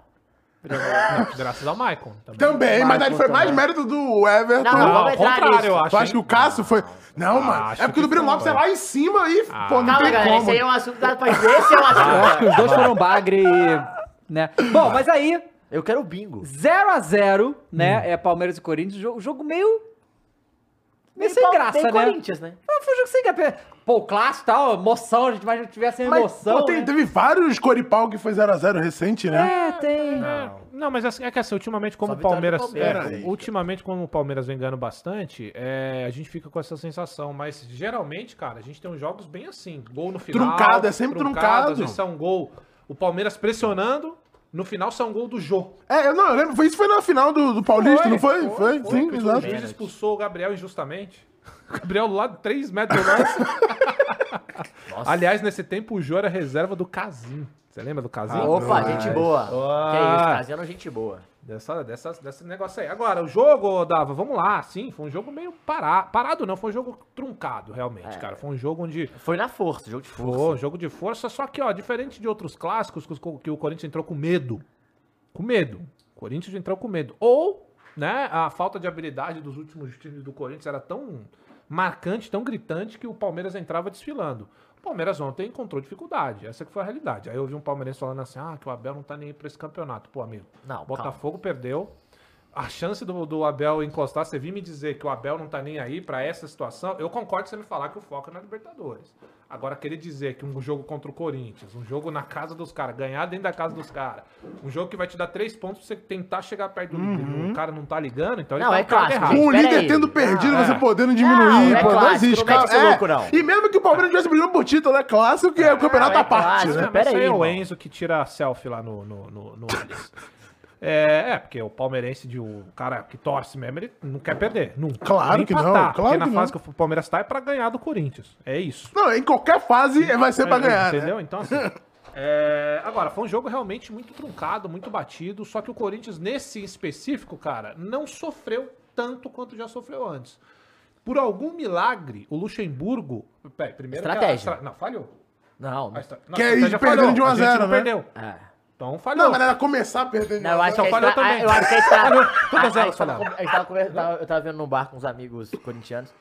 Não, graças ao Maicon. Também.
Também, mas aí foi mais
também.
mérito do Everton.
Não, não,
Não, ao contrário,
nisso.
eu acho.
Tu acha que o Cássio foi. Não, mano.
acho
É porque o do Breno. Lopes é lá em cima e, pô, não
Calma,
tem
galera.
como.
Esse aí é um assunto dado pra gente. Esse é um
Eu acho que
assunto. <laughs>
os dois foram bagre, né? Bom, mas aí,
Eu quero o bingo.
0x0, né?
Hum.
É Palmeiras e Corinthians. Jogo, o jogo meio. Meio sem
Pal-
graça,
tem
né?
Corinthians, né?
Foi um jogo sem graça. Pô, o clássico e tal, emoção, a gente que tivesse
Mas,
emoção.
pô, tem-
né?
teve vários Coripau que foi 0x0 recente, né?
É, tem.
Não, não, mas assim, é que assim, ultimamente, como
Só
o Palmeiras.
Palmeiras
é, ultimamente, como o Palmeiras vem ganhando bastante, é, a gente fica com essa sensação. Mas geralmente, cara, a gente tem uns jogos bem assim. Gol no final.
Truncado, é sempre truncado.
Às vezes é um gol. O Palmeiras pressionando. No final são um gol do Jô.
É, eu não, eu lembro. Foi, isso foi na final do, do Paulista,
Foi,
não foi?
foi,
Foi,
foi,
sim,
que o
exato.
juiz expulsou o Gabriel injustamente. <laughs> O Gabriel do lado, 3 metros do. <laughs> Aliás, nesse tempo o Jô era reserva do Casim. Você lembra do Casim?
Opa, gente boa.
Ah.
Que é isso, Cassiano, gente boa.
Dessa, dessa, desse negócio aí. Agora, o jogo, Dava, vamos lá, sim, foi um jogo meio parado. Parado não, foi um jogo truncado, realmente,
É.
cara. Foi um jogo onde.
Foi na força, jogo de
Foi
força.
um jogo de força, só que, ó, diferente de outros clássicos que, os- que o Corinthians entrou com medo. Com medo. O Corinthians entrou com medo. Ou, né, a falta de habilidade dos últimos times do Corinthians era tão marcante, tão gritante, que o Palmeiras entrava desfilando. O Palmeiras ontem encontrou dificuldade. Essa que foi a realidade. Aí eu vi um palmeirense falando assim: ah, que o Abel não tá nem aí pra esse campeonato. Pô, amigo.
Não,
Botafogo perdeu. A chance do, do Abel encostar, você vir me dizer que o Abel não tá nem aí pra essa situação, eu concordo com você me falar que o foco é na Libertadores. Agora, querer dizer que um jogo contra o Corinthians, um jogo na casa dos caras, ganhar dentro da casa dos caras, um jogo que vai te dar três pontos pra você tentar chegar perto do líder, o cara não tá ligando, então
Não,
ele
é
tá cara
clássico,
errado.
Com o líder
aí.
tendo perdido,
Não,
você
é.
podendo
Não,
diminuir,
é
pô, não
clássico,
existe.
não mete
cara. É.
louco, não.
E mesmo que o Palmeiras tivesse brigando por título, é clássico que é o campeonato
é
à parte,
clássico,
né?
Não,
Pera aí,
aí é o. Enzo que tira selfie lá no, no, no, no. <laughs> É, é, porque o palmeirense, de, o cara que torce mesmo, ele não quer perder. Nunca.
Claro
Nem
que
empatar,
não, claro
Porque na
que
fase
não.
que o Palmeiras tá é pra ganhar do Corinthians. É isso.
Não, em qualquer fase vai ser pra
É,
ganhar. né?
Entendeu? Então, assim. <laughs> é, agora, foi um jogo realmente muito truncado, muito batido. Só que o Corinthians, nesse específico, cara, não sofreu tanto quanto já sofreu antes. Por algum milagre, o Luxemburgo. Peraí, primeiro. que a
Estratégia.
estra- Não, falhou.
Não,
A estra- não,
Que
a
é perdendo
falhou.
de 1 a
A gente
0,
não
né?
perdeu.
é.
Então falhou.
Não, mas era começar perdendo.
Não, eu acho que
Então
a
falhou
estra-
também.
Eu acho que a estra-
Todas elas
gente tava
falharam.
com- a gente tava Eu vendo num bar com uns amigos corintianos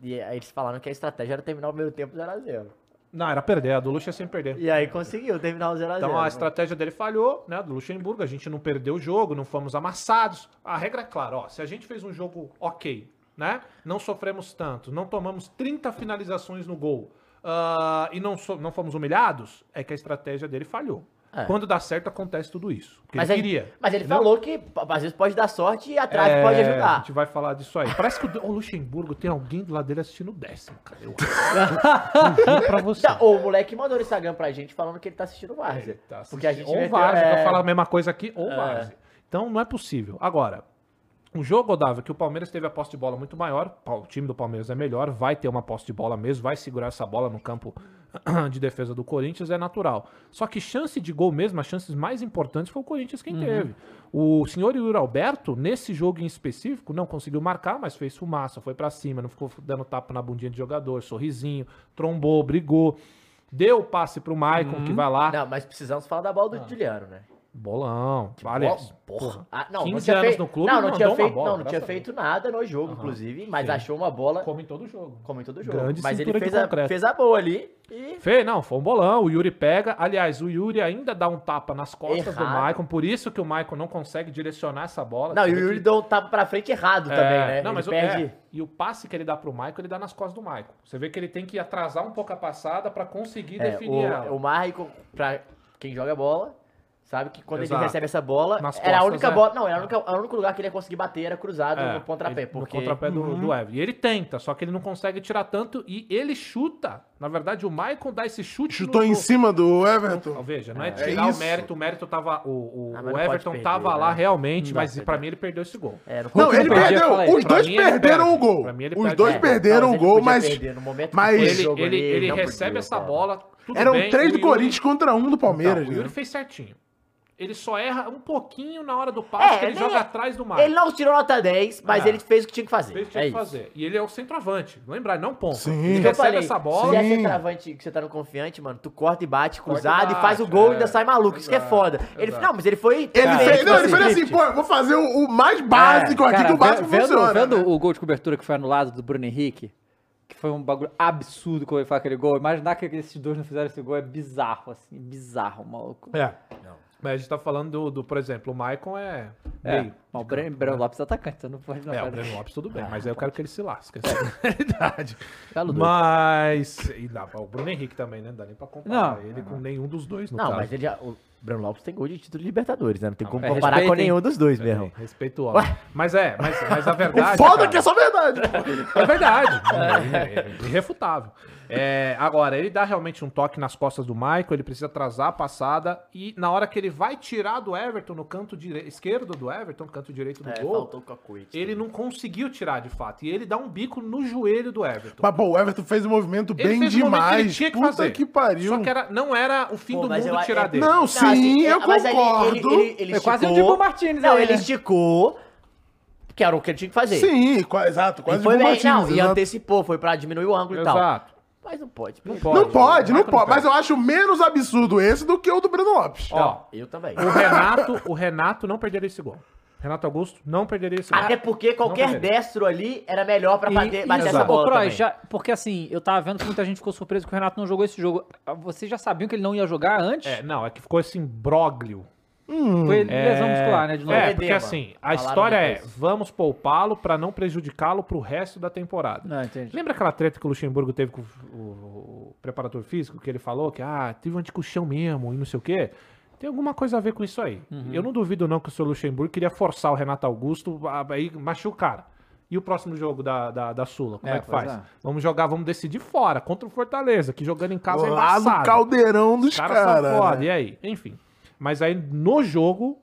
e aí eles falaram que a estratégia era terminar o primeiro tempo 0x0.
Não, era perder. A do Luxo é sem perder.
E aí conseguiu terminar o 0x0.
Então a estratégia dele falhou, né? Do Luxemburgo, a gente não perdeu o jogo, não fomos amassados. A regra é clara, ó. Se a gente fez um jogo ok, né? Não sofremos tanto, não tomamos 30 finalizações no gol ah, e não, so- não fomos humilhados, é que a estratégia dele falhou.
É.
Quando dá certo, acontece tudo isso.
Mas
ele queria.
mas ele
entendeu?
falou que às vezes pode dar sorte e atrás
É,
pode
A
ajudar.
gente vai falar disso aí. Parece que o, Luxemburgo tem alguém do lado dele assistindo o décimo, cara. <laughs> Eu juro pra você.
Não, o moleque mandou no Instagram pra gente falando que ele tá assistindo o Várzea.
Tá
porque a gente
ou Várzea,
é,
pra falar a mesma coisa aqui, ou Várzea. Então não é possível. Agora, um jogo, Odava, que o Palmeiras teve a posse de bola muito maior, o time do Palmeiras é melhor, vai ter uma posse de bola mesmo, vai segurar essa bola no campo <clears throat> de defesa do Corinthians, é natural. Só que chance de gol mesmo, as chances mais importantes foi o Corinthians quem teve. O senhor Yuri Alberto, nesse jogo em específico, não conseguiu marcar, mas fez fumaça, foi pra cima, não ficou dando tapa na bundinha de jogador, sorrisinho, trombou, brigou. Deu o passe pro Maicon, que vai lá.
Não, mas precisamos falar da bola do Juliano, né?
Bolão.
Bola- porra. Ah, não,
15
não tinha
anos
feito,
no clube,
não, não
mandou
tinha feito,
bola,
não, não tinha
a
feito nada no jogo, inclusive, mas
sim.
achou uma bola
Como em todo jogo.
como em todo jogo.
Grande
mas ele fez a,
concreto.
fez a boa ali e
Fê, não, foi um bolão. O Yuri pega. Aliás, o Yuri ainda dá um tapa nas costas do
Errado.
Maicon. Por isso que o Maicon não consegue direcionar essa bola.
Não, e o Yuri
que-
deu um tapa pra frente errado
É,
também, né?
Não,
ele
mas o-
perde.
é, e o passe que ele dá pro Maicon, ele dá nas costas do Maicon. Você vê que ele tem que atrasar um pouco a passada pra conseguir
É,
definir ela.
o, o Marco, pra quem joga bola, sabe que quando
Exato.
ele recebe essa bola,
Nas
era a
costas,
única
é.
bola. Não, era a única- o único lugar que ele ia conseguir bater era cruzado
É,
no pontapé.
ele-
porque...
No contrapé do, do Evan. E ele tenta, só que ele não consegue tirar tanto e ele chuta. Na verdade, o Maicon dá esse chute.
Chutou
no-
em cima do Everton.
veja, não é
É
tirar o
isso.
mérito, o mérito tava. O, o,
Ah,
o Everton
perder,
tava
né?
lá realmente, mas
pra
pra
perder.
mim ele perdeu esse gol.
É,
Não, ele perdeu. Os dois
ele
perderam
perde.
o gol.
Ele
Os dois
É,
perderam
mas
o
ele
gol, mas. mas-
o
Ele, ele, ele recebe essa bola.
Eram três
o
do Corinthians contra um do Palmeiras.
Não, o Yuri
né?
fez certinho. Ele só erra um pouquinho na hora do passe, que ele joga atrás do Maicon.
Ele não tirou nota 10, mas
É.
ele fez o que tinha que fazer.
Fez o que
é
tinha que
isso.
fazer. E ele é o centroavante. Lembrar, não ponta.
Sim.
Ele recebe
falei,
essa
Se
bola.
é
Sim.
centroavante que você tá no confiante, mano, tu corta e bate
Corta e
cruzado e, faz o gol
é.
e ainda sai maluco. Isso que é
Exato,
foda. Ele, não, mas ele foi.
Ele fez, não, ele
tipo
fez assim, pô, eu vou fazer o, o mais básico aqui
Cara,
que o básico
vendo,
funciona.
vendo
né?
o gol de cobertura que foi anulado do Bruno Henrique, que foi um bagulho absurdo quando ele faz aquele gol. Imaginar que esses dois não fizeram esse gol é bizarro, assim, bizarro, maluco.
É. Mas a gente tá falando do, do, por exemplo, o Maicon é
É,
meio.
mas o Breno, Breno Lopes é atacante, você não pode não
É, o. Breno Lopes tudo bem, mas aí eu quero que ele se lasque. Essa é a realidade. <laughs>
Galo doido.
Mas. E dá, o Bruno Henrique também, né? Não dá nem pra comparar
Não.
ele com nenhum dos dois, no
Não,
caso.
mas ele já. O Breno Lopes tem gol de título de Libertadores, né? Não tem como
é,
comparar com
respeitem.
nenhum dos dois mesmo.
É, Respeito o homem. Mas é, mas, mas a <laughs> verdade.
Foda
cara,
que é só verdade. <laughs>
É verdade. É, é irrefutável. É, agora, ele dá realmente um toque nas costas do Michael, ele precisa atrasar a passada e na hora que ele vai tirar do Everton no canto dire... esquerdo do Everton, canto direito do
É,
gol,
o cacuete.
ele não conseguiu tirar de fato. E ele dá um bico no joelho do Everton.
Mas, pô, o Everton fez um movimento
Ele
bem
fez o momento que ele
demais.
tinha que
Puta
fazer.
que pariu.
Só que era, não era o fim
Pô,
do mundo
eu-
tirar
é-
dele.
Não, sim, eu
mas ali
concordo.
Ele, ele, ele
É quase um
esticou-
Dibu Martínez
Não,
aí,
ele esticou, que era o que ele tinha que fazer.
Sim, exato,
E
quase
foi
Dibu
bem,
Martínez,
não, e
exato.
antecipou, foi pra diminuir o ângulo e tal. Mas não pode.
Não pode.
Não pode, não pode. Mas eu acho menos absurdo esse do que o do Breno Lopes.
Ó,
Eu também.
o Renato, o Renato não perderia esse gol. Renato Augusto não perderia esse gol.
Até porque qualquer destro ali era melhor pra bater, bater essa bola também.
já, porque assim, eu tava vendo que muita gente ficou surpreso que o Renato não jogou esse jogo. Vocês já sabiam que ele não ia jogar antes?
É, não, é que ficou esse imbróglio.
Foi lesão muscular, né? De novo.
É,
Edema.
porque assim, a
Falaram
história é, vamos poupá-lo pra não prejudicá-lo pro resto da temporada.
Não, entendi.
Lembra aquela treta que o Luxemburgo teve com o, o preparador físico, que ele falou que, ah, teve um anticuchão mesmo e não sei o quê? Tem alguma coisa a ver com isso aí.
Uhum.
Eu não duvido não que o seu Luxemburgo queria forçar o Renato Augusto a aí machucar. o cara. E o próximo jogo da, da, da Sula, como
É,
é, que faz?
é.
Vamos jogar, vamos decidir fora, contra o Fortaleza, que jogando em casa é
Lá do
embaçado.
caldeirão dos
Os caras
caras.
foda,
né?
e aí? Enfim. Mas aí, no jogo,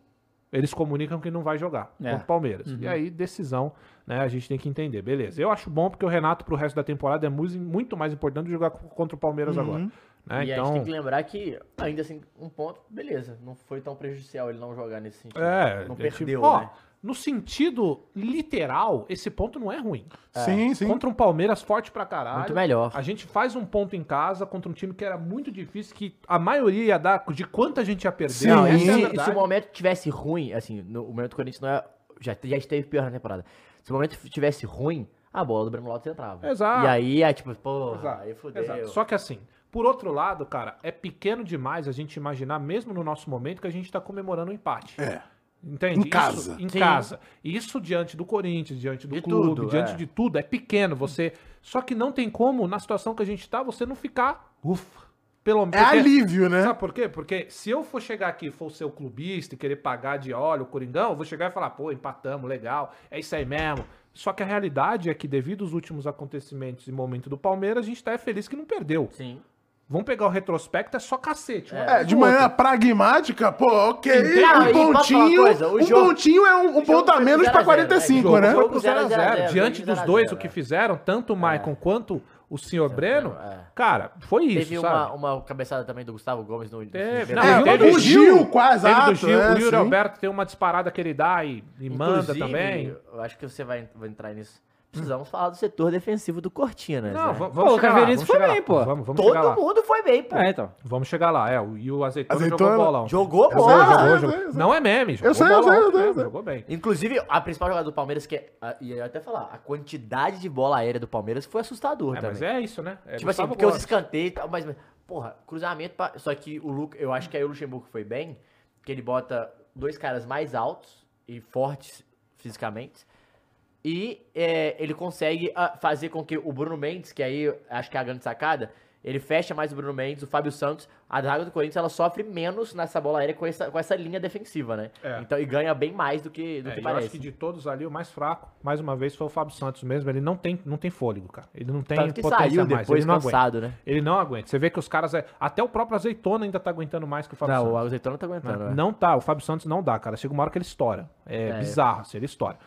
eles comunicam que não vai jogar
É.
contra o Palmeiras. E aí, decisão, né? A gente tem que entender. Beleza. Eu acho bom porque o Renato, pro resto da temporada, é mu- muito mais importante jogar co- contra o Palmeiras agora. Né?
E a gente
Então.
tem que lembrar que, ainda assim, um ponto, beleza. Não foi tão prejudicial ele não jogar nesse sentido.
É,
não perdeu, né?
No sentido literal, esse ponto não é ruim.
Sim, sim.
Contra um Palmeiras forte pra caralho.
Muito melhor.
A gente faz um ponto em casa contra um time que era muito difícil, que a maioria ia dar de quanta gente ia perder.
Sim.
Não, e
é a
se, se o momento tivesse ruim, assim, no, o momento do Corinthians não é. Já, já esteve pior na temporada. Se o momento tivesse ruim, a bola do Breno Lopes entrava.
Exato.
E aí é tipo, porra,
Exato,
aí fudeu.
exato. Só que assim, por outro lado, cara, é pequeno demais a gente imaginar, mesmo no nosso momento, que a gente tá comemorando um empate.
É.
Entende?
Em casa.
Em
Sim.
casa. Isso diante do Corinthians, diante do
De
clube,
tudo,
diante
é.
de tudo, é pequeno. Você. Só que não tem como, na situação que a gente tá, você não ficar. Ufa. Pelo
É alívio, né?
Sabe por quê? Porque se eu for chegar aqui e for ser o clubista e querer pagar de óleo o Coringão, eu vou chegar e falar, pô, empatamos, legal, é isso aí mesmo. Só que a realidade é que, devido aos últimos acontecimentos e momento do Palmeiras, a gente tá é feliz que não perdeu.
Sim.
Vamos pegar o retrospecto, é só cacete. uma
É, de
outro.
pragmática, pô, ok.
Não,
um pontinho.
coisa? O
um
jogo-
pontinho é um, um
o jogo
ponto a menos pra
a zero,
45,
jogo
né?
foi-
Foi pro 0 a 0
0 a 0,
Diante dos
0 a
dois,
0,
o que
é.
fizeram, tanto o Maicon quanto o senhor Breno,
é.
cara, foi isso,
Teve
sabe?
uma, uma cabeçada também do Gustavo Gomes no.
Teve, não,
É,
teve
o Gil, quase,
Teve do
exato,
Gil,
é,
o Yuri
sim.
Alberto tem uma disparada que ele dá e, e manda também.
Eu acho que você vai, vai entrar nisso. Precisamos falar do setor defensivo do Cortinas.
Não,
né?
va-
Pô,
vamos
o
chegar lá.
Caveirense
Vamos
foi
chegar
bem,
lá.
pô.
Vamos, vamos chegar lá.
Todo mundo foi bem, pô.
É, então.
Vamos chegar lá. É, o- e o Azeitona,
Azeitona-
jogou bola ontem.
Jogou bola.
Jogou, jogou. Não é meme, jogou
Eu sei, eu sei, eu
ontem
sei, eu
mesmo,
sei.
Jogou bem.
Inclusive, a principal jogada do Palmeiras, que é. E eu até falar, a quantidade de bola aérea do Palmeiras foi assustador
É,
também.
mas é isso, né? É
tipo assim, porque os escanteios e tal, mas, mas, porra, cruzamento. Pra... Só que o Luca, eu acho que aí o Luxemburgo foi bem, que ele bota dois caras mais altos e fortes fisicamente. E é, ele consegue ah, fazer com que o Bruno Mendes, que aí acho que é a grande sacada, ele fecha mais o Bruno Mendes, o Fábio Santos. A draga do Corinthians ela sofre menos nessa bola aérea com essa, com essa linha defensiva, né?
É.
Então, e ganha bem mais do que, do
É,
que
eu
parece.
acho que de todos ali, o mais fraco, mais uma vez, foi o Fábio Santos mesmo. Ele não tem, não tem fôlego, cara. Ele não tem
Tanto que
potência
saiu
mais.
depois
ele não aguenta.
cansado, né?
Ele não aguenta. Você vê que os caras. é- Até o próprio Azeitona ainda tá aguentando mais que o Fábio
Não,
Santos.
o Azeitona tá aguentando.
Né?
né?
Não tá, o Fábio Santos não dá, cara. Chega uma hora que ele estoura. É,
É.
bizarro, assim, ele estoura.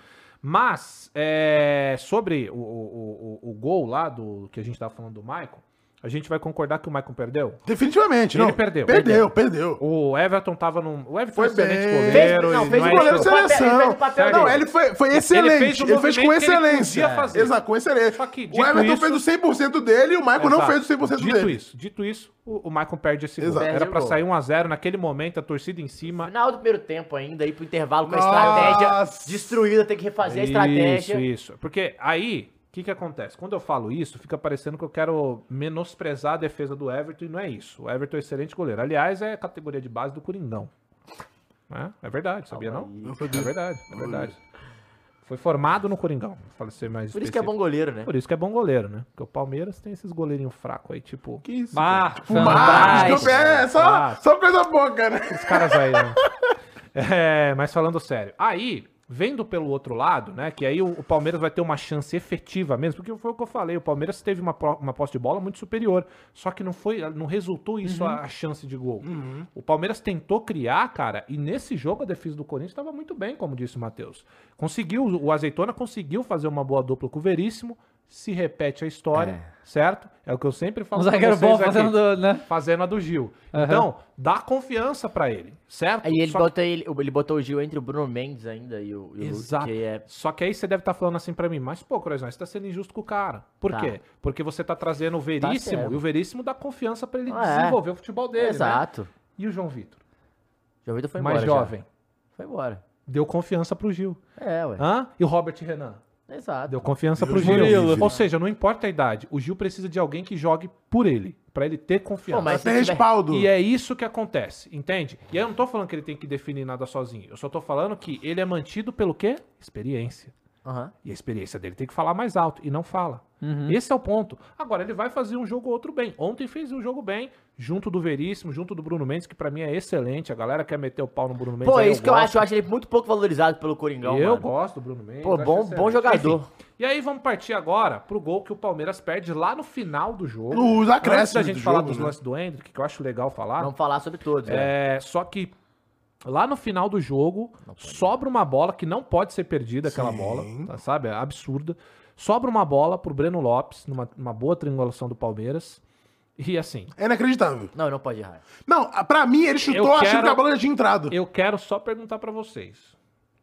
Mas, é, sobre o, o, o, o gol lá do que a gente tava falando do Michael, a gente vai concordar que o Maicon perdeu?
Definitivamente,
Ele
não.
perdeu.
Perdeu, perdeu.
O Everton tava num. O Everton
Foi
é excelente
bem.
goleiro.
Fez- não, fez
não
o
é
Goleiro
Ele
de
fez o papel-
seleção.
ele fez
Não, ele foi, foi excelente.
fez
Ele
o
fez, com
ele
excelência.
fazer.
Exato, com excelência.
Só que,
o Everton
isso-
fez o 100% dele e o Michael não fez o 100%
Dito
dele.
isso, dito isso, o, o Maicon perde esse gol. Era pra sair 1x0 naquele momento, a torcida em cima.
Final do primeiro tempo ainda, ir pro intervalo com a
Nossa.
estratégia destruída, tem que refazer a estratégia.
Isso, isso. Porque aí, que que acontece? Quando eu falo isso, fica parecendo que eu quero menosprezar a defesa do Everton e não é isso. O Everton é excelente goleiro. Aliás, é categoria de base do Coringão. É, é verdade, sabia não? É verdade, é verdade. Foi formado no Coringão, pra ser mais
Por isso que é bom
específico.
goleiro, né?
Por isso que é bom goleiro, né? Porque o Palmeiras tem esses goleirinhos fracos aí, tipo...
Que isso?
Marcos,
O Marcos, é só,
Marcos.
só coisa boa, cara.
Os caras aí, né? <laughs> É, mas falando sério. Aí, vendo pelo outro lado, né? Que aí o, o Palmeiras vai ter uma chance efetiva mesmo, porque foi o que eu falei, o Palmeiras teve uma, uma posse de bola muito superior. Só que não foi, não resultou isso a, a chance de gol. O Palmeiras tentou criar, cara, e nesse jogo a defesa do Corinthians estava muito bem, como disse o Matheus. Conseguiu, o Azeitona conseguiu fazer uma boa dupla com o Veríssimo. Se repete a história, certo? É o que eu sempre falo
Um
pra
zagueiro
vocês
bom
aqui
fazendo, do- né?
fazendo a do Gil.
Aham.
Então, dá confiança pra ele, certo?
Aí ele,
Só que-
bota ele, ele botou o Gil entre o Bruno Mendes ainda e o, e o
Exato.
que é...
Só que aí você deve estar falando assim pra mim, mas pô, Corazão, você tá sendo injusto com o cara. Por
Tá.
quê? Porque você tá trazendo o Veríssimo
certo.
e o Veríssimo dá confiança pra ele
Ah, é.
desenvolver o futebol dele, né?
Exato.
E o João Vitor?
João Vitor foi
mais
embora já.
jovem.
Foi embora.
Deu confiança pro Gil.
É, ué.
Hã? E o Robert Renan?
Exato.
Deu confiança pro. Gil.
Murilo.
Ou seja, não importa a idade, o Gil precisa de alguém que jogue por ele, pra ele ter confiança.
Pô, mas tiver-
respaldo.
E é isso que acontece, entende? E aí eu não tô falando que ele tem que definir nada sozinho. Eu só tô falando que ele é mantido pelo quê? Experiência.
Aham.
E a experiência dele tem que falar mais alto. E não fala. Esse é o ponto. Agora, ele vai fazer um jogo ou outro bem. Ontem fez um jogo bem, junto do Veríssimo, junto do Bruno Mendes, que pra mim é excelente. A galera quer meter o pau no Bruno Mendes.
Pô, é isso que eu
gosto.
acho. Eu acho ele muito pouco valorizado pelo Coringão,
Eu
mano.
gosto do Bruno Mendes.
Pô, bom-
excelente.
bom jogador.
Enfim, e aí vamos partir agora pro gol que o Palmeiras perde lá no final do jogo.
Nos acréscimos
Antes da gente
do
falar
jogo,
dos
né?
lances do Hendrick, que eu acho legal falar.
Vamos falar sobre todos, né?
É, só que lá no final do jogo, sobra uma bola que não pode ser perdida, aquela bola, tá, sabe? É absurda. Sobra uma bola pro Breno Lopes, numa, numa boa triangulação do Palmeiras. E assim,
É inacreditável.
Não, não pode errar.
Não, pra mim, ele chutou
Eu
achando
quero-
que a bola já tinha entrado.
eu quero só perguntar pra vocês.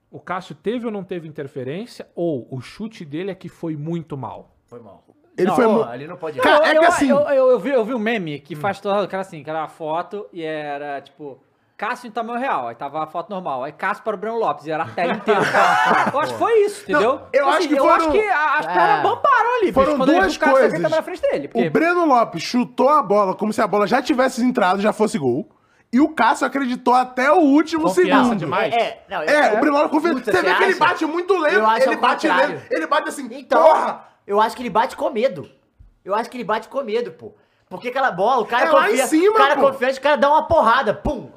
O Cássio teve ou não teve interferência? Ou o chute dele é que foi muito mal?
Foi mal.
Ele
Não,
foi mu-
ali não pode
Cara,
errar.
é
eu,
que assim-
eu, eu, eu vi, eu vi um meme que faz todo. Cara assim, que era uma foto e era tipo. Cássio em tamanho real, aí tava a foto normal. Aí Cássio para o Breno Lopes, e era a tela inteira. <laughs> eu acho que foi isso, entendeu? Tipo assim,
eu acho que
eu
foram-
acho que as pernas
É.
bambaram ali,
Foram duas
o
coisas.
tava na frente dele. Porque
O Breno Lopes chutou a bola como se a bola já tivesse entrado, já fosse gol. E o Cássio acreditou até o último
Confiança
segundo.
demais.
É, é, não,
É, o Breno Lopes confia.
Puta,
Você vê que ele bate muito lento.
Eu acho
ele bate
contrário.
lento. Ele bate assim,
Então,
porra!
eu acho que ele bate com medo. Eu acho que ele bate com medo, pô. Porque aquela bola, o cara
É
confia,
cima,
o cara
pô.
confiante, o cara dá uma porrada, pum,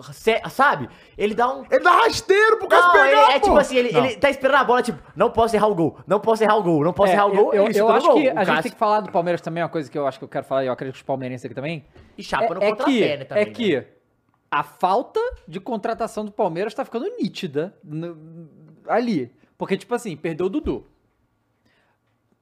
sabe? Ele dá um...
Ele dá rasteiro pro Cássio
Não, ele,
pegar,
é
pô.
tipo assim, ele, ele tá esperando a bola, tipo, não posso errar o gol, não posso errar o gol, não posso
É,
errar o gol,
eu, eu, eu acho
gol.
que a gente
Cássio-
tem que falar do Palmeiras também, uma coisa que eu acho que eu quero falar, e eu acredito que os palmeirenses aqui também.
E chapa no
é, é
contrapé,
que,
né, também,
é que
né?
a falta de contratação do Palmeiras tá ficando nítida no- ali. Porque, tipo assim, perdeu o Dudu.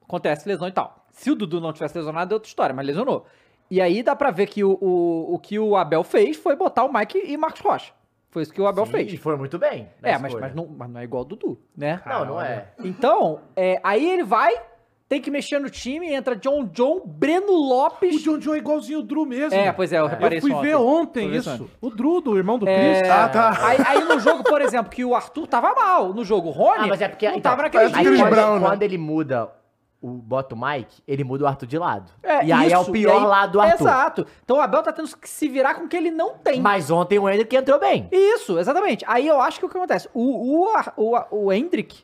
Acontece lesão e tal. Se o Dudu não tivesse lesionado, é outra história, mas lesionou. E aí dá pra ver que o, o, o que o Abel fez foi botar o Mike e Marcos Rocha. Foi isso que o Abel
Sim,
fez.
E foi muito bem.
É, mas, mas, não, mas não é igual o Dudu, né?
Não, não é.
Então, é, aí ele vai, tem que mexer no time, entra John John, Breno Lopes.
O John John é igualzinho o Drew mesmo.
É, pois é, eu reparei
Eu fui
isso
ver
ontem.
isso.
isso
O Drew, do irmão do
É,
Chris.
Ah, tá.
Aí, aí no jogo, por exemplo, que o Arthur tava mal. No jogo, o Rony
Ah, mas é porque...
não
então,
tava naquele
parece
aí quando,
né?
quando ele muda o bota o Mike, ele muda o Arthur de lado.
É,
e aí é o
isso,
pior
aí-
lado do Arthur.
Exato. Então o Abel tá tendo que se virar com o que ele não tem.
Mas ontem o Hendrick entrou bem.
Isso, exatamente. Aí eu acho que o que acontece? O, o, o, o Hendrick,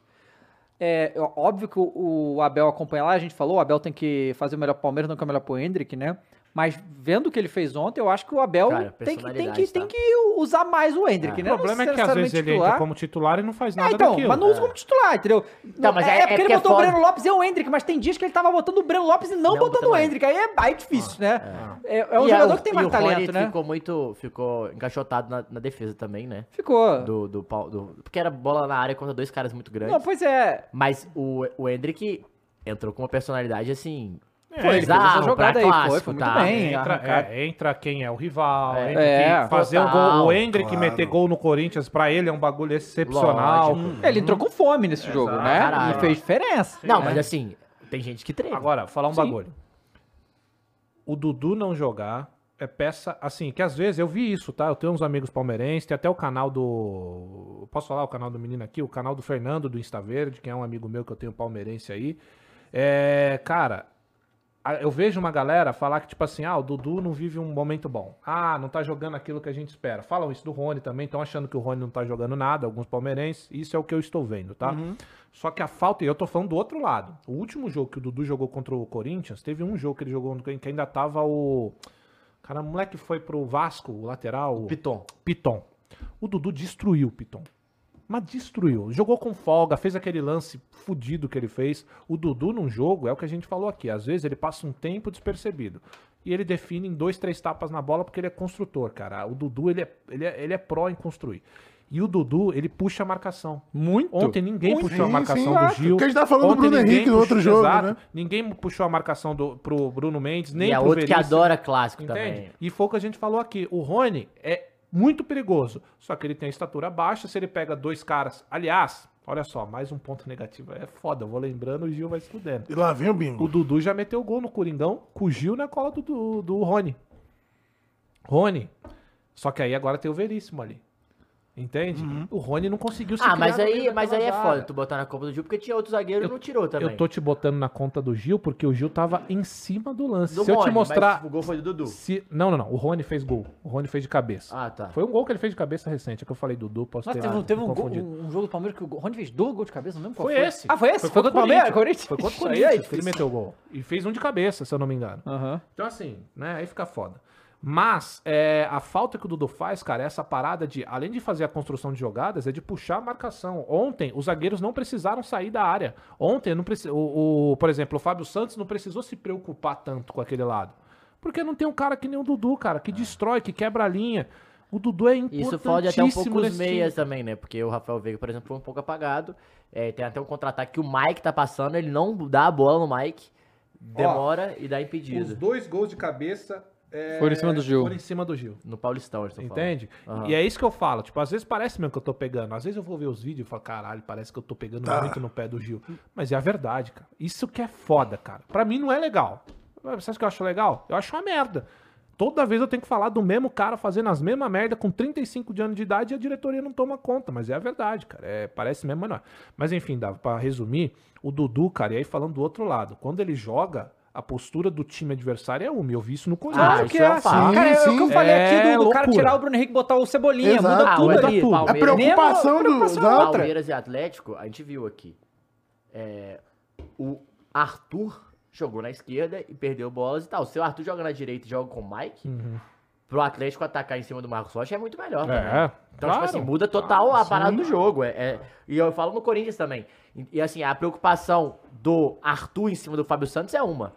é, óbvio que o, o Abel acompanha lá, a gente falou, o Abel tem que fazer o melhor pro Palmeiras, não que é o melhor pro Hendrick, né? Mas vendo o que ele fez ontem, eu acho que o Abel
Cara,
tem, que, tem, que,
personalidade,
tem
tá?
que usar mais o Hendrick,
É.
né?
O problema é que às vezes ele entra como titular e não faz
É,
nada
então,
daquilo.
mas não usa como titular, entendeu?
Não, mas é-
é,
é
porque
porque
ele
é
botou o. Breno Lopes e o Hendrick, mas tem dias que ele tava botando o Breno Lopes e não,
Não
botando o Hendrick. Aí é, aí é difícil, né? É, é um
E
jogador
o-
que tem
e
mais
o Rony
talento, né?
ficou muito... Ficou encaixotado na, na defesa também, né?
Ficou.
Do, do, do- Porque era bola na área contra dois caras muito grandes.
Não, pois é.
Mas o, o Hendrick entrou com uma personalidade, assim,
Foi, fez essa
Bizarro,
jogada
pra
aí, foi,
clássico,
foi muito
tá?
bem.
Entra,
arrancado.
é, entra quem é o rival,
É.
entra
É,
fazer um
total,
gol. O Hendrick
claro.
meter gol no Corinthians, pra ele é um bagulho excepcional.
Lógico.
Ele entrou com fome nesse jogo, né?
Caralho.
E fez diferença.
Não,
né?
mas assim, tem gente que treina.
Agora, falar um
Sim.
bagulho. O Dudu não jogar é peça, assim, que às vezes eu vi isso, tá? Eu tenho uns amigos palmeirenses, tem até o canal do. Posso falar o canal do menino aqui? O canal do Fernando do Insta Verde, que é um amigo meu que eu tenho palmeirense aí. É, cara, eu vejo uma galera falar que, tipo assim, ah, o Dudu não vive um momento bom. Ah, não tá jogando aquilo que a gente espera. Falam isso do Rony também, estão achando que o Rony não tá jogando nada, alguns palmeirenses. Isso é o que eu estou vendo, tá? Só que a falta, e eu tô falando do outro lado. O último jogo que o Dudu jogou contra o Corinthians, teve um jogo que ele jogou que ainda tava o. Cara, o moleque foi pro Vasco, o lateral. O
Piton.
Piton. O Dudu destruiu o Piton. Mas destruiu. Jogou com folga, fez aquele lance fudido que ele fez. O Dudu num jogo, é o que a gente falou aqui. Às vezes ele passa um tempo despercebido. E ele define em dois, três tapas na bola porque ele é construtor, cara. O Dudu, ele é, ele é, ele é pró em construir. E o Dudu, ele puxa a marcação.
Muito.
Ontem ninguém
Muito.
puxou a
Sim,
marcação
sim,
do. Gil.
Porque a gente tava falando do
Ontem
Bruno
ninguém
Henrique no outro
puxou-
jogo,
exato.
né?
Ninguém puxou a marcação do, pro Bruno Mendes, nem
e é
pro
outro que adora clássico
Entende?
também.
E foi o que a gente falou aqui. O Rony é muito perigoso. Só que ele tem a estatura baixa. Se ele pega dois caras. Aliás, olha só, mais um ponto negativo. É foda, eu vou lembrando, o Gil vai se fudendo.
E lá vem o
O
bingo.
Dudu já meteu gol no Coringão com o Gil na cola do, do, do Rony. Rony. Só que aí agora tem o Veríssimo ali. Entende? O Rony não conseguiu se
Ah, mas aí, mas aí é foda tu botar na Copa do Gil, porque tinha outro zagueiro e não tirou também.
Eu tô te botando na conta do Gil porque o Gil tava em cima do lance.
Do
Se eu te
Rony,
mostrar.
mas o gol foi do Dudu.
Se... Não, não, não. O Rony fez gol. O Rony fez de cabeça.
Ah, tá.
Foi um gol que ele fez de cabeça recente. É que eu falei Dudu, posso
Nossa,
ter
teve, um- teve um, gol- um jogo do Palmeiras que o Rony fez dois gols de cabeça, não lembro qual
Foi
foi.
esse.
Ah, foi esse? Foi,
contra
contra o Palmeiras? Corinthians?
Foi contra o Corinthians ele meteu o gol. E fez um de cabeça, se eu não me engano.
Aham.
Então, assim, né? Aí fica foda. Mas é, a falta que o Dudu faz, cara, é essa parada de, além de fazer a construção de jogadas, é de puxar a marcação. Ontem, os zagueiros não precisaram sair da área. Ontem, não preci... o, o- por exemplo, o Fábio Santos não precisou se preocupar tanto com aquele lado. Porque não tem um cara que nem o Dudu, cara, que destrói, que quebra a linha. O Dudu é importantíssimo
Isso fode até um pouco os
nesse time.
meias também, né? Porque o Rafael Veiga, por exemplo, foi um pouco apagado. É, tem até um contra-ataque que o Mike tá passando, ele não dá a bola no Mike, demora e dá
Os
impedido.
dois gols de cabeça é,
Foram em cima do Gil.
Foram em cima do Gil.
No Paulistão, eles.
Entende?
Aham.
E é isso que eu falo. Tipo, às vezes parece mesmo que eu tô pegando. Às vezes eu vou ver os vídeos e falo, caralho, parece que eu tô pegando
Tá.
muito no pé do Gil. Mas é a verdade, cara. Isso que é foda, cara. Pra mim não é legal. Você acha que eu acho legal? Eu acho uma merda. Toda vez eu tenho que falar do mesmo cara fazendo as mesmas merda com 35 de anos de idade e a diretoria não toma conta. Mas é a verdade, cara. É, parece mesmo, mas não é. Mas enfim, dá pra resumir, o Dudu, cara, e aí falando do outro lado, quando ele joga, a postura do time adversário é uma. Eu vi isso no Corinthians.
Ah,
Claro que
é
é assim.
fato.
Cara, é o que eu
Sim,
falei
é
aqui do, do cara tirar o Bruno Henrique e botar o Cebolinha.
Exato.
Muda
Ah,
tudo
muda
ali.
tudo.
A preocupação do.
preocupação
da outra.
Palmeiras e Atlético, a gente viu aqui. É, o Arthur jogou na esquerda e perdeu bolas e tal. Se o Arthur joga na direita e joga com o Mike, pro Atlético atacar em cima do Marcos Rocha é muito melhor.
É.
Então,
claro.
tipo assim, muda total a parada do jogo. É, é- e eu falo no Corinthians também. E, e, assim, a preocupação do Arthur em cima do Fábio Santos é uma.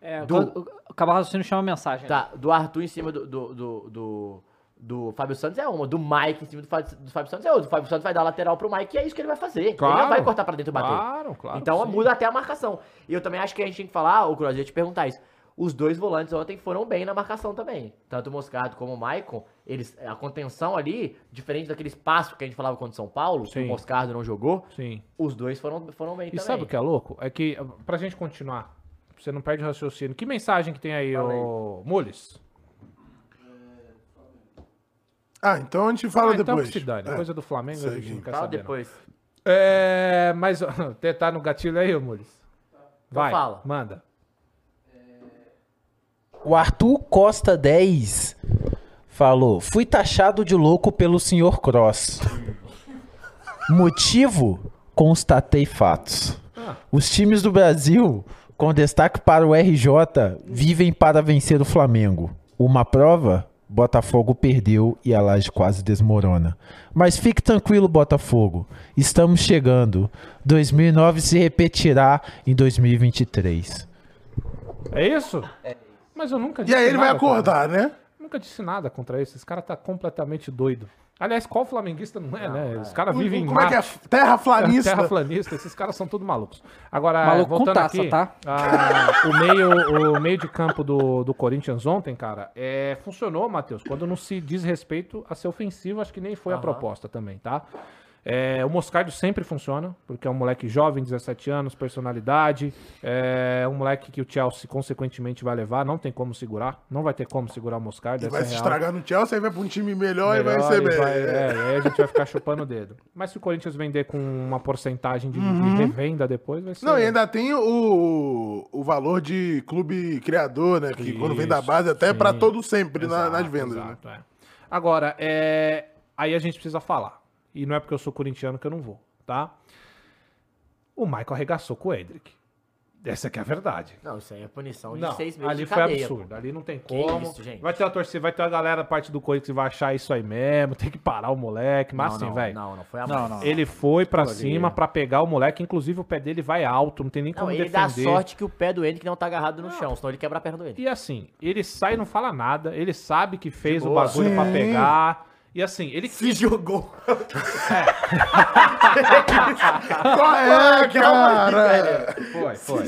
É,
Do-
quando- o Cabo Raciocínio chama mensagem.
Tá, do Arthur em cima do, do, do, do, do Fábio Santos é uma. Do Mike em cima do, do Fábio Santos é outra. O Fábio Santos vai dar lateral pro Mike e é isso que ele vai fazer. ele
Claro.
não vai cortar pra dentro e bater.
Claro, claro.
então
sim.
muda até a marcação. E eu também acho que a gente tem que falar, o Cruz, eu ia te perguntar isso. Os dois volantes ontem foram bem na marcação também. Tanto o Moscardo como o Maicon, eles, a contenção ali, diferente daquele espaço que a gente falava contra o São Paulo, que
Sim.
o Moscardo não jogou,
Sim.
os dois foram, foram bem
E
também.
sabe o que é louco? É que, pra gente continuar, você não perde o raciocínio. Que mensagem que tem aí, ô Mules?
Ah, então a gente fala
Ah, então
depois.
que se dane.
É.
Coisa do Flamengo a
Segue.
gente não quer
Fala
saber. não.
depois.
É, mas <laughs> tá no gatilho aí, ô Mules? Vai,
fala.
manda.
O Arthur Costa 10 falou: Fui taxado de louco pelo Sr. Cross. Motivo? Constatei fatos. Os times do Brasil, com destaque para o RJ, vivem para vencer o Flamengo. Uma prova? Botafogo perdeu e a laje quase desmorona. Mas fique tranquilo, Botafogo. Estamos chegando. 2009 se repetirá em 2023.
É isso? Mas eu nunca
E
disse
aí ele vai
nada contra-
acordar, né?
Nunca disse nada contra isso. Esse cara tá completamente doido. Aliás, qual flamenguista não é, né? Os caras vivem em
Como é que é?
Marte.
Terraflanista. <laughs>
Terraplanista, esses caras são tudo malucos. Agora,
Maluco
voltando
taça,
aqui,
tá?
ah, o, meio, o meio de campo do, do Corinthians ontem, cara, é, funcionou, Matheus, quando não se diz respeito a ser ofensivo, acho que nem foi a proposta também, tá? É, o Moscardo sempre funciona, porque é um moleque jovem, 17 anos, personalidade, é um moleque que o Chelsea consequentemente vai levar, não tem como segurar, não vai ter como segurar o Moscardo,
vai
é
se
real.
estragar no Chelsea, aí vai pra um time melhor, e vai
Melhor
ser
e
bem.
vai- é, e aí a gente vai ficar chupando o dedo. Mas se o Corinthians vender com uma porcentagem de, de revenda depois, vai ser.
Não, e ainda tem o, o valor de clube criador, né? Que quando vem da
Isso,
base até é pra
sim.
todo sempre na-
Exato,
nas vendas. né?
exato, é. Agora, é... aí a gente precisa falar. E não é porque eu sou corintiano que eu não vou, tá? O Michael arregaçou com o Edric. Essa que é a verdade.
Não, isso aí é punição de
Não,
seis meses
ali
de
foi
cadeia.
absurdo.
pô.
Ali não tem como.
isso, gente?
Vai ter a torcida, vai ter a galera, parte do Corinthians que vai achar isso aí mesmo. Tem que parar o moleque. Mas
Não,
assim,
não,
velho.
Não, não foi a
Não, não.
Ele foi pra cima pra pegar o moleque. Inclusive, o pé dele vai alto. Não tem nem
Não,
como
ele
defender.
dá sorte que o pé do Henrique não tá agarrado no chão, senão ele quebra a perna do Henrique.
E assim, ele sai e não fala nada. Ele sabe que fez o bagulho pra
Sim.
pegar. E assim, ele
Se jogou. <laughs>
Qual é, cara?
Foi, foi.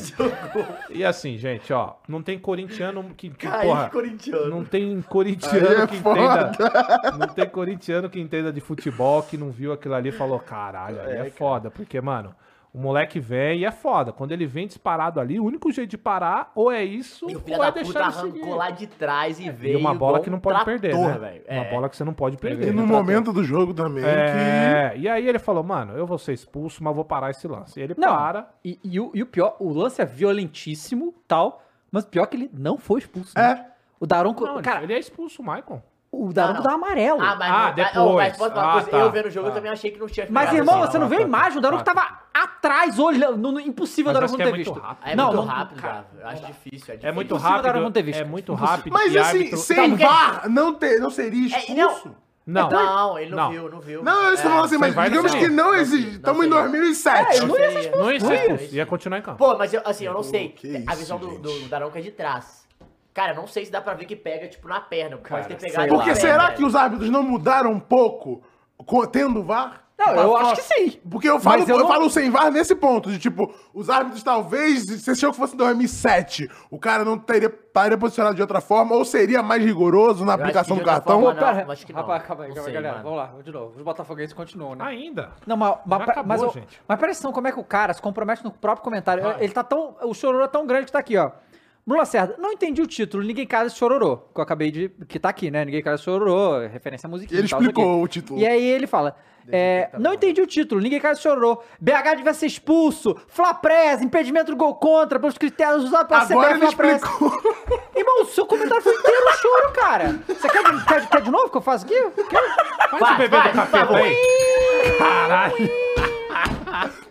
E assim, gente, ó, não tem corintiano que, que
Caiu
porra,
corintiano.
não tem corintiano
é
que
foda.
entenda, não tem corintiano que entenda de futebol que não viu aquilo ali e falou, caralho, aí é, foda, porque, mano, o moleque vem e é foda. Quando ele vem disparado ali, o único jeito de parar ou é isso
E o filho
ou é
da
deixar
puta
ele seguir.
arrancou lá de trás e veio.
E uma bola que não pode perder,
trator,
né?
velho.
Uma
É.
bola que você não pode perder.
E no momento do jogo também, que...
É, e aí ele falou, mano, eu vou ser expulso, mas vou parar esse lance. E ele
Não,
para.
e, e o, e o pior, o lance é violentíssimo, tal, mas o pior é que ele não foi expulso.
É.
né? O Daronco,
Não,
cara,
ele é expulso, o Michael.
O Daronco
não.
dá amarelo.
Ah, mas,
Ah,
não,
depois.
oh, mas posso falar uma
Ah,
coisa?
tá,
eu vendo o jogo,
tá.
eu também achei que não tinha
Mas, irmão,
assim,
você não
tá,
vê a imagem? O Daronco
tá.
tava atrás, olhando. no- no- impossível o Daronco não ter
é muito
visto.
rápido.
É
não,
muito
não,
rápido,
cara.
Eu acho difícil. É,
É
difícil.
muito
Impossível o Daronco
rápido.
não ter visto.
É muito rápido.
Mas assim,
árbitro-
sem VAR, não, ter, não seria
É, e não-
expulso?
Não.
Não, ele não,
Não.
viu, não viu.
Não, eu estou falando assim, mas
não
digamos que não
Não
existe. Estamos em
Não
2007.
É, não ia ser
seria.
Não ia ser
Não ia.
expulso, ia continuar em campo.
Pô, mas assim, eu não sei. a visão do Daronco é de trás. Cara, eu não sei se dá pra ver que pega, tipo, na perna. Pode ter pegado
lá.
Porque
perna.
será que os árbitros não mudaram um pouco co- tendo VAR?
Não,
Tipo,
eu acho que sim.
Porque eu falo,
Mas
eu
eu não-
falo sem VAR nesse ponto, de tipo, os árbitros talvez, se achou que fosse em 2007, o cara não teria, estaria posicionado de outra forma, ou seria mais rigoroso na
acho que
aplicação do cartão.
forma, não,
pera,
acho que não.
rapaz, calma aí,
Não
calma aí, galera.
mano.
Vamos lá, de novo. Os botafoguenses continuam, né?
Ainda.
Não, mas, mas,
acabou,
mas, eu-
gente.
mas presta atenção como é que o cara se compromete no próprio comentário. Ele tá tão. O chororô é tão grande que tá aqui, ó. Bruno Lacerda, não entendi o título, ninguém casa chororô. Que eu acabei de. Que tá aqui, né? Ninguém casa chororô, referência à musiquinha.
Ele
tal,
explicou o título.
E aí ele fala. é, não entendi o título, ninguém casa esse chororô. BH devia ser expulso, Flaprés, impedimento do gol contra, pelos critérios usados
ele
Flaprés.
explicou. <laughs>
Irmão, o seu comentário foi inteiro choro, cara. Você quer, de- quer, quer de novo que eu faço aqui? Quer?
Faz
Vai,
o bebê
vai,
do
favor.
aí. Caralho.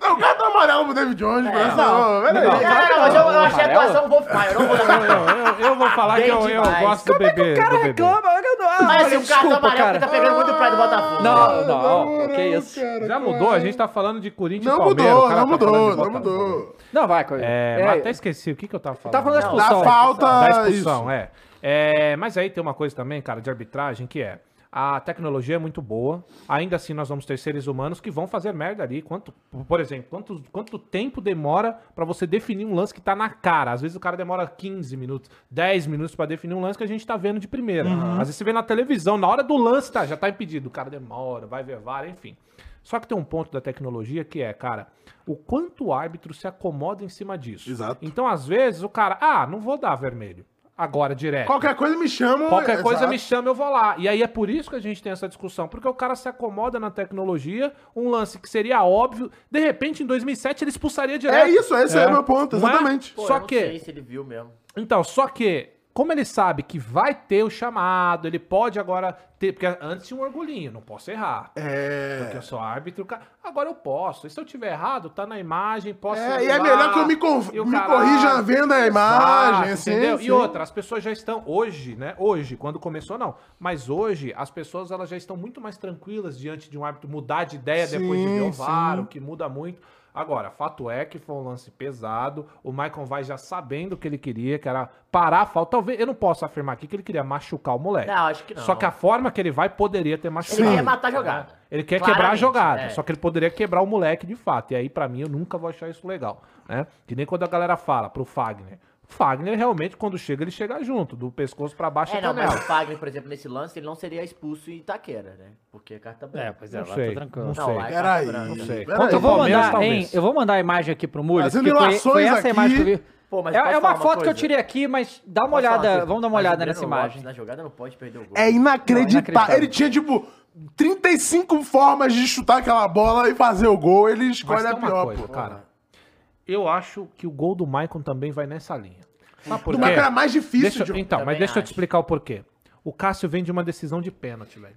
Não, o cara tá amarelo pro David Jones, é, não,
não,
peraí.
não.
Não, não, mas eu, eu achei a atuação Wolfmaier, eu não vou dar
Eu, vou falar que eu,
Bem
eu gosto do
Como é que
bebê.
o cara
do bebê.
reclama? Eu não- ah,
Mas
olha,
o cartão
desculpa,
amarelo
cara.
que tá pegando muito o pai do Botafogo.
Não, não, que isso.
Já mudou, a gente tá falando de Corinthians
Não
e Palmeiras.
mudou,
o cara
não
tá
mudou, não mudou.
Não, vai, Coelho.
É, mas até esqueci o que, que eu tava falando.
Tá falando da
Não,
expulsão.
Da falta.
Da expulsão, é. É, Mas aí tem uma coisa também, cara, de arbitragem, que é. A tecnologia é muito boa. Ainda assim, nós vamos ter seres humanos que vão fazer merda ali. Quanto, por exemplo, quanto, quanto tempo demora pra você definir um lance que tá na cara? Às vezes o cara demora 15 minutos, 10 minutos pra definir um lance que a gente tá vendo de primeira. Às vezes você vê na televisão, na hora do lance, tá, já tá impedido. O cara demora, vai ver VAR, enfim. Só que tem um ponto da tecnologia que é, cara, o quanto o árbitro se acomoda em cima disso.
Exato.
Então, às vezes, o cara, ah, não vou dar vermelho. Agora, direto.
Qualquer coisa me chama.
Qualquer coisa
exato.
me chama, eu vou lá. E aí é por isso que a gente tem essa discussão. Porque o cara se acomoda na tecnologia, um lance que seria óbvio. De repente, em 2007, ele expulsaria direto.
É isso, esse é, o meu ponto,
é?
exatamente.
Pô,
Só
eu não
que-
sei se ele viu mesmo.
Então, só que, como ele sabe que vai ter o chamado, ele pode agora ter. Porque antes tinha um orgulhinho, não posso errar. Porque
É.
eu sou árbitro, cara. Agora eu posso. E se eu tiver errado, tá na imagem, posso.
É, e é melhor que eu me, me
caralho.
corrija vendo a imagem,
Exato,
assim.
entendeu?
sim.
E outra, as pessoas já estão hoje, né? Hoje, quando começou não, mas hoje as pessoas elas já estão muito mais tranquilas diante de um árbitro mudar de ideia
Sim,
depois de ver o VAR,
sim.
o que muda muito. Agora, fato é que foi um lance pesado. O Maicon vai já sabendo o que ele queria, que era parar a falta. Talvez, eu não posso afirmar aqui que ele queria machucar o moleque.
Não, acho que não.
Só que a forma que ele vai poderia ter machucado.
Ele quer matar a jogada.
Ele quer quebrar a
Claramente,
jogada,
é.
só que ele poderia quebrar o moleque de fato. E aí, pra mim, eu nunca vou achar isso legal. Né? Que nem quando a galera fala pro Fagner. Fagner, realmente, quando chega, ele chega junto, do pescoço pra baixo
É,
é
não, mas o Fagner, por exemplo, nesse lance, ele não seria expulso em Itaquera, né? Porque é carta branca.
É, pois é,
Não
lá
sei,
tá tranquilo.
não
Não,
sei.
lá é
Peraí.
Não sei.
Peraí.
Contra
Eu vou,
Palmeiras,
mandar,
talvez.
hein, eu vou mandar a imagem aqui pro Mules,
As
porque foi, foi essa a imagem que eu vi.
Pô, mas
é é
falar
uma
uma
foto que eu tirei aqui, mas dá uma
Posso falar
olhada,
coisa?
vamos dar uma olhada nessa
Lopes
imagem.
Na jogada não pode perder o gol.
É inacreditável.
inacreditável.
Ele tinha, tipo, 35 formas de chutar aquela bola e fazer o gol. Ele escolhe a pior,
coisa,
pô.
cara. Eu acho que o gol do Maicon também vai nessa linha. Sabe por
Do
quê?
Mais difícil
Deixa-
de-
Então, mas deixa eu te
acho.
explicar o porquê. O Cássio vem de uma decisão de pênalti, velho.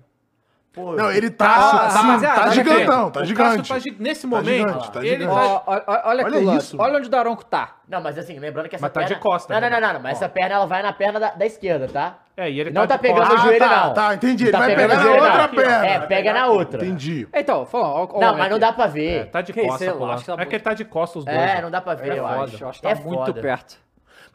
Pô,
Não, ele tá,
Tá,
assim,
rapaziada,
tá
olha
gigantão,
O
tá
Cássio
gigante.
tá nesse
Tá
momento,
gigante, tá
ele
gigante.
tá
Ó, ó, ó, olha
Olha
o
isso.
Olha onde o Daronco tá.
Não, mas assim, lembrando que essa
Mas tá de
perna...
costa,
Não,
né?
não, não, não, mas essa perna ela vai na perna da, da esquerda, tá?
É, e ele
não tá, pegando no joelho,
tá,
não.
tá, entendi.
Não
Ele vai
pegando
pegar na outra
não.
perna.
É, pega na outra.
Entendi.
Então, o
Não, mas não dá pra ver.
É, tá de
acho tá
É que ele tá de costas os dois.
É, não dá pra ver,
É
eu acho.
Acho
é
tá muito perto.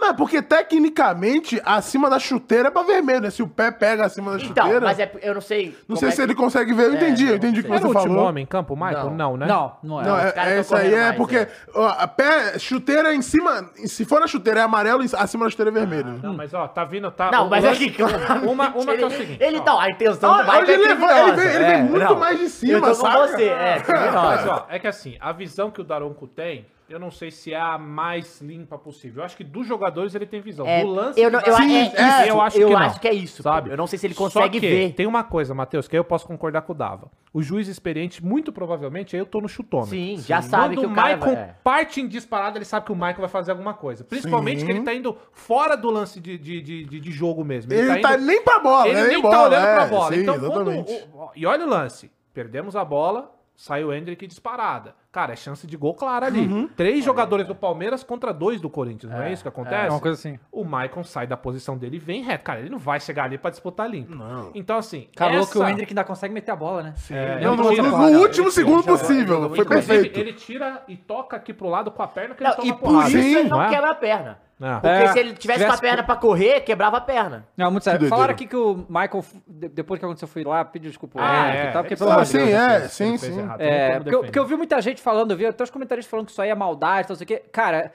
Não, é porque tecnicamente, acima da chuteira é pra vermelho, né? Se o pé pega acima da
Então,
chuteira.
mas é, eu não sei...
Não sei
é
se
que-
ele consegue ver. Eu entendi, eu entendi o que
não
Era
você
o último
falou.
homem em campo, Michael?
Não.
Não, né?
Não, não é.
Não, é, é isso aí é
mais,
porque
é.
ó, a pé, chuteira em cima, se for na chuteira é amarelo, acima da chuteira é vermelho.
Não, mas ó, tá vindo, tá...
Não,
o
mas é que,
Uma, uma que é o
ele-
seguinte...
Ele tá, a intenção
Ah,
do Michael
hoje
é
ele levou- ele
criminosa.
vem- ele vem
É,
muito
não.
mais de cima,
Eu tô com você, é.
Mas, ó, é que assim, a visão que o Daronco tem, eu não sei se é a mais limpa possível. Eu acho que dos jogadores ele tem visão.
É,
do lance...
eu, não, eu,
Sim,
é,
é,
isso,
eu acho
eu
que não.
acho que é isso.
Sabe?
Eu não sei se ele
Só
consegue
que
ver.
Tem uma coisa, Matheus, que aí eu posso concordar com o Dava. O juiz experiente, muito provavelmente, aí eu tô no chutômetro.
Sim, já sabe
Quando
que
o
o cara
Michael
vai- é.
parte em disparada, ele sabe que o Michael vai fazer alguma coisa. Principalmente
Sim.
que ele tá indo fora do lance de, de, de, de- de jogo mesmo.
Ele tá
indo-
nem pra bola,
ele
né?
nem
Nem
tá
bola,
olhando
é,
pra bola.
sim,
então, quando
exatamente.
e olha o lance. Perdemos a bola, saiu o Hendrick disparada. Cara, é chance de gol clara ali.
Uhum.
Três jogadores do Palmeiras contra dois do Corinthians, não é, isso que acontece?
É uma coisa assim.
O Maicon sai da posição dele e vem reto. Cara, ele não vai chegar ali pra disputar limpo.
Não.
Então, assim.
Cara, louco que o
essa-
Hendrick ainda consegue meter a bola, né?
É,
Não,
ele
no, no-
ele
último
tira-
segundo possível. Foi
Inclusive,
perfeito.
Ele tira e toca aqui pro lado com a perna que
Não,
ele toma
e por
porrada.
isso
Sim,
ele não,
não é?
quebra a perna.
Não.
Porque
É,
se ele tivesse com a
tivesse-
perna pra correr, quebrava a perna.
Não, muito sério.
Que
Falaram aqui que o Michael, de- depois que aconteceu, foi lá, pediu desculpa
Ah, é.
e tal, porque
Ele
pelo
Ah, sim,
Deus.
é,
Ele
sim, sim.
errado,
É, porque, eu, porque eu vi muita gente falando, eu vi até os comentaristas falando que isso aí é maldade, não sei o quê. Cara,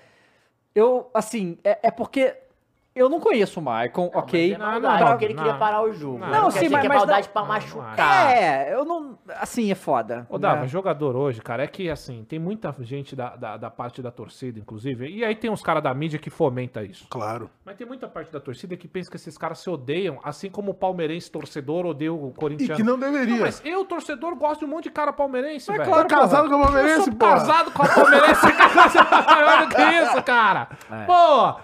eu, assim, é, é porque eu não conheço o Maicon, ok?
Mas é maldade,
não,
porque ele queria
não.
parar o jogo.
Não,
Não,
não, sim, mas-
que é maldade
não-
pra
não,
machucar.
É, eu não. Assim, é foda.
Ô, Dava,
né?
jogador hoje, cara, é que assim, tem muita gente da, da, da parte da torcida, inclusive, e aí tem uns caras da mídia que fomenta isso.
Claro.
Mas tem muita parte da torcida que pensa que esses caras se odeiam, assim como o palmeirense torcedor odeia o
E
corintiano.
que não deveria.
mas eu, torcedor, gosto de um monte de cara palmeirense, velho.
Tá casado com
Eu
Palmeirense,
sou
pô.
casado com a palmeirense, <laughs> maior do que isso, cara.
É.
Pô,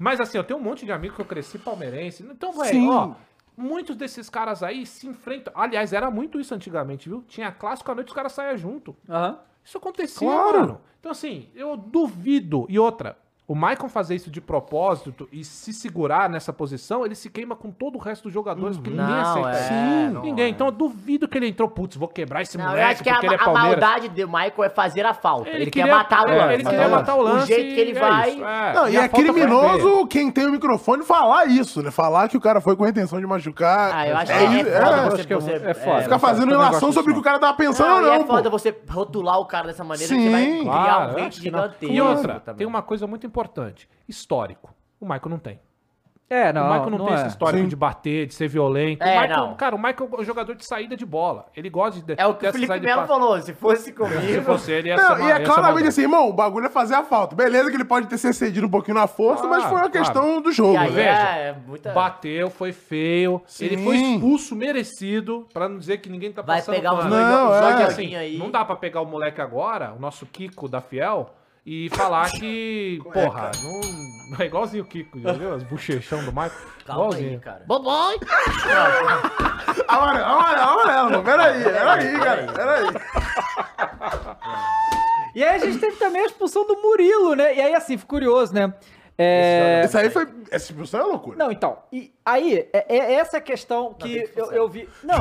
mas assim, eu tenho um monte de amigo que eu cresci palmeirense. Então, velho, ó, muitos desses caras aí se enfrentam. Aliás, era muito isso antigamente, viu? Tinha clássico à noite, os caras saíam junto.
Aham.
Isso acontecia,
Claro.
mano. Então, assim, eu duvido. E outra, o Maicon fazer isso de propósito e se segurar nessa posição, ele se queima com todo o resto dos jogadores, porque ninguém
Não,
aceita.
é,
Sim,
não
ninguém.
é.
Então eu duvido que ele entrou, putz, vou quebrar esse
Não, eu
moleque
acho que a,
porque ele é
a
Palmeiras.
maldade do Michael é fazer a falta. Ele,
Ele
quer
queria-
matar o
é,
lance.
ele queria matar o lance
O jeito que ele
e é
vai.
é.
Não, e,
a
é criminoso quem tem o microfone falar isso, né? Falar que o cara foi com a intenção de machucar.
Ah, eu acho
É
que é,
é.
é- é foda.
Ficar fazendo
Eu
relação sobre o que o cara tava pensando
Não,
ou
e
não,
é foda você rotular o cara dessa maneira que você vai criar um
eu
hate gigantesco.
E outra, tem uma coisa muito importante: histórico. O Michael não tem.
É, não.
o Michael não, tem
é.
esse histórico
Sim.
de bater, de ser violento.
É,
o Michael,
não.
Cara, o Michael é um jogador de saída de bola. Ele gosta de.
É o que o Felipe Melo falou. Se fosse comigo.
Se fosse ele, ia
Não,
ser
e
uma-
é
ia ser
claramente assim, irmão, o bagulho é fazer a falta. Beleza que ele pode ter se cedido um pouquinho na força, mas foi uma
Claro,
questão do jogo,
E aí
né?
Veja,
é, é muita.
Bateu, foi feio.
Sim.
Ele foi expulso, merecido, pra não dizer que ninguém tá
Vai
passando
pegar uns
pano.
dois,
Não, é.
assim,
aí.
não dá pra pegar o moleque agora, o nosso Kiko da Fiel, e falar que, <laughs> porra, não, é igualzinho o Kiko, já viu? As bochechão do Michael.
Calma aí,
igualzinho.
cara.
Bobói! <laughs>
Amarelo, amarelo, amarelo. Peraí, peraí, cara. Peraí. <laughs>
E aí a gente teve também a expulsão do Murilo, né? E aí, assim, fico curioso, né? É...
Esse aí foi. Essa expulsão é loucura.
Não, então. E aí, é, é essa a questão que eu, eu vi. Não.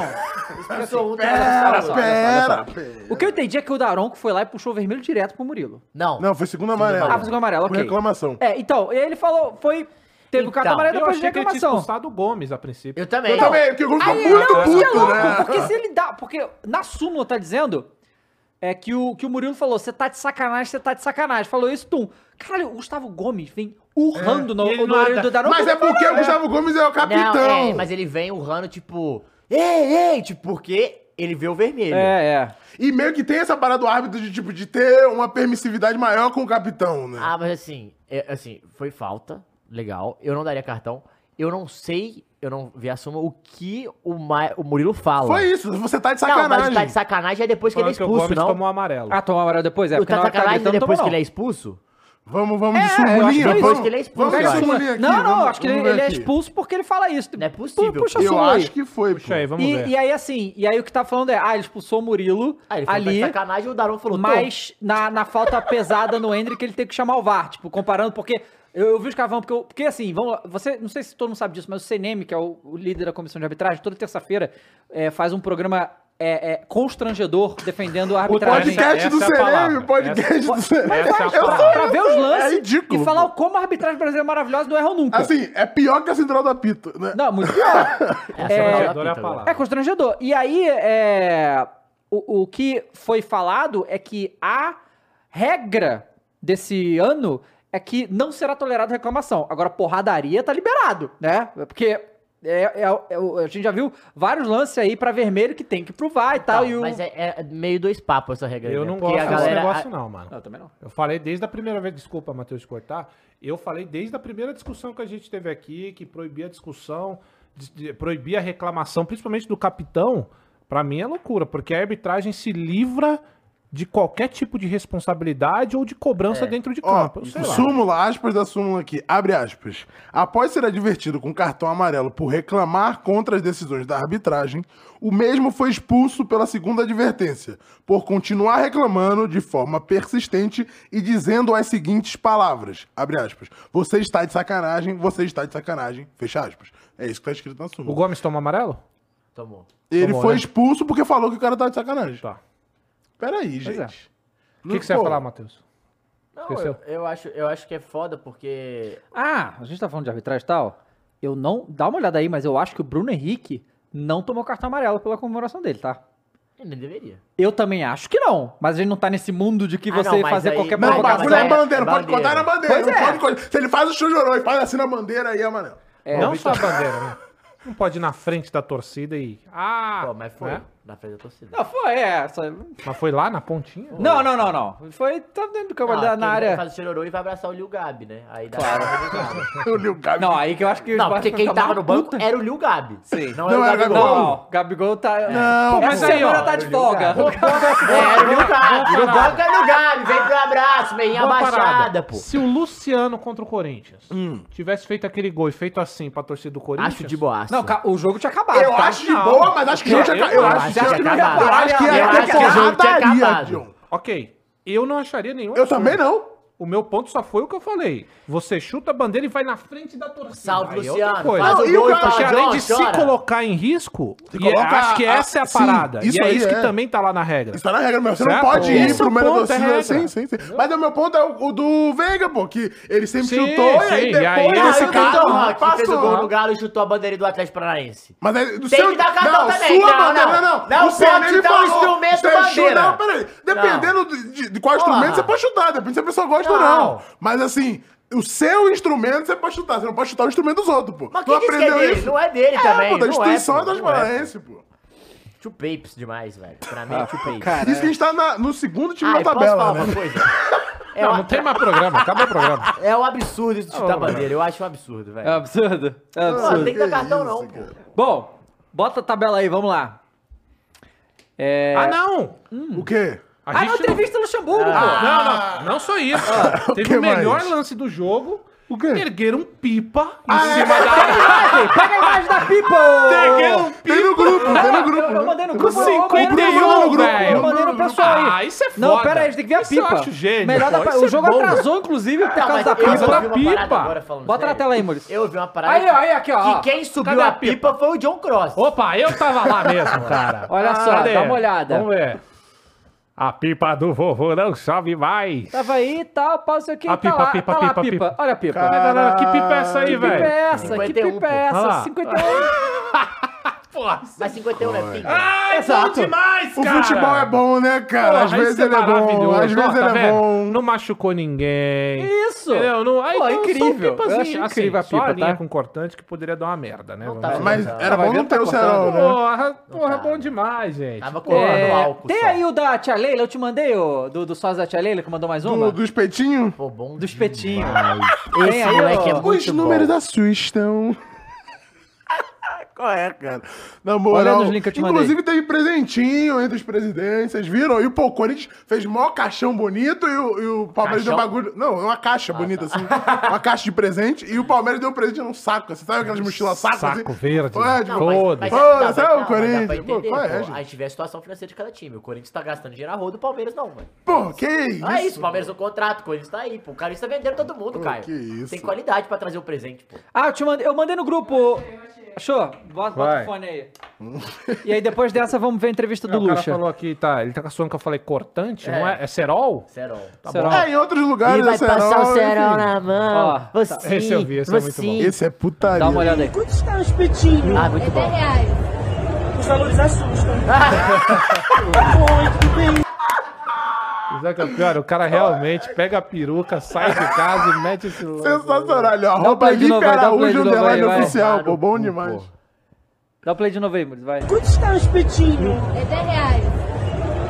Expulsou um,
Pera, pera. O que eu entendi é que o Daronco foi lá e puxou o vermelho direto pro Murilo.
Não.
Não, foi segundo amarelo.
Ah, foi segundo amarelo,
Com
ok.
reclamação.
É, então, ele falou, foi. Teve o cartão
Então,
amarelo
Eu
depois de
achei que ele tinha
reclamação.
expulsado o Gomes a princípio.
Eu também.
Eu também, porque o Gomes ficou
Aí,
muito
não, isso é
puto,
louco,
né?
porque se ele dá. Porque na súmula tá dizendo é que o, que o Murilo falou: você tá de sacanagem, você tá de sacanagem. Falou isso, Tum. Caralho, o Gustavo Gomes vem urrando no,
ele
no
nada.
orelho do Daronco.
Mas é porque o Gustavo Gomes é o capitão.
Não, é, mas ele vem urrando, tipo... Ei, ei, tipo, porque ele vê o vermelho.
É, é.
E meio que tem essa parada do árbitro de, tipo, de ter uma permissividade maior com o capitão, né?
Ah, mas assim, é, assim, foi falta, legal. Eu não daria cartão. Eu não sei, eu não vi a suma, o que o, Ma- o Murilo fala.
Foi isso, você tá de
Não, mas
sacanagem.
tá de sacanagem é depois que ele é
que o
expulso,
Gomes
não?
tomou amarelo.
Ah, tomou amarelo depois? É,
o
porque
tá de
tá
sacanagem é
gritando,
depois que ele é expulso?
Vamos, vamos de
É, que
sumulinha.
foi
vamos,
depois que ele é expulso,
Vamos de aqui.
Não, não,
vamos-
acho que ele, ele é expulso porque ele fala isso.
Não é possível.
Pu- Puxa a
Eu
aí.
acho que foi.
Puxa aí, vamos
E,
ver.
e aí, assim, e aí o que tá falando é, ah, ele expulsou o Murilo
Ah, ele falou
ali,
tá de sacanagem, o Daron falou,
mas na, na falta pesada no Hendrick ele tem que chamar o VAR, tipo, comparando, porque eu, eu vi os cavão, porque, eu- porque assim, vamos lá, você, não sei se todo mundo sabe disso, mas o CNM, que é o, o líder da comissão de arbitragem, toda terça-feira é, faz um programa é, é, constrangedor defendendo a
O
arbitragem.
podcast
Essa
do
é a
CNM, o podcast do CNM.
É
Pra, ver os lances
É ridículo,
e falar
pô.
como a arbitragem brasileira é maravilhosa não erram nunca.
Assim, é pior que a central da pita, né?
Não, muito <laughs> pior. É,
é a
apita,
palavra.
É constrangedor. E aí, é, o, o que foi falado é que a regra desse ano é que não será tolerada reclamação. Agora, porradaria tá liberado, né? Porque é, é- é- a gente já viu vários lances aí pra vermelho que tem que provar e tal.
Não,
e o...
Mas é, é meio dois papos essa regra.
Eu
né?
não
Porque
gosto
a
desse
galera-
negócio, não, mano.
Não, também não.
Eu falei desde a primeira vez, desculpa, Matheus, de cortar. Eu falei desde a primeira discussão que a gente teve aqui, que proibia a discussão, de- de- proibia a reclamação, principalmente do capitão. Pra mim é loucura, porque a arbitragem se livra de qualquer tipo de responsabilidade ou de cobrança dentro de
Ó,
campo. Lá.
súmula, aspas da súmula aqui, abre aspas. Após ser advertido com cartão amarelo por reclamar contra as decisões da arbitragem, o mesmo foi expulso pela segunda advertência, por continuar reclamando de forma persistente e dizendo as seguintes palavras, abre aspas. Você está de sacanagem, você está de sacanagem, fecha aspas. É isso que tá escrito na
O
súmula.
Gomes toma amarelo?
Tomou.
Ele
tomou,
foi
né?
expulso porque falou que o cara tá de sacanagem.
Tá.
Peraí,
é.
gente.
O que, que você ia falar, Matheus?
Não, eu, eu acho, eu acho que é foda porque...
Ah, a gente tá falando de arbitragem e tal. Eu não. Dá uma olhada aí, mas eu acho que o Bruno Henrique não tomou cartão amarelo pela comemoração dele, tá?
Ele deveria.
Eu também acho que não. Mas a gente não tá nesse mundo de que
Ah,
você
não,
fazer
aí-
qualquer
Não,
Não, o bagulho é
é-
bandeira,
é
não pode
bandeira.
contar na bandeira.
Pois
não
é.
pode Se ele faz o chororô e faz assim na bandeira, aí é amarelo.
não só a bandeira, né? Não pode ir na frente da torcida e. Ah!
Pô, mas foi
né?
Na frente da torcida.
Não, foi, é. Essa...
Mas foi lá na pontinha?
Não, não, não, não. Foi tá dentro do campo,
Não,
da-
aquele
na área.
Faz o chororô e vai abraçar o Liu Gabi, né? Aí dá
Claro. <laughs>
O Gabi.
Não, aí que eu acho que
Não, porque quem tava no banco era o Liu Gabi.
Sim.
Não,
Não,
era
era
o
o
Gabigol.
Não. Gabigol tá.
Não,
mas aí, ó,
tá de folga.
É, era o Liu Gabi. No banco era o Liu Gabi. Vem pro abraço, meinha
Boa
abaixada,
parada.
pô.
Se o Luciano contra o Corinthians tivesse feito aquele gol e feito assim pra torcida do Corinthians.
Acho de boaça.
Não, ca- o jogo tinha acabado.
Eu
tá?
acho de boa, mas acho que não tinha.
Eu
Eu
acho
acho
que
que
tinha acabado.
Eu acho que
Eu
ia
acho
ter
que o jogo tinha
porradaria,
acabado.
John.
Ok. Eu não acharia nenhum.
Eu
absurdo.
também não.
O meu ponto só foi o que eu falei. Você chuta a bandeira e vai na frente da torcida.
Salve,
Aí é outra
Luciano.
coisa.
Faz
Não,
o
e o
gol e
cara-
fala,
Porque além de
John,
se
chora.
colocar em risco,
Se
e é-
coloca
acho que
a-
essa é a
sim,
parada.
isso
e é
aí
isso que
é.
também tá lá na regra.
Isso tá na regra, meu. Você não
Certo?
pode ir
Esse
pro
é o
meio da
ponto, é
torcida.
regra.
Sim, sim, sim. Mas o meu ponto é o, o do Veiga, pô, que ele sempre
Sim,
chutou e
sim,
aí
e
depois
aí
Ah,
esse
e o
cara
Vitor Roque, que fez o gol no Galo e chutou a bandeira do Atlético Paranaense.
Mas aí, do
Tem
seu...
que dar cartão
não,
também.
Sua
Não,
bandeira,
não.
não.
Não
o CNM
pode chutar o
falou,
instrumento
você chuta-
bandeira.
Não, peraí. Dependendo de, de- de qual
Porra.
instrumento, você pode chutar. Depende se a pessoa gosta
Não.
não. Mas assim, o seu instrumento você pode chutar. Você não pode chutar o instrumento dos outros, pô.
Mas
tu
quem disse que é dele? Não é dele
É,
também.
pô, da
não
instituição
é,
é,
pô,
das
não é, pô.
Paraense, pô.
Two papes demais, velho. Pra mim é two papes.
Cara,
Isso que a gente tá na- no segundo time
Ah,
da
posso
tabela,
falar
né?
uma coisa? É,
Não,
um-
não tem mais programa. Acaba o programa.
é um absurdo isso de chutar bandeira. Eu acho um absurdo,
é
velho.
absurdo. É
Pô,
absurdo.
não tem que dar cartão,
isso,
não, pô.
Bom, bota a tabela aí, vamos lá. É...
Ah, não!
O quê?
A
Ah, não, entrevista no Luxemburgo, pô.
Não, não, não só isso. Teve
que
o melhor
mais?
lance do jogo,
O quê?
ergueram pipa em
Ah,
cima
é?
da área.
Imagem, Pega a imagem da People!
Ergueram
Tem no grupo, tem no grupo.
Eu, eu mandei no grupo. eu- eu-
51,
eu-
velho.
Eu mandei no pessoal aí.
Ah, isso é foda.
Não, pera aí, a gente tem que ver a
Isso eu
pipa.
acho gênio,
Melhor da O
é
jogo
bom.
atrasou, inclusive, por
Não,
causa da pipa.
da pipa.
Bota na tela aí, Maurício.
Eu ouvi uma parada
Aí, ó, aí, aqui, ó.
que quem subiu a
a pipa?
pipa foi o John Cross.
Opa, eu tava lá mesmo, cara.
Olha só,
Cadê?
dá uma olhada.
Vamos ver. A pipa do vovô não sobe mais.
Tava aí e tal, pau, sei o que.
A
tá
pipa,
lá,
pipa,
tá lá a
pipa,
pipa.
pipa.
Olha a pipa.
Cara,
Não, não, que pipa é essa aí,
Que pipa
velho?
é essa? Que
51,
pipa é essa?
lá.
51. <laughs>
Porra,
Mas 51 é pinga.
Ai,
Exato.
bom demais,
O
cara.
futebol é bom, né, cara?
Porra,
às vezes
é
ele é bom, às vezes
tá
ele é bom.
Não machucou ninguém.
Isso.
Entendeu? Não, aí,
Pô,
então,
incrível.
Pipazinhas.
achei incrível a
assim, só
pipa,
a linha
tá?
com cortante que poderia dar uma merda, né?
Não tá.
Mas era bom não ter
Tá
o cerol, né?
Porra, porra,
tá.
bom demais, gente.
Tava colando
É,
álcool
tem
só.
aí o da Tia Leila, eu te mandei o do, do sócio da Tia Leila, que mandou mais uma?
Do, do espetinho?
Pô, bom
Do espetinho.
Esse moleque é muito
Os números
bom.
da sua estão. Qual é, cara? Na
Olha
moral.
nos links que eu te mandei.
Inclusive teve presentinho entre os presidentes, vocês viram? E o pô, o Corinthians fez mó caixão bonito e o, e o Palmeiras
Caixão?
deu bagulho. Não, é uma caixa bonita, assim. Uma caixa de presente. E o Palmeiras deu um presente num saco. Você sabe aquelas mochilas saco?
Saco
assim?
verde.
Pô, é, tipo,
Não, mas,
Foda-se.
mas,
Pô,
não,
você
mas-
é o Corinthians. Pô,
entender,
qual é,
pô. A gente vê a situação financeira de cada time. O Corinthians tá gastando dinheiro a rodo, o Palmeiras não, velho.
Pô, que isso?
Ah, é isso, o Palmeiras no contrato, o Corinthians tá aí, pô. O cara está vendendo todo mundo, Caio.
que isso.
Tem qualidade pra trazer o presente, pô.
Ah, eu, te mandei, eu mandei no grupo. Achou? Bota, bota
Vai.
o fone aí. e aí depois dessa vamos ver a entrevista do
o cara
Lucha.
falou aqui, tá, ele tá caçoando que eu falei cortante,
É.
não é? É cerol?
Serol.
Tá
Serol.
bom.
É, em outros lugares
E vai
é cerol,
passar o cerol
enfim.
na mão.
Ó,
você,
esse eu vi, esse é muito bom.
Esse é putaria.
Dá uma olhada aí.
Quanto está o espetinho?
Ah, muito bom.
reais. Os valores assustam. <laughs> <laughs>
Sabe o que é pior? O cara realmente pega a peruca, sai de casa e mete esse louco.
Sensacional. Ó, Arroba
play de novo
Lipe
aí, um
Araújo,
aí,
underline oficial. Pô, bom
pô,
demais.
Dá o play de novo aí, Maurício, vai.
Quanto está o espetinho?
É 10 reais.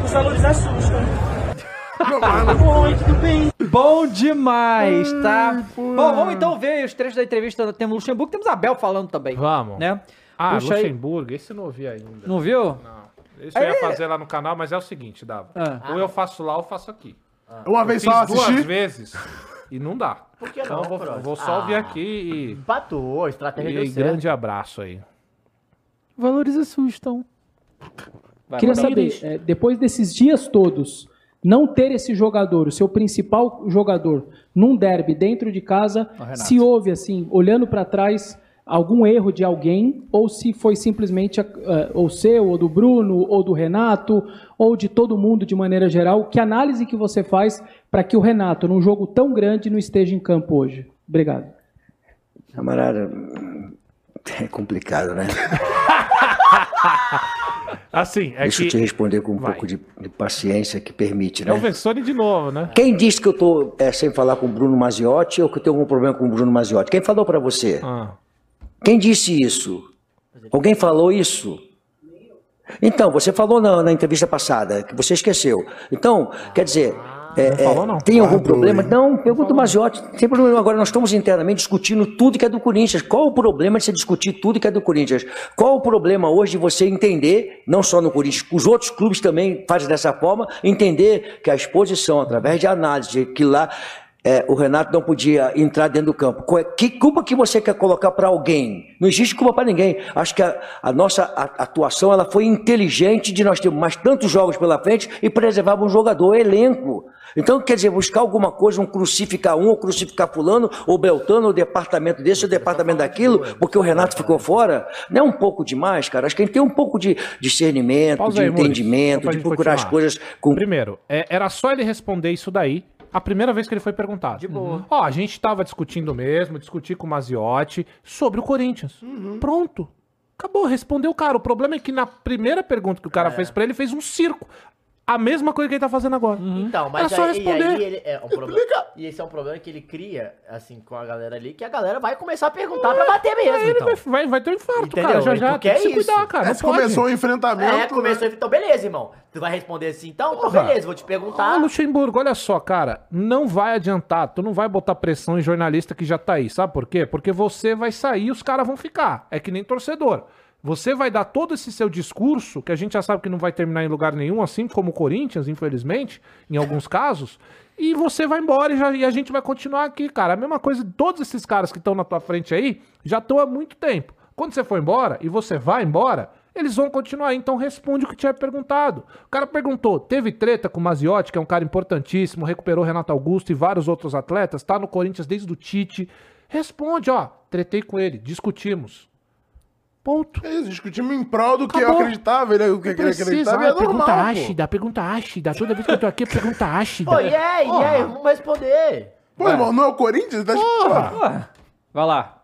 Os valores assustam. Oi, <laughs> tudo bem?
Bom demais, tá? Bom, vamos então ver os trechos da entrevista. Temos Luxemburgo, temos Abel falando também.
Vamos.
Né?
Ah,
Puxa aí.
Luxemburgo, esse eu não ouvi ainda.
Não viu?
Não. Isso eu ia fazer lá no canal, mas é o seguinte, Dava.
Ah.
Ou eu faço lá ou faço aqui.
Uma
Eu
vez
fiz
só
duas
assistir.
vezes e não dá.
Por que
Então
não,
eu vou, vou só ouvir
Ah,
aqui
Empatou, a
e,
estratégia
e
deu certo.
grande abraço aí.
Valores assustam. Vai,
Queria saber, é, depois desses dias todos, não ter esse jogador, o seu principal jogador, num derby dentro de casa, se houve, assim, olhando para trás, algum erro de alguém, ou se foi simplesmente eh, ou seu, ou do Bruno, ou do Renato, ou de todo mundo de maneira geral. Que análise que você faz para que o Renato, num jogo tão grande, não esteja em campo hoje? Obrigado.
Camarada, é complicado, né? <laughs>
Assim, é
Deixa eu
que
te responder com um
Vai.
pouco de, de paciência que permite,
é o
né?
Vessone de novo, né?
Quem disse que eu tô é, sem falar com o Bruno Maziotti ou que eu tenho algum problema com o Bruno Maziotti? Quem falou pra você?
Ah.
Quem disse isso? Alguém falou isso? Então, você falou na, na entrevista passada, que você esqueceu. Então, quer dizer, é,
falou,
é,
não.
tem algum
Guardou,
problema?
hein?
Não, pergunta o Maziotti, não tem problema. Agora, nós estamos internamente discutindo tudo que é do Corinthians. Qual o problema de você discutir tudo que é do Corinthians? Qual o problema hoje de você entender, não só no Corinthians, os outros clubes também fazem dessa forma, entender que a exposição, através de análise, que lá é, o Renato não podia entrar dentro do campo. É- Que culpa que você quer colocar para alguém? Não existe culpa para ninguém. Acho que a, a nossa atuação ela foi inteligente de nós termos mais tantos jogos pela frente e preservar um jogador, elenco. Então, quer dizer, buscar alguma coisa, um crucificar um, ou crucificar fulano, ou Beltano, ou departamento desse, ou departamento daquilo, porque o Renato ficou fora, não é um pouco demais, cara? Acho que a gente tem um pouco de discernimento,
Pausa
de
aí, Maurício,
entendimento,
pra
de procurar as
continuar.
coisas com
Primeiro, é, era só ele responder isso daí a primeira vez que ele foi perguntado. De boa. Ó, a gente tava discutindo mesmo, discutir com o Maziotti sobre o Corinthians. Pronto. Acabou, respondeu o cara. O problema é que na primeira pergunta que o cara fez pra ele, fez um circo. A mesma coisa que ele tá fazendo agora.
Então,
Era
mas
só
aí, e
responder.
aí ele é um <laughs> problema. E esse é um problema que ele cria, assim, com a galera ali, que a galera vai começar a perguntar pra bater mesmo.
Aí ele
então.
vai, vai, ter um infarto,
Entendeu?
cara. Já já.
Porque
Tem que
é
se
isso.
cuidar, cara.
É, começou o enfrentamento.
É, começou. Então, beleza, irmão. Tu vai responder assim, então? Então, beleza, vou te
Ah,
perguntar.
Luxemburgo, olha só, cara, não vai adiantar, tu não vai botar pressão em jornalista que já tá aí, sabe por quê? Porque você vai sair e os caras vão ficar. É que nem torcedor. Você vai dar todo esse seu discurso, que a gente já sabe que não vai terminar em lugar nenhum, assim como o Corinthians, infelizmente, em alguns casos, e você vai embora e, já- e a gente vai continuar aqui, cara. A mesma coisa, todos esses caras que estão na tua frente aí já estão há muito tempo. Quando você for embora e você vai embora, eles vão continuar. Então responde o que tinha perguntado. O cara perguntou: teve treta com o Maziotti, que é um cara importantíssimo, recuperou Renato Augusto e vários outros atletas, tá no Corinthians desde o Tite. Responde, ó, tretei com ele, discutimos. Ponto.
É isso, discutimos em prol do que
Acabou.
eu acreditava, ele, o que ele
Precisa,
acreditava
ah,
é normal,
pergunta
pô.
ácida, pergunta ácida. Toda vez que eu tô aqui, pergunta ácida.
Pô, e aí, e aí, vamos responder.
Pô, irmão, não é o Corinthians? Tá
Porra. Vai lá.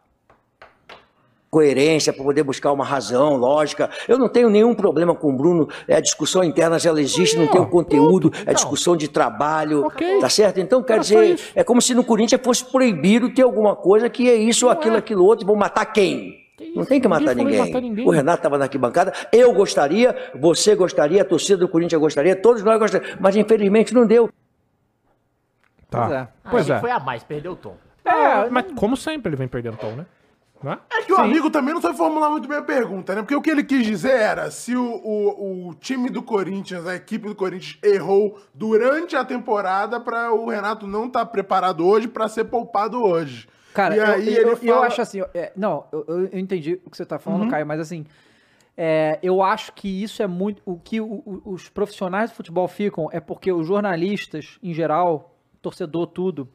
coerência para poder buscar uma razão, lógica. Eu não tenho nenhum problema com o Bruno. É a discussão interna, ela existe, não tem o conteúdo, é discussão de trabalho,
Ok.
tá certo? Então, quer
só
dizer, é como se no Corinthians fosse proibido ter alguma coisa que é isso, aquilo, aquilo outro, vão matar quem? Não tem que matar
Ninguém matar ninguém.
O Renato estava na arquibancada, eu gostaria, você gostaria, a torcida do Corinthians gostaria, todos nós gostaríamos, mas infelizmente não deu.
Tá.
Pois é.
Pois
Aí
é.
Foi a mais, perdeu o tom.
É, mas como sempre ele vem perdendo tom, né? É?
Que o amigo também não sabe formular muito bem a pergunta, né? Porque o que ele quis dizer era se o, o, o time do Corinthians, a equipe do Corinthians, errou durante a temporada pra o Renato não estar preparado hoje pra ser poupado hoje.
Cara,
e
eu,
aí
eu,
ele
eu
fala... Uhum.
acho assim, é, não, eu, eu- eu entendi o que você tá falando, Caio, mas assim, é, eu acho que isso é muito. O que o- o- os profissionais do futebol ficam é porque os jornalistas, em geral, torcedor, tudo,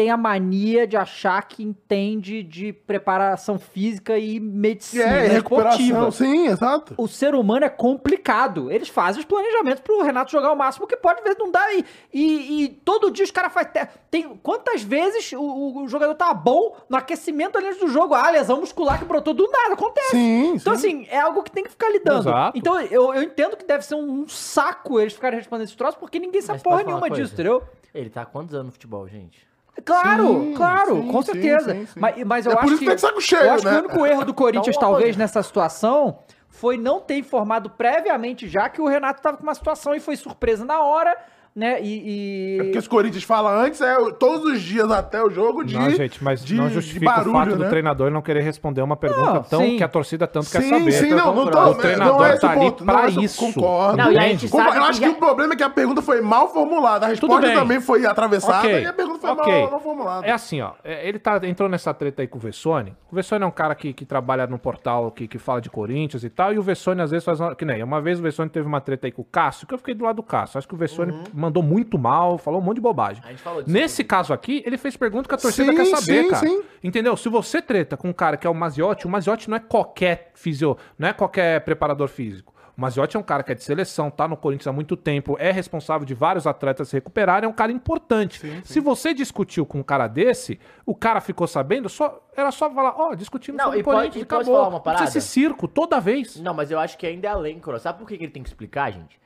tem a mania de achar que entende de preparação física e medicina
É, recuperação.
esportiva.
Sim, exato.
O ser humano é complicado. Eles fazem os planejamentos pro Renato jogar o máximo que pode, às vezes não dá. E, e, e todo dia os caras fazem. te- Tem quantas vezes o, o jogador tá bom no aquecimento ali antes do jogo? Ah, lesão muscular que brotou do nada. Acontece.
Sim,
Então,
sim.
assim, é algo que tem que ficar lidando.
Exato.
Então, eu, eu entendo que deve ser um, saco eles ficarem respondendo esses troços, porque ninguém sabe
Mas
porra nenhuma disso, entendeu?
Ele tá há quantos anos no futebol, gente?
Claro,
Sim,
claro,
sim,
com certeza.
sim, sim.
Mas, mas eu
É por
acho
isso que tá cheio,
eu acho
né?
que o único erro do Corinthians,
Então, uma
talvez,
coisa.
nessa situação, foi não ter informado previamente já que o Renato tava com uma situação e foi surpresa na hora, né? E.
É
e-
porque os Corinthians falam antes, é todos os dias até o jogo de.
não, gente, mas
de-
não justifica
barulho,
o fato do
né?
treinador não querer responder uma pergunta
Não,
tão
sim.
que a torcida tanto quer
Sim,
saber.
sim, não, não tô.
o
não
treinador
é esse
tá ali
ponto, não
pra
é
isso.
Concordo.
Não, e a gente sabe.
Eu
que
acho
já-
que o problema é que a pergunta foi mal formulada. A resposta também foi atravessada
Ok,
e a pergunta foi
ok.
mal, mal formulada.
É assim, ó. é, Ele tá, entrou nessa treta aí com o Vessone. O Vessone é um cara que, que trabalha no portal que, que fala de Corinthians e tal. E o Vessone, às vezes, faz uma. Que nem uma vez o Vessone teve uma treta aí com o Cássio, que eu fiquei do lado do Cássio. Acho que o Vessone mandou muito mal, falou um monte de bobagem.
A gente falou disso.
Nesse caso aqui, ele fez pergunta que a torcida
Sim,
quer saber,
sim,
cara.
sim.
Entendeu? Se você treta com um cara que é o Maziotti, o Maziotti não é qualquer fisio, não é qualquer preparador físico. O Maziotti é um cara que é de seleção, tá no Corinthians há muito tempo, é responsável de vários atletas se recuperarem, é um cara importante. Se você discutiu com um cara desse, o cara ficou sabendo, só era só falar, ó, discutimos
Não,
sobre
e
o
pode-
Corinthians
e
e
posso
acabou.
falar uma parada?
esse circo toda vez.
Não, mas eu acho que ainda é além, Coro. Sabe por que ele tem que explicar, gente?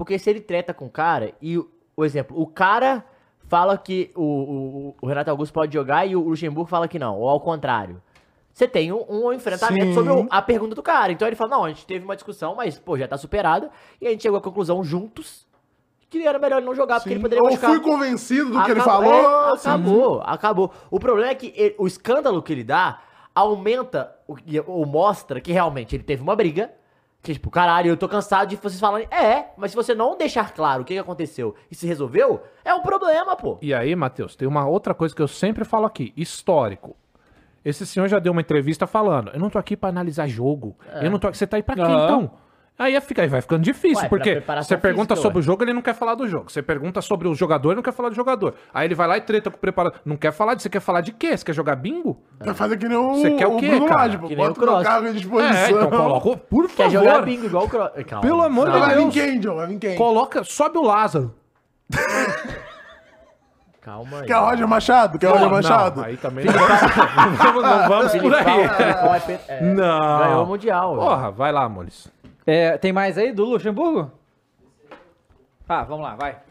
Porque se ele treta com o cara e, o exemplo, o cara fala que o, o, o Renato Augusto pode jogar e o Luxemburgo fala que não, ou ao contrário. Você tem um, um enfrentamento
Sim.
sobre o- a pergunta do cara. Então ele fala, não, a gente teve uma discussão, mas, pô, já tá superada. E a gente chegou à conclusão juntos que era melhor ele não jogar, porque
Sim.
ele poderia
Ou fui convencido do que ele
Acabou-
falou.
é, acabou, acabou. O problema é que ele- o escândalo que ele dá aumenta o- ou mostra que realmente ele teve uma briga. Que, tipo, caralho, eu tô cansado de vocês falarem. É, mas se você não deixar claro o que, que aconteceu e se resolveu, é um problema, pô.
E aí, Matheus, tem uma outra coisa que eu sempre falo aqui, histórico. Esse senhor já deu uma entrevista falando, eu não tô aqui pra analisar jogo. Eu não tô aqui, você tá aí pra quê,
Aham.
então? Aí fica, aí vai ficando difícil,
Ué, pra
porque você pergunta
física,
sobre
ué.
o jogo, ele não quer falar do jogo. Você pergunta sobre o jogador, ele não quer falar do jogador. Aí ele vai lá e treta com o preparador. Não quer falar disso, você quer falar de quê? Você quer jogar bingo?
Vai fazer que nem o,
Você quer o quê,
Bruno
cara?
Que nem
Bota
o
o meu
Cross.
cargo à disposição.
É, então coloca, por
Quer
favor.
jogar bingo igual o Cro... Calma.
Pelo amor de
Vai vir
Deus.
quem, John? Vai vir quem?
Coloca, sobe o Lázaro.
Calma aí.
Quer Roger Machado? Quer Roger Machado?
Não, aí também não <laughs> vamos, não vamos por aí.
É é,
Não.
Ganhou o Mundial. velho.
Porra, vai lá, Molis.
É, tem mais aí do Luxemburgo? Ah, vamos lá, vai.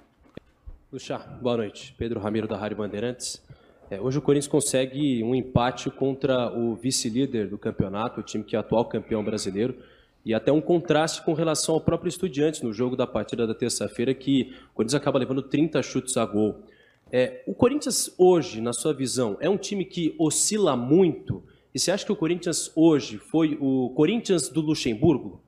Luxa, boa noite. Pedro Ramiro da Rádio Bandeirantes. É, hoje o Corinthians consegue um empate contra o vice-líder do campeonato, o time que é atual campeão brasileiro, e até um contraste com relação ao próprio Estudiantes no jogo da partida da terça-feira, que o Corinthians acaba levando 30 chutes a gol. É, o Corinthians hoje, na sua visão, é um time que oscila muito E você acha que o Corinthians hoje foi o Corinthians do Luxemburgo?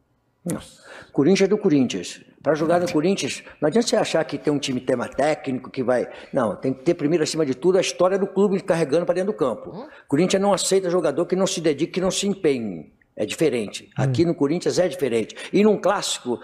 Corinthians é do Corinthians. Para jogar no Corinthians, não adianta você achar que tem um time tema técnico que vai. Não, tem que ter primeiro, acima de tudo, a história do clube carregando para dentro do campo. Corinthians não aceita jogador que não se dedique, que não se empenhe. É diferente. Aqui no Corinthians é diferente. E num clássico,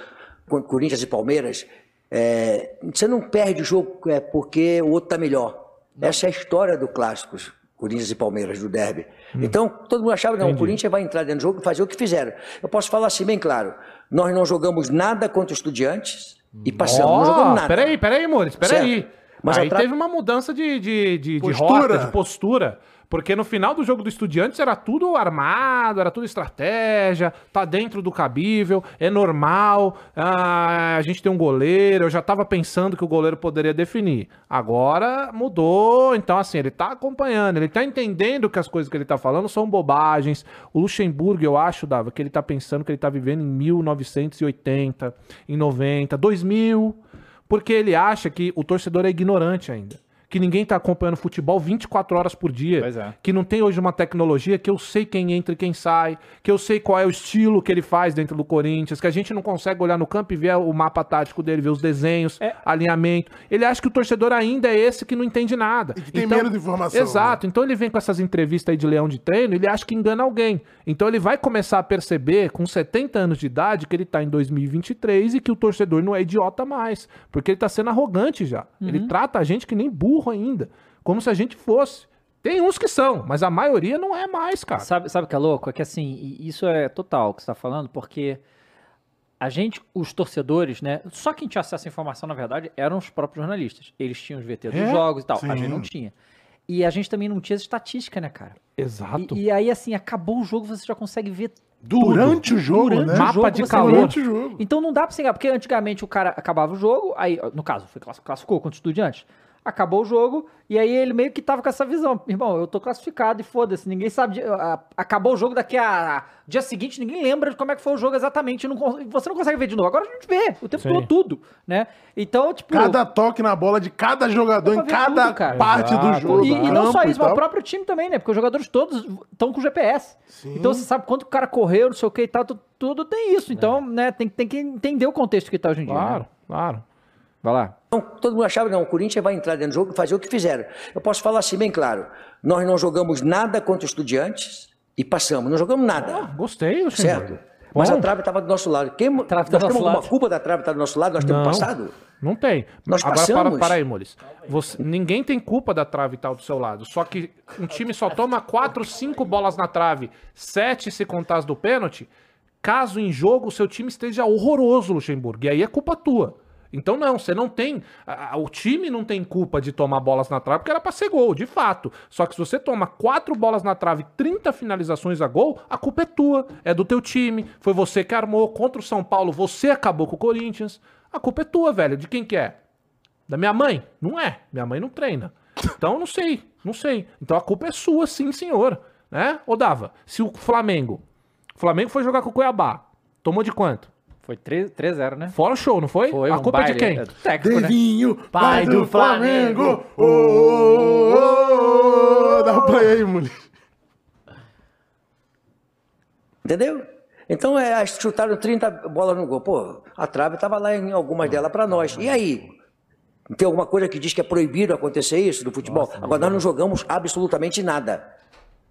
com Corinthians e Palmeiras, é, você não perde o jogo é, porque o outro está melhor. Essa é a história do clássico, Corinthians e Palmeiras, do derby. Então, todo mundo achava, não, o Corinthians vai entrar dentro do jogo e fazer o que fizeram. Eu posso falar assim bem claro. Nós não jogamos nada contra os estudiantes e passamos. não jogamos nada.
Peraí, peraí, Mores, peraí.
Certo. Mas
Aí teve uma mudança de, de, de, de
Postura.
rota, de postura. Porque no final do jogo do Estudiantes era tudo armado, era tudo estratégia, tá dentro do cabível, é normal, ah, a gente tem um goleiro, eu já tava pensando que o goleiro poderia definir. Agora mudou, então assim, ele tá acompanhando, ele tá entendendo que as coisas que ele tá falando são bobagens. O Luxemburgo, eu acho, Dava, que ele tá pensando que ele tá vivendo em 1980, em 90, 2000, porque ele acha que o torcedor é ignorante ainda. Que ninguém tá acompanhando futebol 24 horas por dia.
Pois é.
Que não tem hoje uma tecnologia que eu sei quem entra e quem sai, que eu sei qual é o estilo que ele faz dentro do Corinthians, que a gente não consegue olhar no campo e ver o mapa tático dele, ver os desenhos,
É.
alinhamento. Ele acha que o torcedor ainda é esse que não entende nada.
E que tem menos informação,
Exato. Então ele vem com essas entrevistas aí de leão de treino, ele acha que engana alguém. Então ele vai começar a perceber, com 70 anos de idade, que ele tá em 2023 e que o torcedor não é idiota mais. Porque ele tá sendo arrogante já. Ele trata a gente que nem burro ainda. Como se a gente fosse. Tem uns que são, mas a maioria não é mais, cara.
Sabe, sabe o que é louco? É que assim, e isso é total o que você tá falando, porque a gente, os torcedores, né? Só quem tinha acesso à informação, na verdade, eram os próprios jornalistas. Eles tinham os VT dos
É?
jogos e tal. A
Sim.
gente não tinha. E a gente também não tinha estatística, né, cara?
Exato.
E, e aí, assim, acabou o jogo, você já consegue ver
Durante o jogo,
Durante
né?
o
Mapa
jogo,
de calor.
vê.
Durante o jogo.
Então não dá pra você porque antigamente o cara acabava o jogo, aí, no caso, foi class- classificou contra o estudiante. Acabou o jogo, e aí ele meio que tava com essa visão. Irmão, eu tô classificado e foda-se, ninguém sabe. de- a- acabou o jogo daqui a. Dia seguinte, ninguém lembra de como é que foi o jogo exatamente. não você não consegue ver de novo. Agora a gente vê o tempo
Sim.
todo tudo, né? Então, tipo.
Cada toque na bola de cada jogador em cada
tudo, cara.
parte do
Exato,
jogo.
E, e não só isso, mas o próprio time também, né? Porque os jogadores todos estão com GPS. Então você sabe quanto o cara correu, não sei o que e tal, tu- tudo tem isso. Então, né, tem, tem que entender o contexto que tá hoje em dia.
Claro,
Né?
claro.
Vai lá.
Então, todo mundo achava, não, o Corinthians vai entrar dentro do jogo e fazer o que fizeram. Eu posso falar assim bem claro. Nós não jogamos nada contra os estudiantes e passamos. Não jogamos nada.
Gostei, o
certo? Mas a trave estava do nosso lado. Quem,
Trave
nós temos alguma
lado.
culpa da trave estar do nosso lado? Nós temos
Não.
passado?
Não tem.
Nós
Agora para,
passamos.
para aí, Mules. Você, ninguém tem culpa da trave estar do seu lado. Só que um time só toma 4, 5 bolas na trave, 7 se contar as do pênalti. Caso em jogo o seu time esteja horroroso, Luxemburgo. E aí é culpa tua. Então não, você não tem. a- a- O time não tem culpa de tomar bolas na trave, porque era pra ser gol, de fato. Só que se você toma quatro bolas na trave, 30 finalizações a gol, a culpa é tua, é do teu time. Foi você que armou contra o São Paulo, você acabou com o Corinthians. A culpa é tua, velho. De quem que é? Da minha mãe? Não é. Minha mãe não treina. Então não sei, não sei. Então a culpa é sua, sim, senhor. Né? Ô Dava, se o Flamengo. O Flamengo foi jogar com o Cuiabá. Tomou de quanto?
Foi 3 3-0, né?
Fora o show, não foi?
Foi
a
um
culpa é de
baile,
quem?
é do técnico, né?
Devinho,
Pai do Flamengo.
Ô, ô, ô, Dá o play aí, mulher.
Entendeu? Então, é, chutaram 30 bolas no gol. Pô, a trave estava lá em algumas delas para nós. E aí? Tem alguma coisa que diz que é proibido acontecer isso no futebol? Agora, nós não jogamos absolutamente nada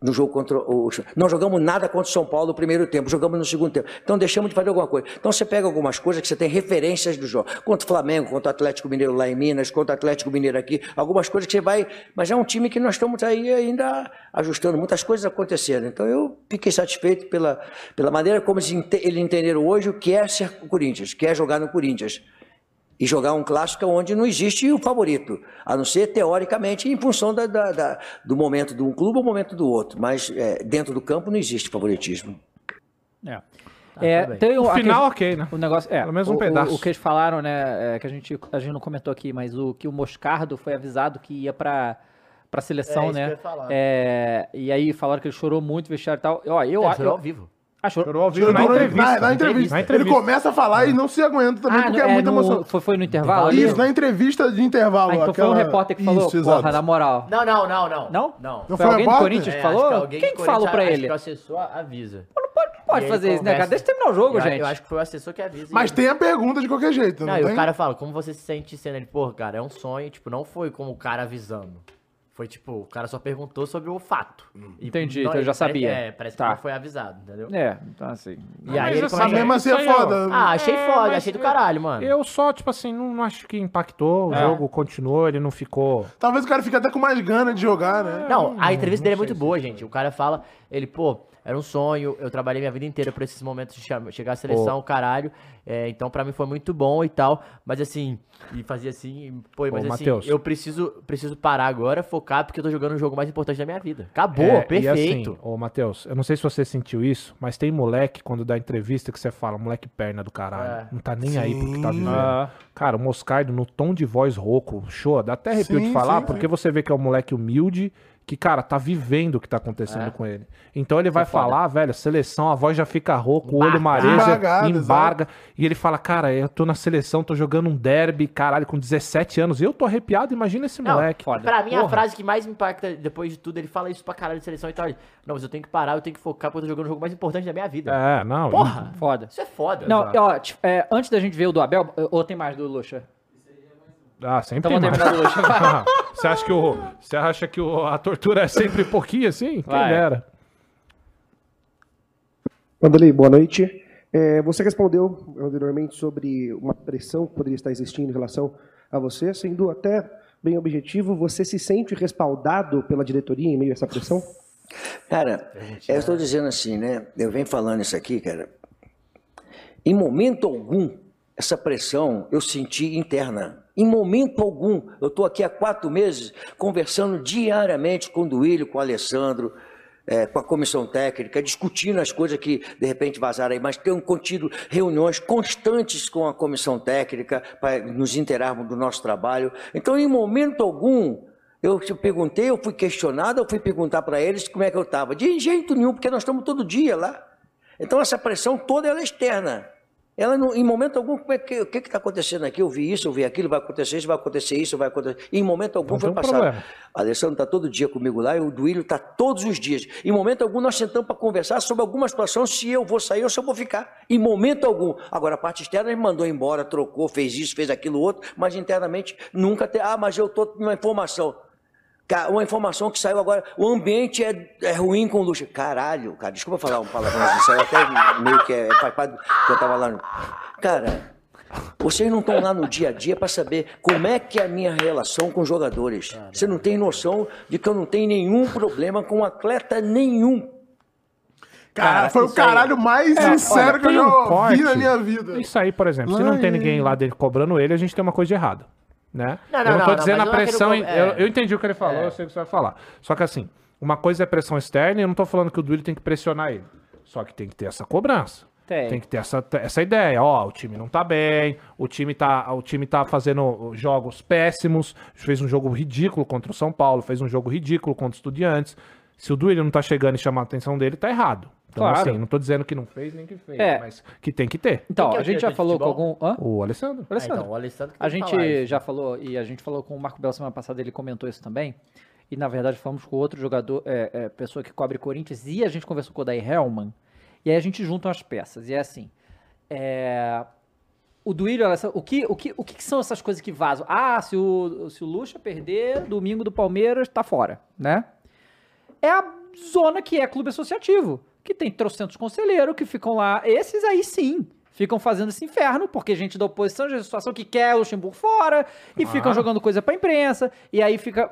no jogo contra o. Não jogamos nada contra o São Paulo no primeiro tempo, jogamos no segundo tempo. Então, deixamos de fazer alguma coisa. Então, você pega algumas coisas que você tem referências do jogo. Contra o Flamengo, contra o Atlético Mineiro lá em Minas, contra o Atlético Mineiro aqui. Algumas coisas que você vai. Mas é um time que nós estamos aí ainda ajustando. Muitas coisas aconteceram. Então, eu fiquei satisfeito pela, pela maneira como eles ente- eles entenderam hoje o que é ser o Corinthians, que é jogar no Corinthians e jogar um clássico onde não existe o favorito, a não ser teoricamente em função da- da- da- do momento de um clube ou momento do outro. Mas é, dentro do campo não existe favoritismo.
É. É,
tudo bem.
tem
O
a
final,
que-
ok, né?
O negócio é.
Pelo menos um
o- o-
pedaço.
O, que eles falaram, né? é, que a gente, a gente não comentou aqui, mas o que o Moscardo foi avisado que ia pra, pra
É,
seleção,
isso que eu
né?
ia falar.
É, e aí falaram que ele chorou muito, vestiário e tal. Ó, eu,
Ele
eu,
chorou ao vivo.
Ah, chorou.
Chorou ao vivo na
Chorou
entrevista.
Na, na entrevista.
Na
Ele
entrevista.
começa a falar e não se aguenta também,
Ah,
porque é, muita
no-
emoção.
Foi, foi no intervalo ali?
Isso, na entrevista de intervalo.
Ah, então foi um
aquela-
repórter que falou,
Isso,
porra,
exato.
na moral.
Não, não, não, não.
Não?
Não.
Não
Foi
foi
alguém do? Corinthians que
É,
falou?
que alguém
Quem que falou pra ele?
Acho que o assessor avisa.
Pode
E aí
fazer isso, né, cara? Deixa eu terminar o jogo,
Eu-
gente.
Eu acho que foi o assessor que avisa.
Mas tem a pergunta de qualquer jeito, não,
Não, e o cara fala, como você se sente sendo ele? Pô, cara, é um sonho, tipo, não foi como o cara avisando. Foi tipo, o cara só perguntou sobre o fato. E
Entendi, então eu já
parece-
sabia.
É, parece
Tá.
que não foi avisado, entendeu?
É, então assim.
E
Mas
aí ele
Mas
começa...
mesmo assim é foda.
Ah, achei
É,
foda, achei do caralho, mano.
Eu só, tipo assim, não, não acho que impactou. O
É.
jogo continuou, ele não ficou.
Talvez o cara fique até com mais gana de jogar, né?
Não, a entrevista dele é muito boa, gente. O cara fala, ele, pô, era um sonho, eu trabalhei minha vida inteira por esses momentos de chegar à seleção, caralho. É, então pra mim foi muito bom e tal. Mas assim, e fazia assim, pô, mas
Ô,
assim,
Matheus.
eu preciso, preciso parar agora, focar, porque eu tô jogando o jogo mais importante da minha vida. Acabou,
É,
perfeito.
E assim, ô Matheus, eu não sei se você sentiu isso, mas tem moleque, quando dá entrevista, que você fala, moleque perna do caralho.
É.
Não tá nem aí pro que tá vivendo.
Ah.
Cara, o Moscardo, no tom de voz rouco, show, dá até arrepio
Sim,
de falar,
sim,
porque
sim.
você vê que é um moleque humilde, que, cara, tá vivendo o que tá acontecendo
É.
com ele. Então ele vai
foda.
falar, velho, seleção, a voz já fica rouca, o olho mareja,
Embargado,
embarga. E ele fala, cara, eu tô na seleção, tô jogando um derby, caralho, com 17 anos. Eu tô arrepiado, imagina esse
Não,
moleque.
Pra mim, a frase que mais me impacta depois de tudo, ele fala isso pra caralho de seleção e tal. ele, Não, mas eu tenho que parar, eu tenho que focar, porque eu tô jogando o jogo mais importante da minha vida.
É, não.
Porra!
Foda.
Isso é foda.
Não, ó, é, antes da gente ver o do Abel, ou tem mais do Lucha?
Ah, sempre
Então
tem mais.
vai. <laughs>
Você acha que, o, você acha que o- a tortura é sempre pouquinho assim? Quem
Vai.
dera.
Vanderlei, boa noite. É, você respondeu anteriormente sobre uma pressão que poderia estar existindo em relação a você, sendo até bem objetivo, você se sente respaldado pela diretoria em meio a essa pressão?
Cara, eu estou dizendo assim, né? Eu venho falando isso aqui, cara. Em momento algum, essa pressão eu senti interna. Em momento algum, eu estou aqui há quatro meses conversando diariamente com o Duílio, com o Alessandro, eh, com a comissão técnica, discutindo as coisas que de repente vazaram aí, mas tenho contido reuniões constantes com a comissão técnica para nos inteirarmos do nosso trabalho. Então, em momento algum, eu te perguntei, eu fui questionado, eu fui perguntar para eles como é que eu estava. De jeito nenhum, porque nós estamos todo dia lá. Então essa pressão toda é externa. Ela não, em momento algum, como é que, o que está acontecendo aqui? Eu vi isso, eu vi aquilo, vai acontecer isso, vai acontecer isso, vai acontecer. Em momento algum
Então
foi passado.
problema.
A Alessandro está todo dia comigo lá e o Duílio está todos os dias. Em momento algum nós sentamos para conversar sobre alguma situação, se eu vou sair ou se eu vou ficar. Em momento algum. Agora a parte externa ele mandou embora, trocou, fez isso, fez aquilo outro, mas internamente nunca tem. Ah, mas eu estou com uma informação. Uma informação que saiu agora, o ambiente é, é ruim com luxo. Caralho, cara, desculpa falar um palavrão, isso aí até meio que é, faz parte do que eu tava lá. No... Cara, vocês não estão lá no dia a dia para saber como é que é a minha relação com os jogadores. Você não tem noção de que eu não tenho nenhum problema com atleta nenhum.
Cara,
Cara,
foi o
isso aí-
caralho mais
É,
sincero
olha,
que eu já
um
ouvi
corte.
na minha vida.
Isso aí, por exemplo, se não tem ninguém lá dele cobrando ele, a gente tem uma coisa de errada. Né?
Não,
eu
não,
não tô
não,
dizendo a
não é
pressão.
co-
em- eu,
é.
eu entendi o que ele falou,
É.
eu sei o que você vai falar. Só que assim, uma coisa é pressão externa e eu não tô falando que o Duílio tem que pressionar ele. Só que tem que ter essa cobrança.
Tem.
que ter essa, essa ideia. Ó, o time não tá bem, o time tá, o time tá fazendo jogos péssimos, fez um jogo ridículo contra o São Paulo, fez um jogo ridículo contra os Estudiantes. Se o Duílio não tá chegando e chamar a atenção dele, tá errado. Então,
Claro.
assim, não tô dizendo que não fez nem que fez,
É.
mas que tem que ter.
Então,
que é
a
o
gente já falou com algum. Hã?
O Alessandro.
Ah,
Alessandro.
então, o Alessandro que
A
tem que
gente
falar isso.
já falou, e a gente falou com o Marco Belo semana passada, ele comentou isso também. E na verdade falamos com outro jogador, é, é, pessoa que cobre Corinthians, e a gente conversou com o Daí Hellman. E aí a gente junta as peças. E é assim. é, o Duílio, o que, o, que, o que são essas coisas que vazam? Ah, se o, se o Lucha perder, domingo do Palmeiras, tá fora, né? É a zona que é clube associativo, que tem trocentos conselheiros que ficam lá. Esses aí sim. Ficam fazendo esse inferno, porque gente da oposição, gente da situação que quer o Luxemburgo fora, e ficam jogando coisa pra imprensa, e aí fica.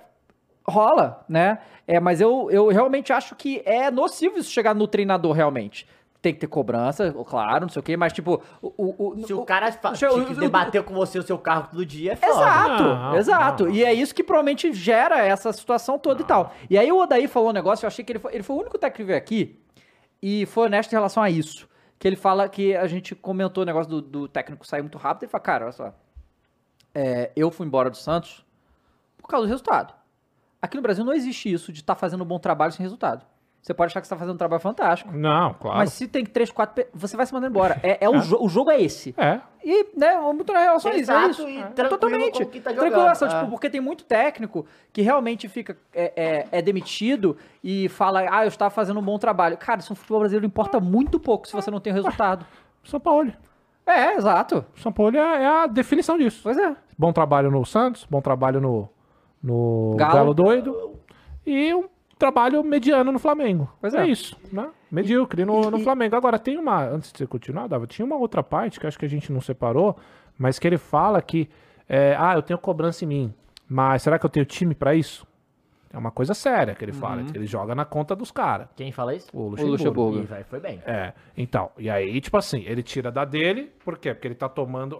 Rola, né? É, mas eu, eu realmente acho que é nocivo isso chegar no treinador, realmente. Tem que ter cobrança, claro, não sei o quê, mas tipo. O, o,
Se o cara
o-
te-
o-
debater com você o seu carro todo dia, é foda.
Exato,
Não,
exato.
não.
E é isso que provavelmente gera essa situação toda e tal. E aí o Odaí falou um negócio, eu achei que ele foi, ele foi o único técnico que veio aqui e foi honesto em relação a isso. Que ele fala que a gente comentou o negócio do, do técnico sair muito rápido e fala, cara, olha só. é, eu fui embora do Santos por causa do resultado. Aqui no Brasil não existe isso de estar fazendo um bom trabalho sem resultado. Você pode achar que você tá fazendo um trabalho fantástico.
Não, claro.
Mas se tem três, quatro, você vai se mandando embora. É, é o, <laughs> jo- o jogo é esse.
É.
E, né, muito na relação a isso, é
Exato,
isso.
e
É,
tranquilo
Totalmente.
tá
Tranquilo,
jogando,
só, tipo,
é.
porque tem muito técnico que realmente fica, é, é- é demitido e fala, ah, eu estava fazendo um bom trabalho. Cara, isso no futebol brasileiro importa muito pouco se você não tem o resultado.
São Paulo.
É, exato.
São Paulo é, é a definição disso.
Pois é.
Bom trabalho no Santos, bom trabalho no, no
Galo.
Galo. Doido e um trabalho mediano no Flamengo.
Pois
é.
é.
isso, né? Medíocre no, no Flamengo. Agora, tem uma, antes de você continuar, Dava, tinha uma outra parte que acho que a gente não separou, mas que ele fala que, é, ah, eu tenho cobrança em mim, mas será que eu tenho time pra isso? É uma coisa séria que ele fala,
Uhum.
que ele joga na conta dos caras.
Quem fala isso?
O
Luxemburgo.
Luxemburgo.
Ih, vai, foi bem.
É, então, e aí, tipo assim, ele tira da dele, por quê? Porque ele tá tomando.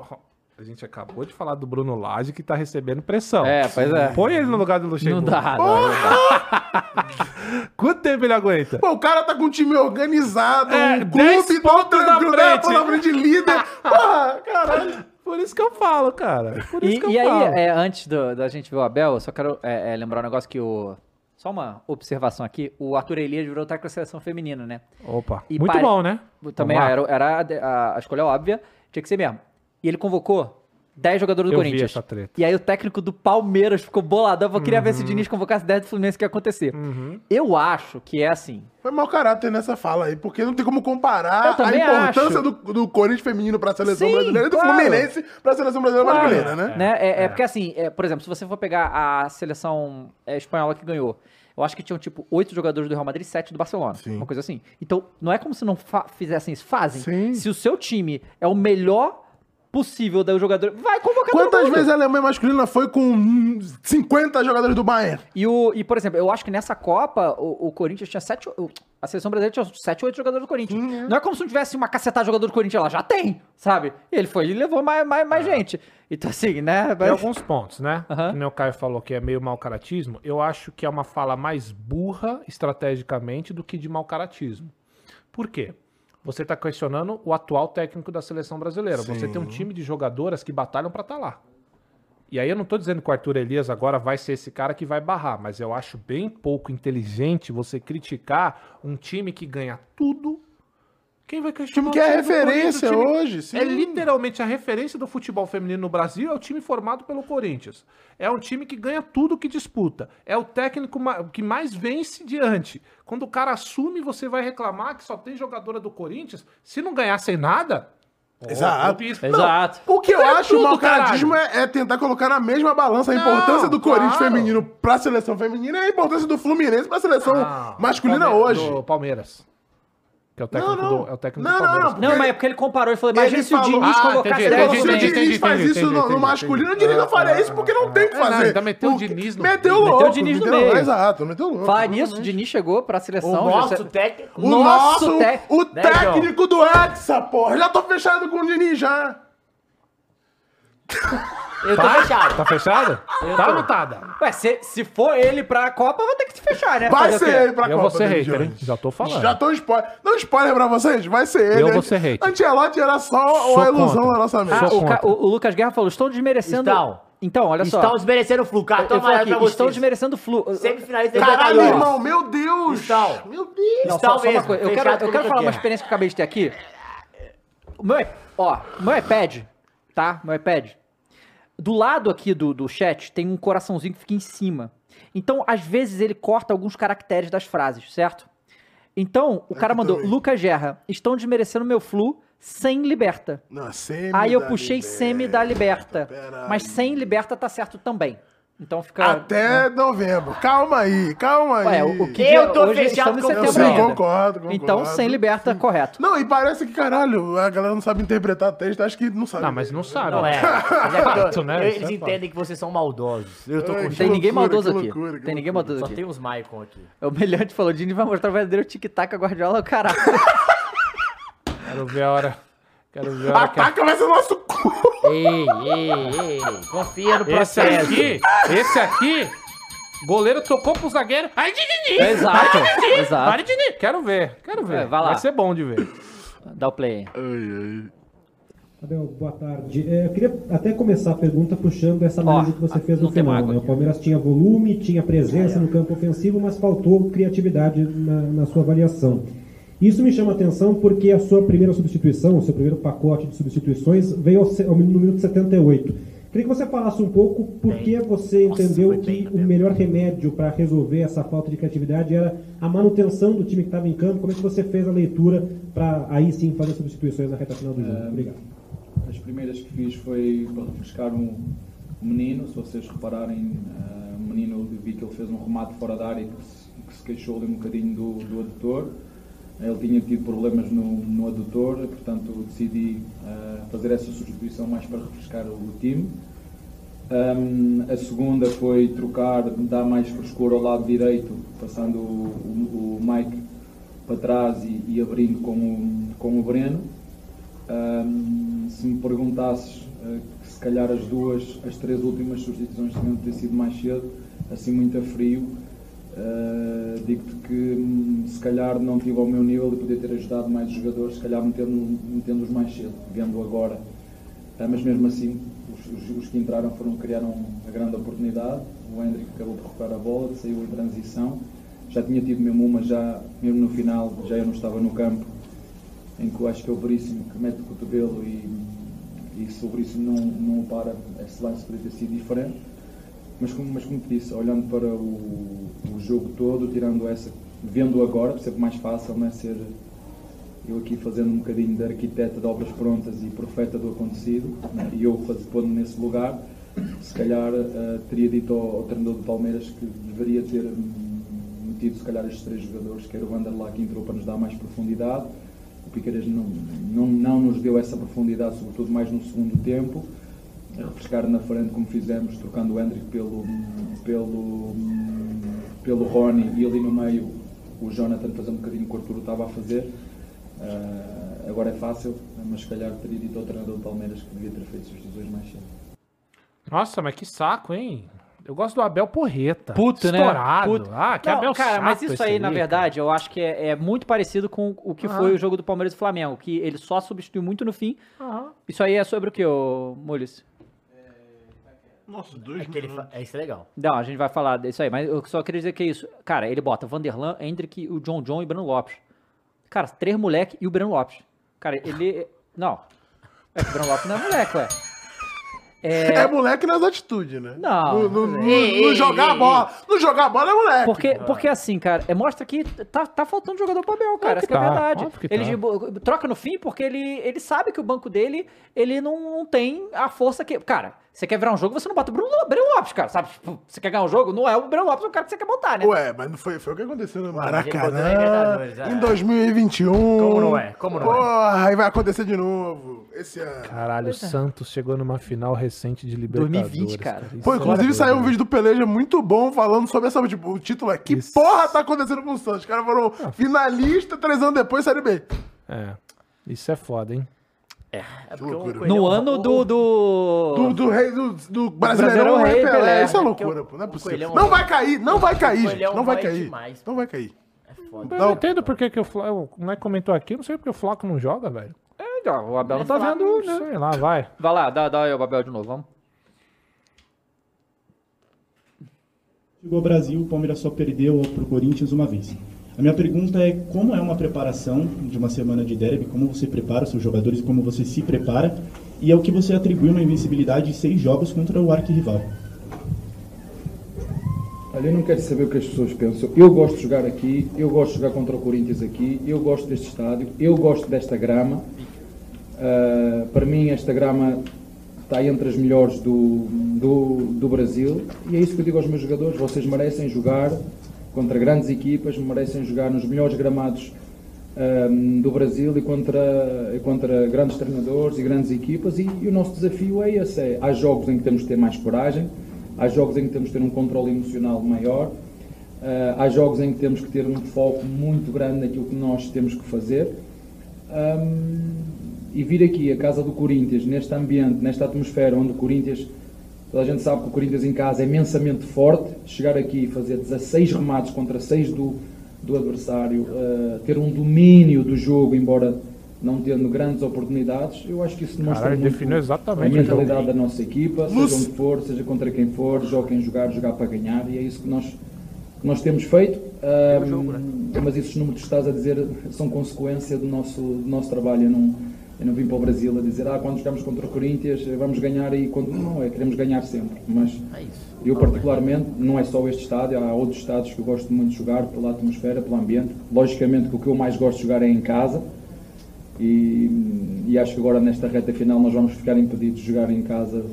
A gente acabou de falar do Bruno Lage que tá recebendo pressão.
É, pois é.
Põe ele no lugar do
Não
Luxemburgo.
dá, não, não dá. <laughs>
Quanto tempo ele aguenta?
Pô, o cara tá com um time organizado,
É,
um
10
clube todo
na
tranquilo, né?
frente.
Na frente de líder. <laughs> Porra, caralho.
Por isso que eu falo, cara. Por isso
E,
que eu
e aí,
falo.
é, antes do- da gente ver o Abel, eu só quero é, é, lembrar um negócio que o. Só uma observação aqui. O Arthur Elias virou técnico da seleção feminina, né?
Opa,
E
muito
pare-
bom, né?
Também era, era a, a escolha óbvia, tinha que ser mesmo. E ele convocou 10 jogadores do
Eu vi
Corinthians.
essa treta.
E aí o técnico do Palmeiras ficou boladão. Eu queria ver se o Diniz convocasse 10 do Fluminense que ia acontecer. Eu acho que é assim.
Foi mau caráter nessa fala aí, porque não tem como comparar a importância do, do Corinthians feminino pra seleção
Sim,
brasileira e do
claro.
Fluminense pra seleção brasileira
Claro.
masculina, né?
Né? É, é porque assim, é, por exemplo, se você for pegar a seleção é, espanhola que ganhou, eu acho que tinham tipo oito jogadores do Real Madrid e sete do Barcelona.
Sim.
Uma coisa assim. Então, não é como se não fa- fizessem isso. Fazem.
Sim.
Se o seu time é o melhor possível do jogador, vai convocar
Quantas
mundo.
vezes a Alemanha masculina foi com hum, 50 jogadores do Bayern?
E, o, e, por exemplo, eu acho que nessa Copa, o, o Corinthians tinha sete. o- A seleção brasileira tinha sete ou oito jogadores do Corinthians. Não é como se não tivesse uma cacetada de jogador do Corinthians lá. Já tem, sabe? E ele foi e levou mais, mais, mais gente. Então, assim, né?
Tem alguns pontos, né?
Aham.
Que o Caio falou que é meio mau caratismo. Eu acho que é uma fala mais burra estrategicamente do que de mau caratismo. Por quê? Você está questionando o atual técnico da seleção brasileira. Você tem um time de jogadoras que batalham para estar lá. E aí eu não tô dizendo que o Arthur Elias agora vai ser esse cara que vai barrar, mas eu acho bem pouco inteligente você criticar um time que ganha tudo. Quem vai questionar?
Time que é
o
referência
O time-
hoje, sim.
É literalmente a referência do futebol feminino no Brasil é o time formado pelo Corinthians. É um time que ganha tudo que disputa. É o técnico que mais vence diante. Quando o cara assume, você vai reclamar que só tem jogadora do Corinthians. Se não ganhassem nada.
Exato.
clubismo.
Exato.
O que eu
Ganha
acho
tudo,
é, é tentar colocar na mesma balança a
Não,
importância do Corinthians
claro.
feminino pra seleção feminina e a importância do Fluminense pra seleção
Ah,
masculina hoje.
Do Palmeiras. Que é o técnico,
Não, não.
Do, é o técnico
Não,
do
não,
Palmeiras.
Não, mas é porque ele comparou e falou: imagina
Ele
se o
falou-
Diniz
Ah,
convocasse
entendi,
10
Então, se o
entendi,
Diniz
entendi,
faz
entendi,
isso no,
entendi,
no masculino, o Diniz não faria isso porque não tem o que
não,
fazer.
ainda meteu o Diniz no
Meteu
meio.
louco.
Meteu o Diniz no meio.
Exato, meteu louco.
Falar nisso, o Diniz chegou pra seleção.
O nosso técnico.
O
Nosso
o técnico do Hexa, porra. Já tô fechado com o Diniz já. <laughs>
Eu tô fechado.
Tá fechado? Tá ou não tá, Dan?
Ué, se, se for ele pra Copa, vai ter que se fechar, né?
Vai
Fazer
ser ele pra
Eu
Copa.
vou ser hater, hein? Já tô falando.
Já tô spoiler. Não spoiler pra vocês? Vai ser ele.
Eu vou ser hater.
Antelote era só
Sou
a ilusão
contra.
da nossa
Ah,
mente.
Sou
o, ca- o- o Lucas Guerra falou: estão desmerecendo.
Estão.
Então, olha só.
Estão desmerecendo o Flu.
Eu-
Cartão
eu
amarelo
aqui,
pra
estão
vocês.
desmerecendo o flu.
Semifinalista da
Caralho, irmão, meu Deus.
Estão.
Meu Deus.
Não,
Estão
só, só uma coisa. Eu
fechado
quero, eu quero
que
falar
eu
uma experiência que eu acabei de ter aqui. O meu, ó, o meu iPad, tá? Meu iPad. Do lado aqui do, do chat tem um coraçãozinho que fica em cima. Então, às vezes, ele corta alguns caracteres das frases, certo? Então, o cara mandou,
também.
Lucas Gerra, estão desmerecendo meu flu sem liberta.
Não, semi
Aí eu puxei
Liberta,
semi da liberta. Mas sem liberta tá certo também. Então fica...
Até novembro. Calma aí, calma aí.
Ué, o, o que
Eu tô
hoje
fechado com-
setembro ainda.
concordo, concordo.
Então, sem liberta, correto.
Não, e parece que, caralho, a galera não sabe interpretar texto, acho que não sabe.
Não, mas não sabe.
Não é. <laughs> Mas é
Fato, né?
eles
é
entendem que vocês são maldosos. Eu tô
Ai,
com
Tem ninguém maldoso aqui.
loucura,
Tem ninguém maldoso
Só
aqui.
tem os Maicon aqui.
É o melhor de falou, o Dini vai mostrar o verdadeiro tic-tac a Guardiola, o caralho.
Quero ver a hora. Quero ver a hora que a...
Ataca vai ser nosso.
Ei, ei, ei. Confia no
Esse
processo.
aqui, esse aqui, goleiro tocou pro zagueiro. Ai, Dini!
Exato, exato.
Para, Dini! Quero ver, quero ver.
É, vai lá.
Vai ser bom de ver.
Dá o play aí.
Abel, boa tarde. É, eu queria até começar a pergunta puxando essa análise que você fez no final. né? O. Palmeiras tinha volume, tinha presença no campo ofensivo, mas faltou criatividade na, na sua avaliação. Isso me chama a atenção porque a sua primeira substituição, o seu primeiro pacote de substituições, veio ao, no minuto 78. Queria que você falasse um pouco por que você entendeu que o melhor remédio para resolver essa falta de criatividade era a manutenção do time que estava em campo. Como é que você fez a leitura para aí sim fazer substituições na reta final do jogo?
Ah,
Obrigado.
As primeiras que fiz foi para refrescar um, menino. Se vocês repararem, ah, o menino eu vi que ele fez um remate fora da área que se, que se queixou ali um bocadinho do, do adutor. Ele tinha tido problemas no, no adutor, portanto decidi ah, fazer essa substituição mais para refrescar o, time. Um, a segunda foi trocar, dar mais frescor ao lado direito, passando o, o- o Mike para trás e, e abrindo com o, com o Breno. Um, se me perguntasses uh, que se calhar as duas, as três últimas substituições tinham de ter sido mais cedo, assim muito a frio, uh, digo-te que hum, se calhar não tive ao meu nível de poder ter ajudado mais os jogadores, se calhar metendo- metendo-os mais cedo, vendo agora. Uh, mas mesmo assim, os, os- os que entraram foram, criaram a grande oportunidade. O Hendrick acabou por recuperar a bola, saiu em transição. Já tinha tido mesmo uma, já, mesmo no final, já eu não estava no campo, em que eu acho que é o Veríssimo que mete o cotovelo e, e se o Veríssimo não, não o para, esse lance poderia ter sido diferente. Mas como, mas como te disse, olhando para o, o jogo todo, tirando essa, vendo agora, por sempre mais fácil, não é ser eu aqui fazendo um bocadinho de arquiteto de obras prontas e profeta do acontecido, e eu faz- pondo nesse lugar, se calhar eh, teria dito ao, ao treinador do Palmeiras que deveria ter metido se calhar estes três jogadores, que era o Vanderlá que entrou para nos dar mais profundidade, o Piqueiras não, não, não nos deu essa profundidade, sobretudo mais no segundo tempo, refrescar na frente como fizemos, trocando o Hendrick pelo, pelo, pelo Rony e ali no meio o Jonathan fazendo um bocadinho o que o Arturo estava a fazer. Ah, agora é fácil, mas se calhar teria dito ao treinador do Palmeiras que devia ter feito substituições mais cedo.
Nossa, mas que saco, hein? Eu gosto do Abel Porreta.
Puto, né?
Estourado.
Puto.
Ah, que
Não,
Abel
cara, mas isso aí, na verdade, eu acho que é, é muito parecido com o que
Aham.
foi o jogo do Palmeiras e Flamengo, que ele só substituiu muito no fim.
Aham.
Isso aí é sobre o que, ô Mules?
Nossa, dois
É, que ele fa- é isso é legal.
Não, a gente vai falar disso aí, mas eu só queria dizer que é isso. Cara, ele bota Vanderlan, Hendrick, o John John e o Breno Lopes. Cara, três moleque e o Breno Lopes. Cara, ele. Não. É que o Breno Lopes não é moleque, ué.
É, moleque nas atitudes, né?
Não.
No, no- no-
Ei,
no
ei,
jogar a
ei,
bola. No jogar a bola é moleque.
Porque, porque assim, cara, é, mostra que tá, tá faltando jogador pro Abel, cara. Essa
que
que é a
tá,
verdade. Ele
tá.
troca no fim porque ele, ele sabe que o banco dele, ele não, não tem a força que. Cara, você quer virar um jogo, você não bota o Bruno, Breno Lopes, cara. Sabe? Tipo, você quer ganhar um jogo, não é o Breno Lopes o cara que você quer botar, né?
Ué, mas não foi, foi o que aconteceu no Maracanã
Libertadores, é.
em 2021.
Como não é? Como não é?
Porra, aí vai acontecer de novo. Esse ano.
Caralho, o
é.
Santos chegou numa final recente de Libertadores.
2020, cara.
Isso
Pô,
é
inclusive saiu um
né?
vídeo do Peleja muito bom falando sobre essa. Tipo, o título é Que porra tá acontecendo com o Santos? Os caras foram finalistas, três anos depois, Série B.
É. Isso é foda, hein?
É porque
loucura.
o
No ano do. Do,
Do, do rei do, do Brasileirão
Brasileirão
Rei
Rei
Pelé.
Pelé.
Isso é
É
loucura, pô. Não é possível.
Coelhão
Não
vai-
cair, não vai cair, gente. Não vai cair.
demais.
Não vai cair.
É foda.
Eu não entendo por que, o Flaco. Não é que comentou aqui, não sei porque o Flaco não joga, velho.
É, o Abel não tá vendo, né?
Sei lá, vai.
Vai lá, dá, dá aí o Abel de novo, vamos.
Chegou ao Brasil, o Palmeiras só perdeu pro Corinthians uma vez. A minha pergunta é como é uma preparação de uma semana de derby, como você prepara os seus jogadores, como você se prepara, e é o que você atribui uma invencibilidade de seis jogos contra o arquirrival.
Olha, eu não quero saber o que as pessoas pensam. Eu gosto de jogar aqui, eu gosto de jogar contra o Corinthians aqui, eu gosto deste estádio, eu gosto desta grama. Ah, para mim, esta grama está entre as melhores do, do, do Brasil e é isso que eu digo aos meus jogadores: vocês merecem jogar contra grandes equipas, merecem jogar nos melhores gramados ah, do Brasil e contra, contra grandes treinadores e grandes equipas. E, e o nosso desafio é esse: é, há jogos em que temos de ter mais coragem, há jogos em que temos de ter um controle emocional maior. Ah, há jogos em que temos que ter um foco muito grande naquilo que nós temos que fazer. Ahm, e vir aqui a casa do Corinthians, neste ambiente, nesta atmosfera onde o Corinthians, toda a gente sabe que o Corinthians em casa é imensamente forte, chegar aqui e fazer 16 remates contra 6 do, do adversário, ah, ter um domínio do jogo, embora não tendo grandes oportunidades, eu acho que isso demonstra
Caralho,
muito
exatamente
a
o jogo.
mentalidade da nossa equipa, seja onde for, seja contra quem for, jogar quem jogar, jogar para ganhar, e é isso que nós, que nós temos feito. Ahm, Mas esses números que estás a dizer são consequência do nosso, do nosso trabalho. Eu não, eu não vim para o Brasil a dizer, ah, quando jogamos contra o Corinthians vamos ganhar e quando... Não, é, queremos ganhar sempre. Mas eu particularmente, não é só este estádio, há outros estádios que eu gosto muito de jogar pela atmosfera, pelo ambiente. Logicamente que o que eu mais gosto de jogar é em casa. E, e acho que agora nesta reta final nós vamos ficar impedidos de jogar em casa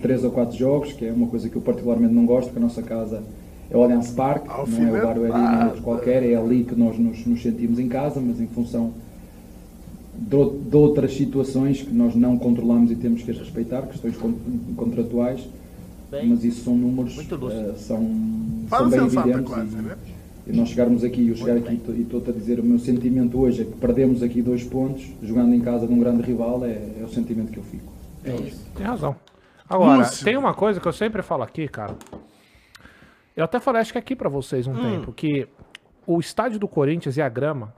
três ou quatro jogos, que é uma coisa que eu particularmente não gosto, porque a nossa casa é o Allianz Parque, não é o Barueri nem outro qualquer, é ali que nós nos, nos sentimos em casa, mas em função de, ou- de outras situações que nós não controlamos e temos que as respeitar, questões con- contratuais,
Bem,
mas isso são números, eh, são,
Fala
são bem evidentes.
quase,
e-
né?
e nós chegarmos aqui, eu chegar aqui e e estou-te a dizer, o meu sentimento hoje é que perdemos aqui dois pontos, jogando em casa de um grande rival, é, é o sentimento que eu fico.
É isso.
Tem razão. Agora,
Lúcio.
tem uma coisa que eu sempre falo aqui, cara. Eu até falei, acho que aqui pra vocês um
Hum.
tempo, que o estádio do Corinthians e a grama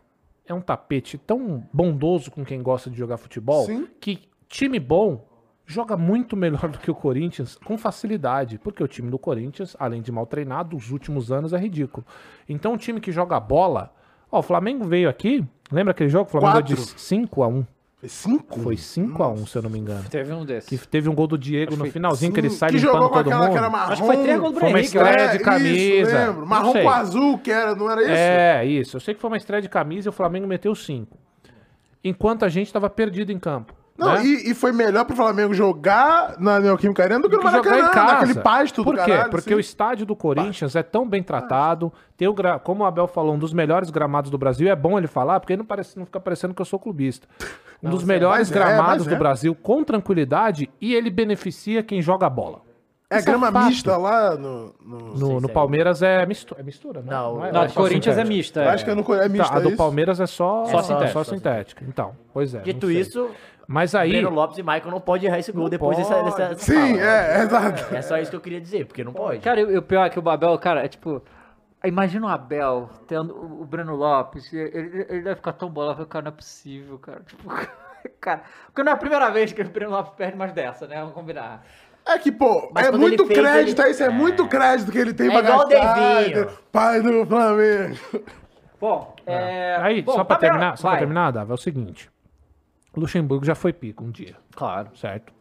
é um tapete tão bondoso com quem gosta de jogar futebol,
Sim.
que time bom joga muito melhor <laughs> do que o Corinthians com facilidade, porque o time do Corinthians, além de mal treinado, os últimos anos é ridículo. Então, um time que joga bola, ó, o Flamengo veio aqui, lembra aquele jogo? O Flamengo
Quatro.
de 5 a 1.
Foi cinco?
Foi 5 a 1, se eu não me engano.
Teve um desses.
Que teve um gol do Diego
Acho
no finalzinho, que ele sai
que
limpando
jogou com
todo
aquela
mundo.
que era marrom.
Acho que foi triângulo do
Foi uma
acho.
estreia de
É,
camisa.
Isso, lembro. Marrom com azul, que era, não era isso?
É, isso. Eu sei que foi uma estreia de camisa e o Flamengo meteu 5. Enquanto a gente tava perdido em campo.
Não,
né?
e, e foi melhor pro Flamengo jogar na Neoquímica Arena do que no
que jogar
Maracanã,
em casa.
naquele pasto
Por
do
quê?
caralho.
Porque
sim.
o estádio do Corinthians é tão bem tratado, tem o gra... como o Abel falou, um dos melhores gramados do Brasil, é bom ele falar, porque aí não, parece, não fica parecendo que eu sou clubista. Um dos melhores
mas é,
gramados
é.
do Brasil, com tranquilidade, e ele beneficia quem joga bola.
É
Isso é
grama
fato.
mista lá no... no...
No, no Palmeiras é mistura, é mistura, né?
Não,
é,
Não,
é
do
só
Corinthians é mista.
Eu acho que é, no, é
Tá,
mista,
a do
é?
Palmeiras é só,
É só
só,
sintética.
só sintética. Então, pois é.
Dito
não sei.
isso,
Mas aí.
Breno Lopes e Michael não podem errar esse gol
Não
depois dessa,
pode.
dessa, dessa
Sim,
fala.
é, exato.
É só isso que eu queria dizer, porque não pode.
Cara, o pior é que o Babel, cara, é tipo. Imagina o Abel tendo o Breno Lopes. Ele, ele deve ficar tão bolado, cara, não é possível, cara. <laughs> Tipo, cara. Porque não é a primeira vez que o Breno Lopes perde mais dessa, né? Vamos combinar.
É que, pô,
Mas
é muito
fez,
crédito,
ele-
isso é, muito crédito que ele tem
É
pra
igual o
gastar.
Devinho.
Pai do Flamengo.
Bom, é.
Aí,
bom,
só pra
Babel,
terminar, só pra
vai.
terminar, Dava, é o seguinte. Luxemburgo já foi pico um dia.
Claro.
Certo?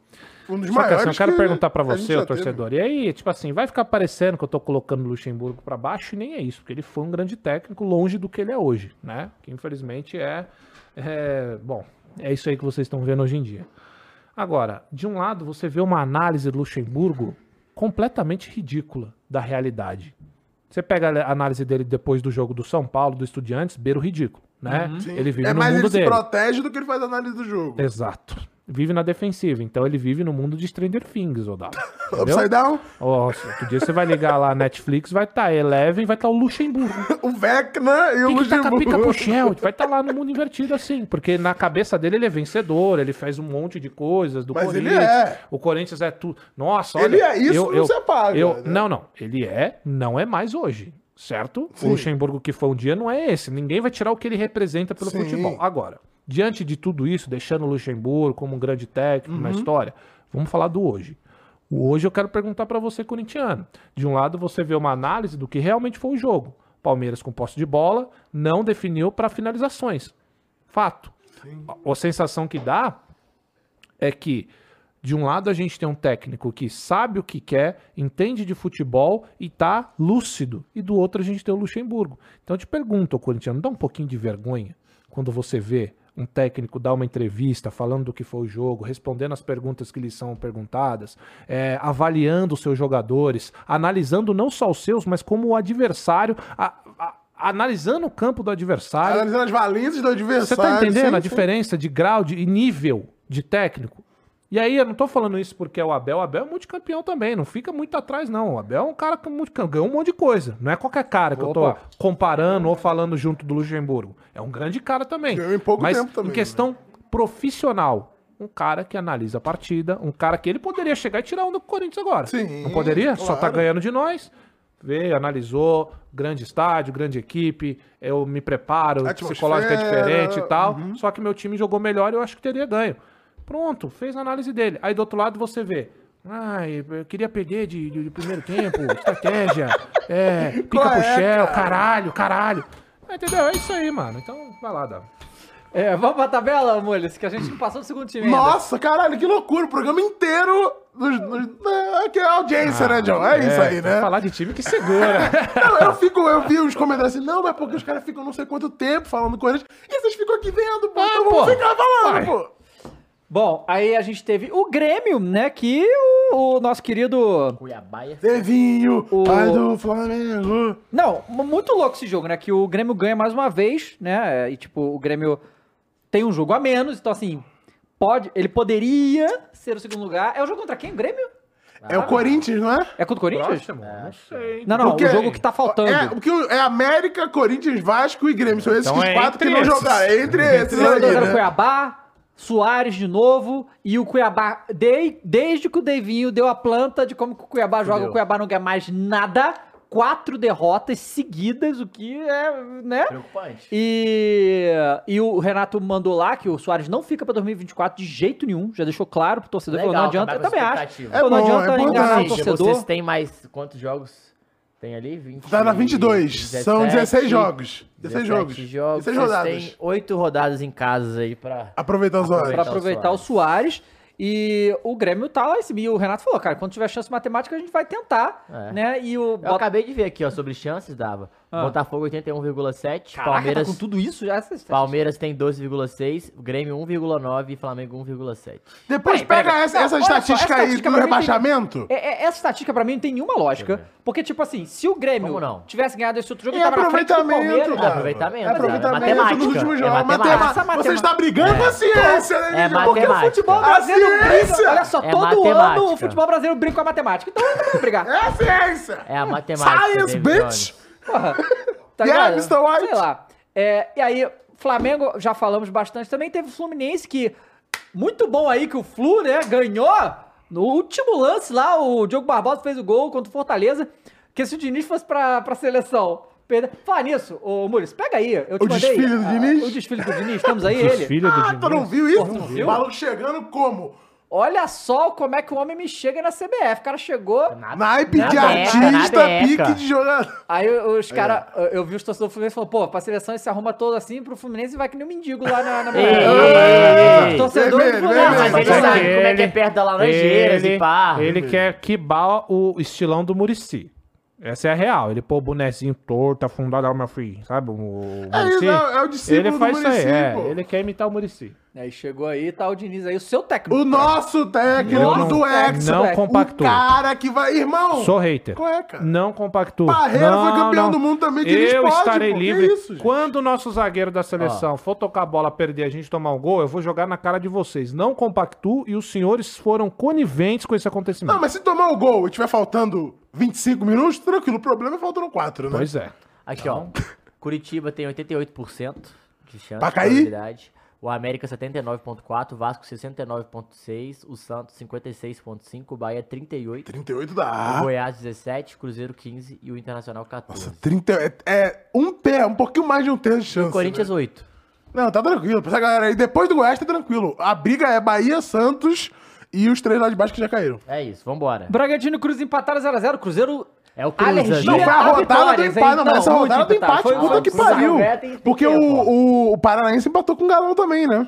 Um dos
Só que assim,
maiores
eu quero
que
perguntar pra
a gente
você, o torcedor. E aí, tipo assim, vai ficar parecendo que eu tô colocando o Luxemburgo pra baixo e nem é isso, porque ele foi um grande técnico longe do que ele é hoje, né? Que infelizmente é, é- bom, é isso aí que vocês estão vendo hoje em dia. Agora, de um lado, você vê uma análise do Luxemburgo completamente ridícula da realidade. Você pega a análise dele depois do jogo do São Paulo, do Estudiantes, beira o ridículo, né?
Sim.
Ele vive
é
no
mais
mundo
ele se
dele.
protege do que ele faz a análise do jogo.
Exato. Vive na defensiva. Então ele vive no mundo de Stranger Things, Odado. <laughs>
Upside down,
se outro dia você vai ligar lá a Netflix, vai estar tá Eleven, vai estar o Luxemburgo. <laughs>
o Vecna e o
Tem que tacar pica pro <laughs>
Luxemburgo.
Vai estar lá no mundo invertido assim, porque na cabeça dele ele é vencedor, ele faz um monte de coisas do
Mas ele
Corinthians.
é.
O Corinthians é tudo. Nossa, olha.
Ele é isso, não se apaga,
eu-
né?
Não, não. Ele é, não é mais hoje. Certo?
Sim.
O Luxemburgo que foi um dia não é esse. Ninguém vai tirar o que ele representa pelo
Sim.
futebol. Agora, diante de tudo isso, deixando o Luxemburgo como um grande técnico na
Uhum.
história, vamos falar do hoje. O hoje eu quero perguntar pra você, corintiano. De um lado, você vê uma análise do que realmente foi o jogo. Palmeiras com posse de bola, não definiu para finalizações. Fato. A, a sensação que dá é que, de um lado, a gente tem um técnico que sabe o que quer, entende de futebol e tá lúcido. E do outro, a gente tem o Luxemburgo. Então, eu te pergunto, corintiano, dá um pouquinho de vergonha quando você vê um técnico dar uma entrevista falando do que foi o jogo, respondendo as perguntas que lhe são perguntadas, é, avaliando os seus jogadores, analisando não só os seus, mas como o adversário, a- a- analisando o campo do adversário.
Analisando as valências do adversário.
Você tá entendendo
sim,
a
sim.
diferença de grau de, e nível de técnico? E aí, eu não tô falando isso porque é o Abel. O Abel é multicampeão também, não fica muito atrás, não. O Abel é um cara que multicam- ganhou um monte de coisa. Não é qualquer cara que eu tô
Opa.
comparando ou falando junto do Luxemburgo. É um grande cara também.
Ganhou em pouco
Mas
tempo também,
em questão profissional, um cara que analisa a partida, um cara que ele poderia chegar e tirar um do Corinthians agora.
Sim,
não poderia? Só tá
claro.
ganhando de nós. veio, analisou, grande estádio, grande equipe, eu me preparo, o
Atmosfera,
psicológico é diferente e tal.
uhum.
Só que meu time jogou melhor e eu acho que teria ganho. Pronto, fez a análise dele. Aí do outro lado você vê. Ai, eu queria perder de, de- de primeiro tempo, <laughs> estratégia, é, pica
Qual
pro
é,
shell,
cara?
caralho, caralho. Entendeu? É isso aí, mano. Então, vai lá, Davi.
É, vamos pra tabela, Mules, que a gente não passou do segundo time ainda.
Nossa, caralho, que loucura. O programa inteiro. Dos, dos, é, que é a audiência, né, John? É, isso aí, né?
falar de time que segura. <laughs>
Não, eu fico, eu vi os comentários assim, não, mas porque os caras ficam não sei quanto tempo falando do Corinthians. E vocês ficam aqui vendo, pô, então vamos
pô.
ficar falando,
Vai.
pô.
Bom, aí a gente teve o Grêmio, né? Que o, o nosso querido.
Cuiabaia.
Devinho,
O-
pai do Flamengo.
Não, muito louco esse jogo, né? Que o Grêmio ganha mais uma vez, né? E tipo, o Grêmio tem um jogo a menos, então assim, pode, ele poderia ser o segundo lugar. É o jogo contra quem? O Grêmio?
É o Corinthians, não é?
É contra o Corinthians?
não sei.
Não, não,
Porque-
o jogo que tá faltando.
É, porque é América, Corinthians, Vasco e Grêmio. São esses
Então é
quatro que não
esses.
jogaram. É entre esses
O jogador
aí,
era o
né?
Cuiabá, Soares de novo, e o Cuiabá, de- desde que o Devinho deu a planta de como que o Cuiabá joga, o Cuiabá não ganha mais nada. Quatro derrotas seguidas, o que é, né?
Preocupante.
E, e o Renato mandou lá que o Soares não fica pra 2024 de jeito nenhum, já deixou claro pro torcedor. falou, não adianta, eu
acabar com
também acho.
É
Falou, não
bom,
adianta
é bom
enganar o torcedor.
Vocês têm mais quantos jogos? Tem ali? 20,
Tá na 22. São 16 jogos. 16 jogos.
16
16
Vocês
rodadas.
têm 8 rodadas em casa aí pra...
Aproveitar os horas.
Pra aproveitar o Soares. E o Grêmio tá lá em cima. E o Renato falou, cara, quando tiver chance matemática, a gente vai tentar,
É.
né? E o
Eu acabei de ver aqui, ó, sobre chances, dava.
Ah.
Botafogo 81,7,
Caraca,
Palmeiras...
tá com tudo isso já? Essa-
Palmeiras tem 12,6, Grêmio 1,9 e Flamengo 1,7.
Depois
Peraí,
pega
peraí.
essa, essa
olha só,
estatística
essa
aí
estatística
do
mim tem-
rebaixamento.
É- é- essa estatística pra mim não tem nenhuma lógica. Porque, tipo assim, se o Grêmio tivesse ganhado esse outro jogo,
É
ele tava na frente do
aproveitamento,
Palmeiras.
cara.
aproveitamento,
É aproveitamento
é matemática, é matemática.
Matema-
Essa
Você está brigando com a ciência, né,
É?
Porque o
matemática.
futebol brasileiro briga.
ciência!
Olha só,
É
todo
matemática.
ano o futebol brasileiro briga com a matemática. Então não brigar.
É a ciência!
É a matemática.
Science,
David
bitch!
Porra. Tá
Yeah,
ligado?
Mr. White.
Sei lá. É, e aí, Flamengo, já falamos bastante. Também teve o Fluminense, que muito bom aí que o Flu, né, ganhou no último lance lá. O Diogo Barbosa fez o gol contra o Fortaleza. Que se o Diniz fosse pra, pra seleção. Perde... Falar nisso, ô Muris, pega aí. Eu te
O
mandei,
desfile do
ah,
Diniz?
O desfile do Diniz, temos aí ele.
Filho do
Ah, tu não viu isso?
Pô, não viu?
O maluco chegando como?
Olha só como é que o homem me chega na CBF. O cara chegou.
Naipe
na
de
beca,
artista, pique de jogador.
Aí os caras, eu vi os torcedores do Fluminense e falaram, pô, pra seleção ele se arruma todo assim, pro Fluminense vai que nem um mendigo lá na, na
Ei,
Os torcedores
vermelho,
do Fluminense.
Mas ele sabe como é que é perto da Laranjeiras
ele,
e pá.
ele quer quibar o estilão do Murici. Essa é a real. Ele pô o bonezinho torto, afundado, ó, meu filho. Sabe o
É isso, é o discípulo
Ele
do
faz isso aí, é.
pô.
Ele quer imitar o Murici.
Aí chegou aí, tá o Diniz aí, o seu técnico.
O nosso técnico
Nosso
do
técnico.
Hexa.
Não
O
compactua.
cara que vai... Irmão,
Sou hater.
qual é, cara?
Não compactuo.
Barreira
não,
foi campeão
não.
do mundo também, Diniz
Eu
pode,
estarei
pô,
livre.
isso?
Quando o nosso zagueiro da seleção for tocar a bola, perder, a gente tomar um gol, eu vou jogar na cara de vocês. Não compactuo e os senhores foram coniventes com esse acontecimento.
Não, mas se tomar o gol e tiver faltando 25 minutos, tranquilo. O problema é faltando 4, né?
Pois é.
Aqui, ó. Curitiba tem 88% de chance
Pra
de
cair?
probabilidade. O América 79.4, o Vasco 69.6, o Santos 56.5, o Bahia 38,
38
o
dá.
Goiás 17, Cruzeiro 15 e o Internacional 14.
30, é, é um pé, um pouquinho mais de um terço de chance.
o Corinthians
né?
8.
Não, tá tranquilo. Pra essa galera aí, depois do Goiás tá tranquilo. A briga é Bahia, Santos e os três lá de baixo que já caíram.
É isso, vambora.
Bragantino e Cruz empataram 0x0. Cruzeiro.
É o
Alergia
gente.
Não, foi a rodada do empate.
hein?
Não, essa
muito
rodada do empate,
Foi
puta que pariu. Porque o, o Paranaense empatou com o Galão também, né?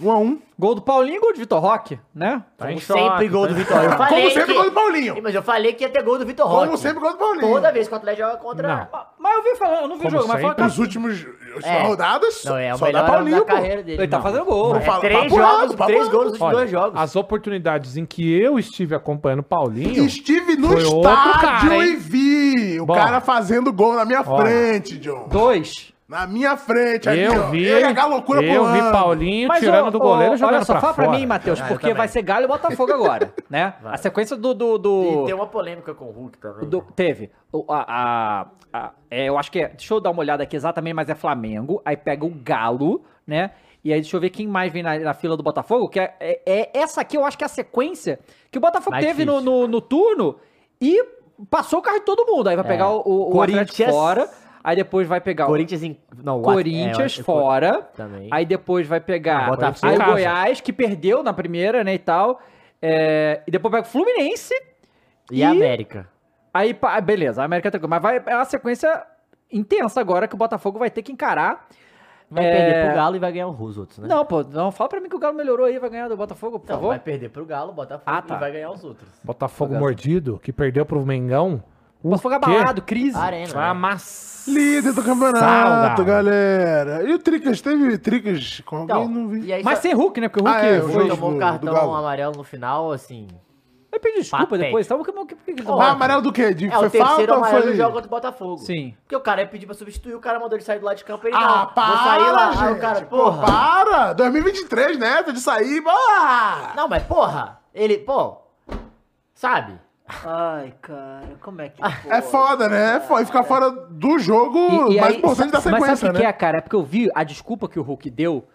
1 a 1
Gol do Paulinho, gol de Vitor Roque, né?
Tá em
Como sempre gol
tá
do Vitor. Eu falei
Como sempre,
que-
gol do Paulinho.
Mas eu falei que ia ter gol do Vitor Roque.
Como sempre, gol do Paulinho.
Toda vez que o Atlético joga contra...
Não.
Mas eu vi falando, eu não vi o
Como
jogo, mas
sempre.
falando
Nos últimos
É.
rodadas,
Não, é o
só dá
melhor
Paulinho, pô.
carreira dele.
Ele tá
Não.
fazendo gol.
É
Fala-
três
papo
jogos,
papo
três gols nos
Olha,
dois jogos.
As oportunidades em que eu estive acompanhando o Paulinho.
Estive no estádio
cara,
e vi o
Bom.
cara fazendo gol na minha
Olha.
frente, John.
Dois.
Na minha frente, aqui,
Eu
ó.
vi,
loucura
eu vi. Paulinho
Mas,
tirando
ô,
do goleiro
ô,
e jogando
Olha só,
pra
fala pra
fora.
mim, Matheus,
Ah, eu
porque vai ser Galo e Botafogo agora, <laughs> né?
Vai.
A sequência do... do, do-
E tem uma polêmica com o Hulk também.
do- teve. O- a, a- a- é, eu acho que é... Deixa eu dar uma olhada aqui exatamente, mas é Flamengo. Aí pega o Galo, né? E aí deixa eu ver quem mais vem na, na fila do Botafogo, que é, é- é- Essa aqui eu acho que é a sequência que o Botafogo
Mais
teve no, no, no turno e passou o carro de todo mundo. Aí vai
É.
pegar o, o, o
Corinthians-
fora. Aí depois vai pegar
Corinthians em. Não,
o
o At-
Corinthians
é,
fora.
Também.
Aí depois vai pegar o. Goiás, que perdeu na primeira, né, e tal. É, e depois pega o Fluminense.
E a América.
Aí, pá, beleza, a América é tranquilo. Mas vai, é uma sequência intensa agora que o Botafogo vai ter que encarar.
Vai
É,
perder pro Galo e vai ganhar os outros, né?
Não, pô, não, fala pra mim que o Galo melhorou aí, vai ganhar do Botafogo, por
Então,
favor.
vai perder pro Galo, Botafogo
Ah, tá.
e vai ganhar os outros.
Botafogo mordido, que perdeu pro Mengão. O
Botafogo
quê?
abalado, crise.
Arena.
Ah,
né?
mas...
Líder do campeonato,
Salgado.
galera. E o Tricas? Teve Tricas com alguém?
Então,
não vi.
e aí
Mas
só-
sem Hulk, né? Porque o Hulk
Ah, é, o
foi.
tomou
do-
um
do
cartão
Galo.
amarelo no final, assim.
Ele pediu desculpa
Patético.
depois, tá? Por que, por que, por que ele
Mas amarelo do quê? De,
É o
foi
terceiro
falta ou
amarelo
foi...
do jogo contra o Botafogo.
Sim.
Porque o cara ia pedir pra substituir, o cara mandou ele sair do lado de campo e ele
Ah,
não.
para,
Vou sair lá. Aí o
gente.
cara,
Pô,
porra.
para! 2023, né? Tá de sair. Ah!
Não, mas porra, ele, pô, sabe?
Ai, cara, como é que.
É foda, né? É foda. E ficar fora do jogo mais importante da
Mas sabe
sequência,
o que,
né?
é, cara? É porque eu vi a desculpa que o Hulk deu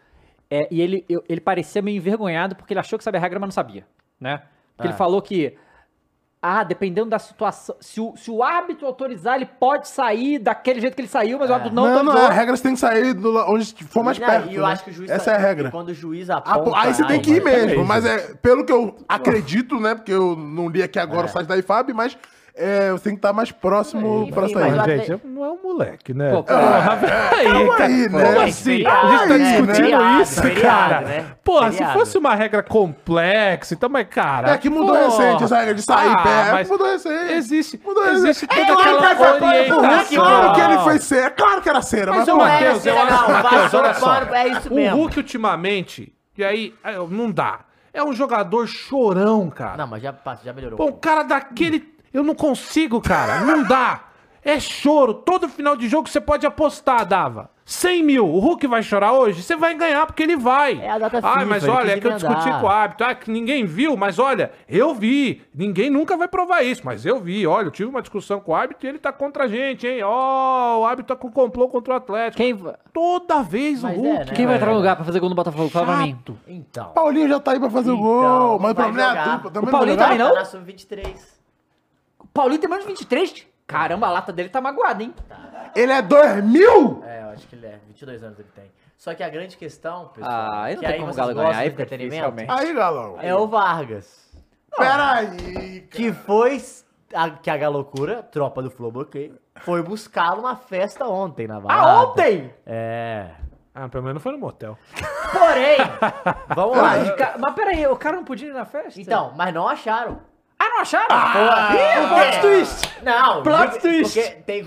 é, e ele, eu- ele parecia meio envergonhado porque ele achou que sabia a regra, mas não sabia, né? Porque
Ah.
ele falou que, ah, dependendo da situação, se o, se o árbitro autorizar, ele pode sair daquele jeito que ele saiu, mas o árbitro não,
Não, não, é. A regra você tem que sair do, onde for mais
Não,
perto.
E eu
né?
acho que o juiz
Essa
tá-
é a regra.
Quando o juiz
Ah,
aponta...
aí você tem
ai,
que ir mesmo, mas é pelo que eu acredito, né? Porque eu não li aqui agora o site da IFAB, mas é, você tem que estar mais próximo
Enfim,
pra sair.
o
Mas, gente, não é um moleque, né?
Pô,
Porra, velho.
calma
cara.
aí, né?
Como
É
assim?
feriado,
a gente tá
né?
discutindo
Feriado,
isso,
feriado,
cara.
né?
Porra, se fosse uma regra complexa, então, mas, cara...
É que mudou
porra.
recente essa regra de sair
Ah,
pé.
mas
Mudou recente.
Existe,
Mudou
existe
recente.
toda
É claro que
aquela
ele foi-
orientação.
Claro que ele foi cera. Claro que era cera, mas,
Mas, Matheus, eu
Não,
acho Matheus,
passou
olha
o
só.
é isso
O
mesmo.
Hulk, ultimamente, e aí, é, não dá. É um jogador chorão, cara.
Não, mas já, passa, já melhorou.
Pô, um cara daquele. Eu não consigo, cara. Não dá. É choro. Todo final de jogo você pode apostar, Dava. 100 mil. O Hulk vai chorar hoje? Você vai ganhar porque ele vai.
É a data
Ah,
FIFA,
mas
ele
olha, é que eu discuti com o árbitro. Ah, que ninguém viu, mas olha, eu vi. Ninguém nunca vai provar isso, mas eu vi. Olha, eu tive uma discussão com o árbitro e ele tá contra a gente, hein? Ó, o árbitro tá com complô contra o Atlético.
Quem,
Toda vez
Mas
o
é,
Hulk.
né?
quem vai entrar no
É.
lugar pra fazer gol no Botafogo? Fala pra mim.
Então.
Paulinho já tá aí pra fazer o
Então,
gol. Mas o problema é a dupla.
O
Também
Paulinho
vai
também não?
Tá na sub-23.
Paulinho tem menos de 23? Caramba, a lata dele tá magoada, hein?
Ele é 2000?
É, eu acho que ele é. 22 anos ele tem. Só que a grande questão, pessoal,
Ah, aí não
que
tem
aí
como o Galo ganhar, aí fica
entretenimento,
realmente.
Aí, galão.
é o Vargas.
Peraí.
Que foi a, que a Galocura, tropa do Flow Bloqueio, foi buscá-lo na festa ontem na balada.
Ah, ontem?
É.
Ah, pelo menos foi no motel.
Porém, <laughs> vamos lá.
ca- Mas peraí, o cara não podia ir na festa?
Então, mas não acharam.
Ah, acharam?
Ah,
Ih, plot twist!
Não,
Plot twist.
Porque tem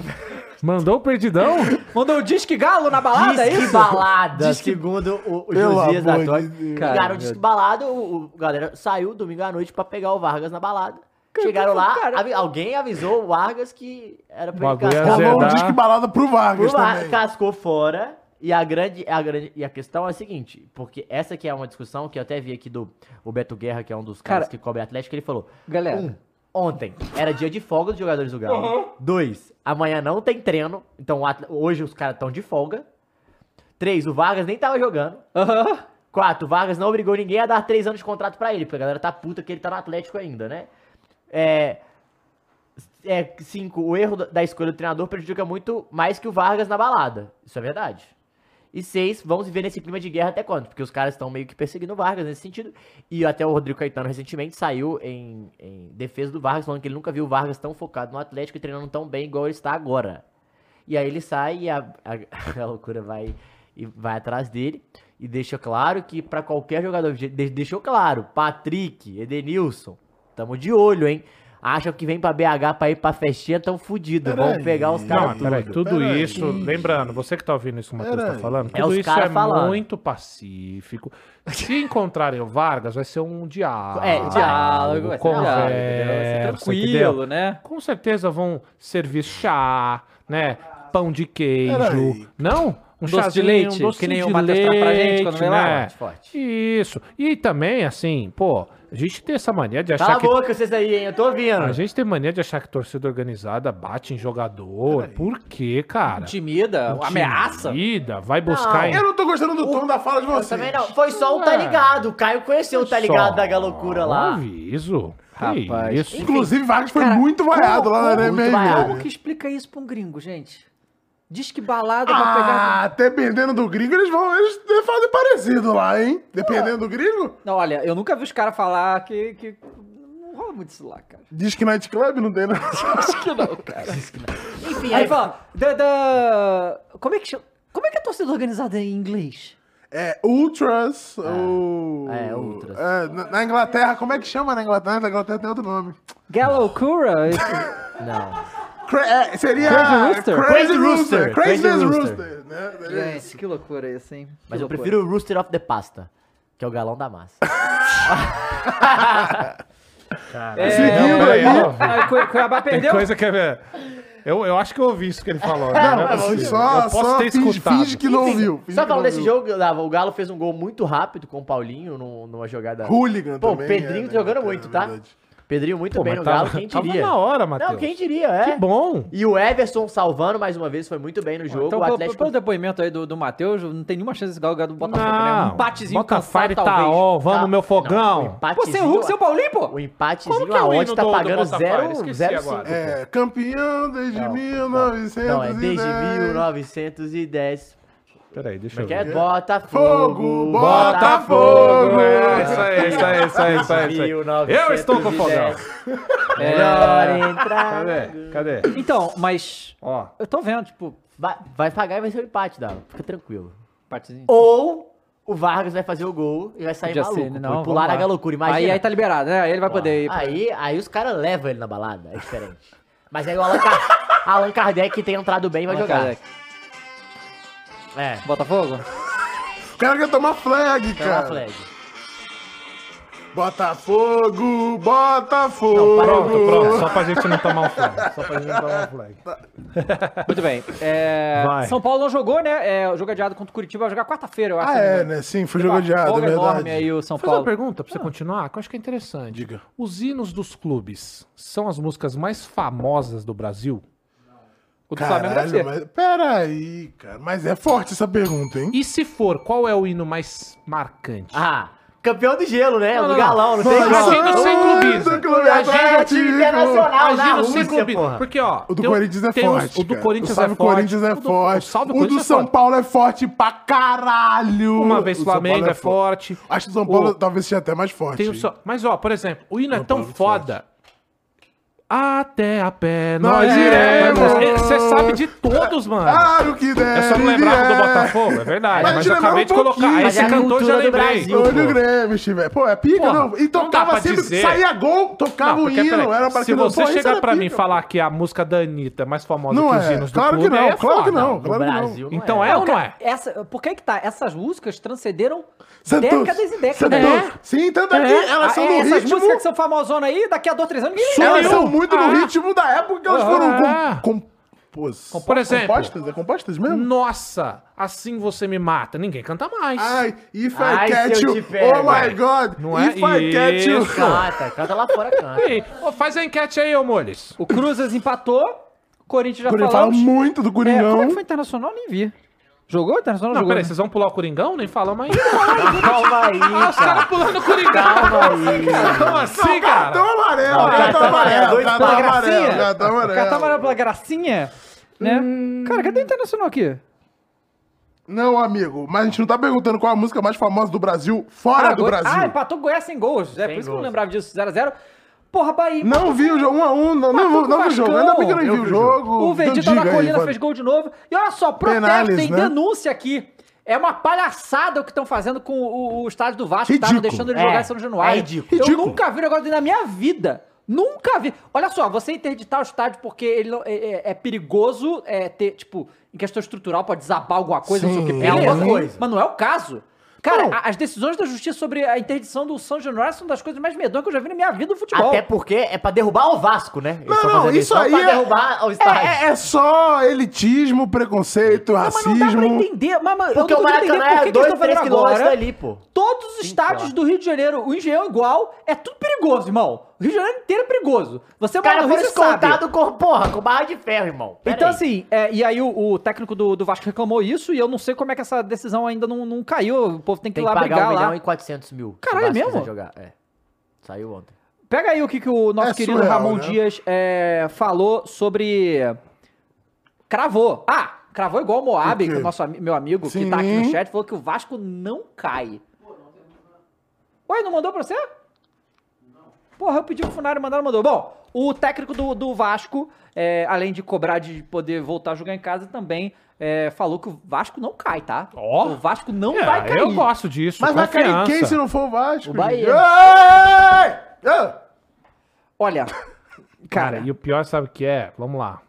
Mandou o perdidão? <laughs>
Mandou o disque galo na balada, é
disque
isso?
balada,
Disque-
segundo o, o Josias da.
Cara,
Ligaram o disque balada, o, o galera saiu domingo à noite pra pegar o Vargas na balada. Chegaram lá, avi- alguém avisou o Vargas que era pra ele
ia
cascar.
Rolou um disque balada pro Vargas
Pro Var-
também.
cascou fora. E a grande, a grande e a questão é a seguinte, porque essa aqui é uma discussão que eu até vi aqui do o Beto Guerra, que é um dos caras
Cara,
que cobre Atlético, ele falou:
Galera.
um, ontem era dia de folga dos jogadores do Galo. Dois, amanhã não tem treino, então hoje os caras estão de folga. Três, o Vargas nem tava jogando.
Aham.
Quatro, o Vargas não obrigou ninguém a dar três anos de contrato pra ele, porque a galera tá puta que ele tá no Atlético ainda, né? É. É, cinco, o erro da escolha do treinador prejudica muito mais que o Vargas na balada. Isso é verdade. E seis, vamos viver nesse clima de guerra até quando? Porque os caras estão meio que perseguindo Vargas nesse sentido. E até o Rodrigo Caetano recentemente saiu em, em defesa do Vargas, falando que ele nunca viu o Vargas tão focado no Atlético e treinando tão bem igual ele está agora. E aí ele sai e a, a, <laughs> a loucura vai, e vai atrás dele. E deixa claro que pra qualquer jogador, de- deixou claro, Patrick, Edenilson, tamo de olho, hein? Acham que vem pra BH pra ir pra festinha, tão fudidos. Vão pegar os caras
mas peraí, tudo
Peraí.
isso, lembrando, você que tá ouvindo isso que o Matheus tá falando,
É
tudo
os
isso
cara
é
falando.
muito pacífico. Se encontrarem o Vargas, vai ser um diálogo.
É,
diálogo, vai ser
conversa,
diálogo, tranquilo, né?
Com certeza vão servir chá, né? Pão de queijo. Não? Um
Doce de leite,
um docinho
que nem o
de
Matheus traz pra gente quando vem lá.
né?
Forte, forte.
Isso. E também, assim, pô, a gente tem essa mania de achar
Cala a
que
boca vocês aí, hein? Eu tô ouvindo.
a gente tem mania de achar que torcida organizada bate em jogador. Por quê, cara?
Intimida, ameaça.
Intimida, vai buscar em...
Eu não tô gostando do tom da fala de
Eu
vocês.
também não. Foi só o tá ligado. O Caio conheceu o tá ligado da galocura
Um
lá.
aviso.
Rapaz.
isso?
Inclusive, Vargas foi
Cara,
muito vaiado lá na Arena
muito.
Como que explica isso pra um gringo, gente? Diz que balada pra pegar...
Ah, dependendo do gringo, eles vão. Eles fazem parecido lá, hein? Dependendo do gringo.
Não, olha, eu nunca vi os caras falar que, que... Não rola muito isso lá, cara.
Diz que nightclub não tem, né? <laughs>
Acho que não, cara.
Enfim,
Aí
aí
fala, da, da- Como é que chama? Como é que é a torcida organizada em inglês?
É Ultras. ou...
é, Ultras.
É, na, na Inglaterra, como é que chama na Inglaterra? Na Inglaterra tem outro nome.
Gallocura?
Não.
Cra- é, seria.
Crazy Rooster?
Crazy
Crazy
Rooster.
Rooster.
Crazy
Crazy
Rooster. né?
Gente, que loucura isso, hein?
Mas
Que
eu
loucura.
prefiro o Rooster of the Pasta, que é o galão da massa.
É,
Seguindo aí.
Cuiabá
Tem
perdeu?
coisa que é. Eu, eu acho que eu ouvi isso que ele falou. né?
Não,
Não é possível.
só,
eu posso
só
ter
finge,
escutado.
finge que não
Enfim,
viu. finge
Só falando desse jogo, Dava, o Galo fez um gol muito rápido com o Paulinho num- numa jogada.
Hooligan
Pô, o
também.
Pedrinho
é,
tá jogando muito,
é
tá?
verdade.
Pedrinho muito
Pô,
bem no
tava-
Galo, quem
tava
diria?
na hora, Matheus.
Não, quem diria, é.
Que bom.
E o Everson salvando mais uma vez, foi muito bem no jogo.
Então,
o Atlético
pelo depoimento aí do, do Matheus, não tem nenhuma chance desse Galo ganhar do Botafogo, né?
Não,
Um empatezinho
Botafogo
cansado,
tá
talvez.
ó, vamos
Tá.
meu
Não, o
fogão.
empatezinho,
Pô, sem o Hulk, sem o Paulinho, pô?
o empatezinho
Como que é o
a odd tá
do- do
pagando
Botafogo?
0,
Esqueci
0
agora.
É, campeão desde
Não,
1910.
Não, é desde 1910.
Peraí, deixa
Como
eu
é que
ver.
é? Botafogo,
Fogo, Botafogo.
É, isso aí, isso aí, isso aí, isso aí. isso aí. Eu estou com o fogão.
1910. Melhor entrar.
Cadê? Cadê?
Então, mas
Ó.
eu tô vendo, tipo,
Vai, vai pagar e vai ser o empate, Dava. Fica tranquilo.
empatezinho.
Ou o Vargas vai fazer o gol e vai sair
Podia
maluco.
ser, né? Não,
e pular
lá.
galocura, imagina.
Aí, aí tá liberado, né? Aí ele vai
Pô,
poder ir. pra-
Aí, aí os caras levam ele na balada, é diferente. Mas aí o Allan, <laughs> Allan Kardec, que tem entrado bem, vai
Allan
jogar.
Kardec.
É,
Botafogo?
O cara quer tomar flag, cara.
flag.
Botafogo, Botafogo.
Pronto, pronto. <laughs> Só pra gente não tomar um flag. Só pra gente não tomar um flag.
Muito bem. É,
Vai.
São Paulo não jogou, né? É, o jogo adiado contra o Curitiba vai jogar quarta-feira, eu acho.
Ah,
me
é, né? Sim, foi jogo adiado, é
folga enorme
verdade.
aí o São
Vou fazer uma
Paulo.
pergunta pra você continuar, que eu acho que é interessante.
Diga.
Os hinos dos clubes são as músicas mais famosas do Brasil?
O do Flamengo deve ser.
Caralho, mas peraí, cara. Mas é forte essa pergunta, hein?
E se for, qual é o hino mais marcante?
Ah, campeão do gelo, né?
Não,
do
não,
galão, não tem
não,
como.
Agindo sem clubismo.
Agindo time internacional
Agindo sem
Rússia,
clubismo. Porque, ó.
O do
tem
Corinthians é
tem os-
forte.
O do. Corinthians é forte.
Corinthians é
o do,
forte.
O,
O do
é
São
forte.
Paulo é forte pra caralho.
Uma vez
O
Flamengo
Paulo
é forte.
Acho que o São Paulo talvez seja até mais forte.
Tem Mas, ó, por exemplo, o hino é tão
é
foda. Até a pé
Nós
nós
iremos.
Você sabe de todos, mano.
Claro que deve.
Eu só não lembrava do Botafogo, é verdade.
Mas
Mas, eu acabei
um
de colocar. Aí você
é
cantou, já lembrei.
Brasil. Pô.
Grêmio, Chivé. Pô, é pica,
Porra,
não. E
não
tocava
pra
sempre.
dizer.
Saía gol, tocava
Não,
o hino.
peraí,
Era pra
se
que não-
você
isso
chegar pra mim e falar que a música da Anitta é mais famosa
Não
que os
é.
hinos do
Claro que
clube,
não,
aí é
claro que não. Claro que não.
Não
Então
é.
é ou não é?
Essa, por que que tá? Essas músicas transcenderam
Santos.
décadas e décadas.
Santos.
É.
Sim, tanto aqui. Elas
Ah,
são
é,
do
essas
ritmo.
músicas que são famosona aí, daqui a dois, três anos, ninguém
Elas
lembra.
são muito no
Ah.
ritmo da época que elas
Ah.
foram com, com, pôs-
Por exemplo.
compostas. É compostas mesmo?
Nossa, assim você me mata. Ninguém canta mais.
Ai, if
Ai,
I catch you.
pego.
Oh my god.
Não é
if I catch you.
Canta, canta lá fora, canta.
Ei, ô, faz a enquete aí, ô Moles.
O Cruzes empatou, o Corinthians já
Quando ele fala muito do
É, como é
Coringão.
que foi internacional? Nem vi. Jogou internacional?
Não,
jogou,
peraí,
né?
vocês vão pular o Coringão? Nem falamos aí. <laughs>
Calma aí,
Ah, os caras
cara.
pulando o Coringão.
Calma aí.
Como assim, cara?
Cartão amarelo,
Não,
cartão
amarelo,
cartão amarelo,
gracinha?
cartão amarelo.
Cartão amarelo pela gracinha, né? Cara, cadê o internacional aqui?
Não, amigo, mas a gente não tá perguntando qual a música mais famosa do Brasil fora
ah,
do Brasil.
Ah, empatou o Goiás sem gols. É, por isso que eu não
gols.
lembrava disso. 0x0. Porra, Bahia.
Não vi o jogo 1 a 1 não, não, não, vi o jogo. Ainda bem que eu não vi o jogo.
O
diga aí,
Colina
vai.
fez gol de novo. E olha só, protesto, tem
né?
denúncia aqui. É uma palhaçada o que estão fazendo com o, o estádio do Vasco, tá? Não deixando ele
É,
jogar em São Januário.
é ridículo.
Eu
Ridículo.
nunca vi um negócio dele na minha vida. Nunca vi. Olha só, você interditar o estádio porque ele não- é, é- é perigoso é, ter, tipo, em questão estrutural, pode desabar alguma coisa, não sei o que.
Sim.
É uma coisa.
Mas não é o caso. Cara,
Não.
a- as decisões da justiça sobre a interdição do São Januário são das coisas mais medonhas que eu já vi na minha vida no futebol.
Até porque é pra derrubar o Vasco, né? Eles
Não, não, isso
não
aí
pra
é-
derrubar o estádio.
É, é só elitismo, preconceito,
Mas não dá pra
racismo.
entender. Mas, mas
Porque
eu
o
não entender
Maracanã
por que
é
que eles
2,
estão
3
fazendo
quilômetros
agora.
dali, pô.
Todos os estádios do Rio de Janeiro, o Engenhão igual, é tudo perigoso, irmão. O Rio de Janeiro inteiro é perigoso. Você mora no
foi
Rio, você sabe.
com, porra, com barra de ferro, irmão. Pera
Então,
aí.
assim, é, e aí o, o técnico do, do Vasco reclamou isso e eu não sei como é que essa decisão ainda não, não caiu. O povo tem que
tem
ir
que
lá
pagar
brigar
1 milhão
lá.
e 400 mil. se o
Caralho,
Vasco
mesmo?
quiser Jogar. É. Saiu ontem.
Pega aí o que, que o nosso
É
querido
surreal,
Ramon
né?
Dias é, falou sobre. Cravou. Ah, cravou igual o Moab,
O quê?
que é o nosso, ami- meu amigo que tá aqui no
Sim.
chat, falou que o Vasco não cai. Ué, não mandou pra você? Porra, eu pedi pro Funari mandar, mandou. Bom, o técnico do, do Vasco, é, além de cobrar de poder voltar a jogar em casa, também é, falou que o Vasco não cai, tá?
Ó.
O Vasco não
É,
vai cair.
Eu gosto disso.
Mas vai cair quem se não for o Vasco?
O Bahia.
Ei!
Olha,
Cara, e o pior sabe o que é? Vamos lá.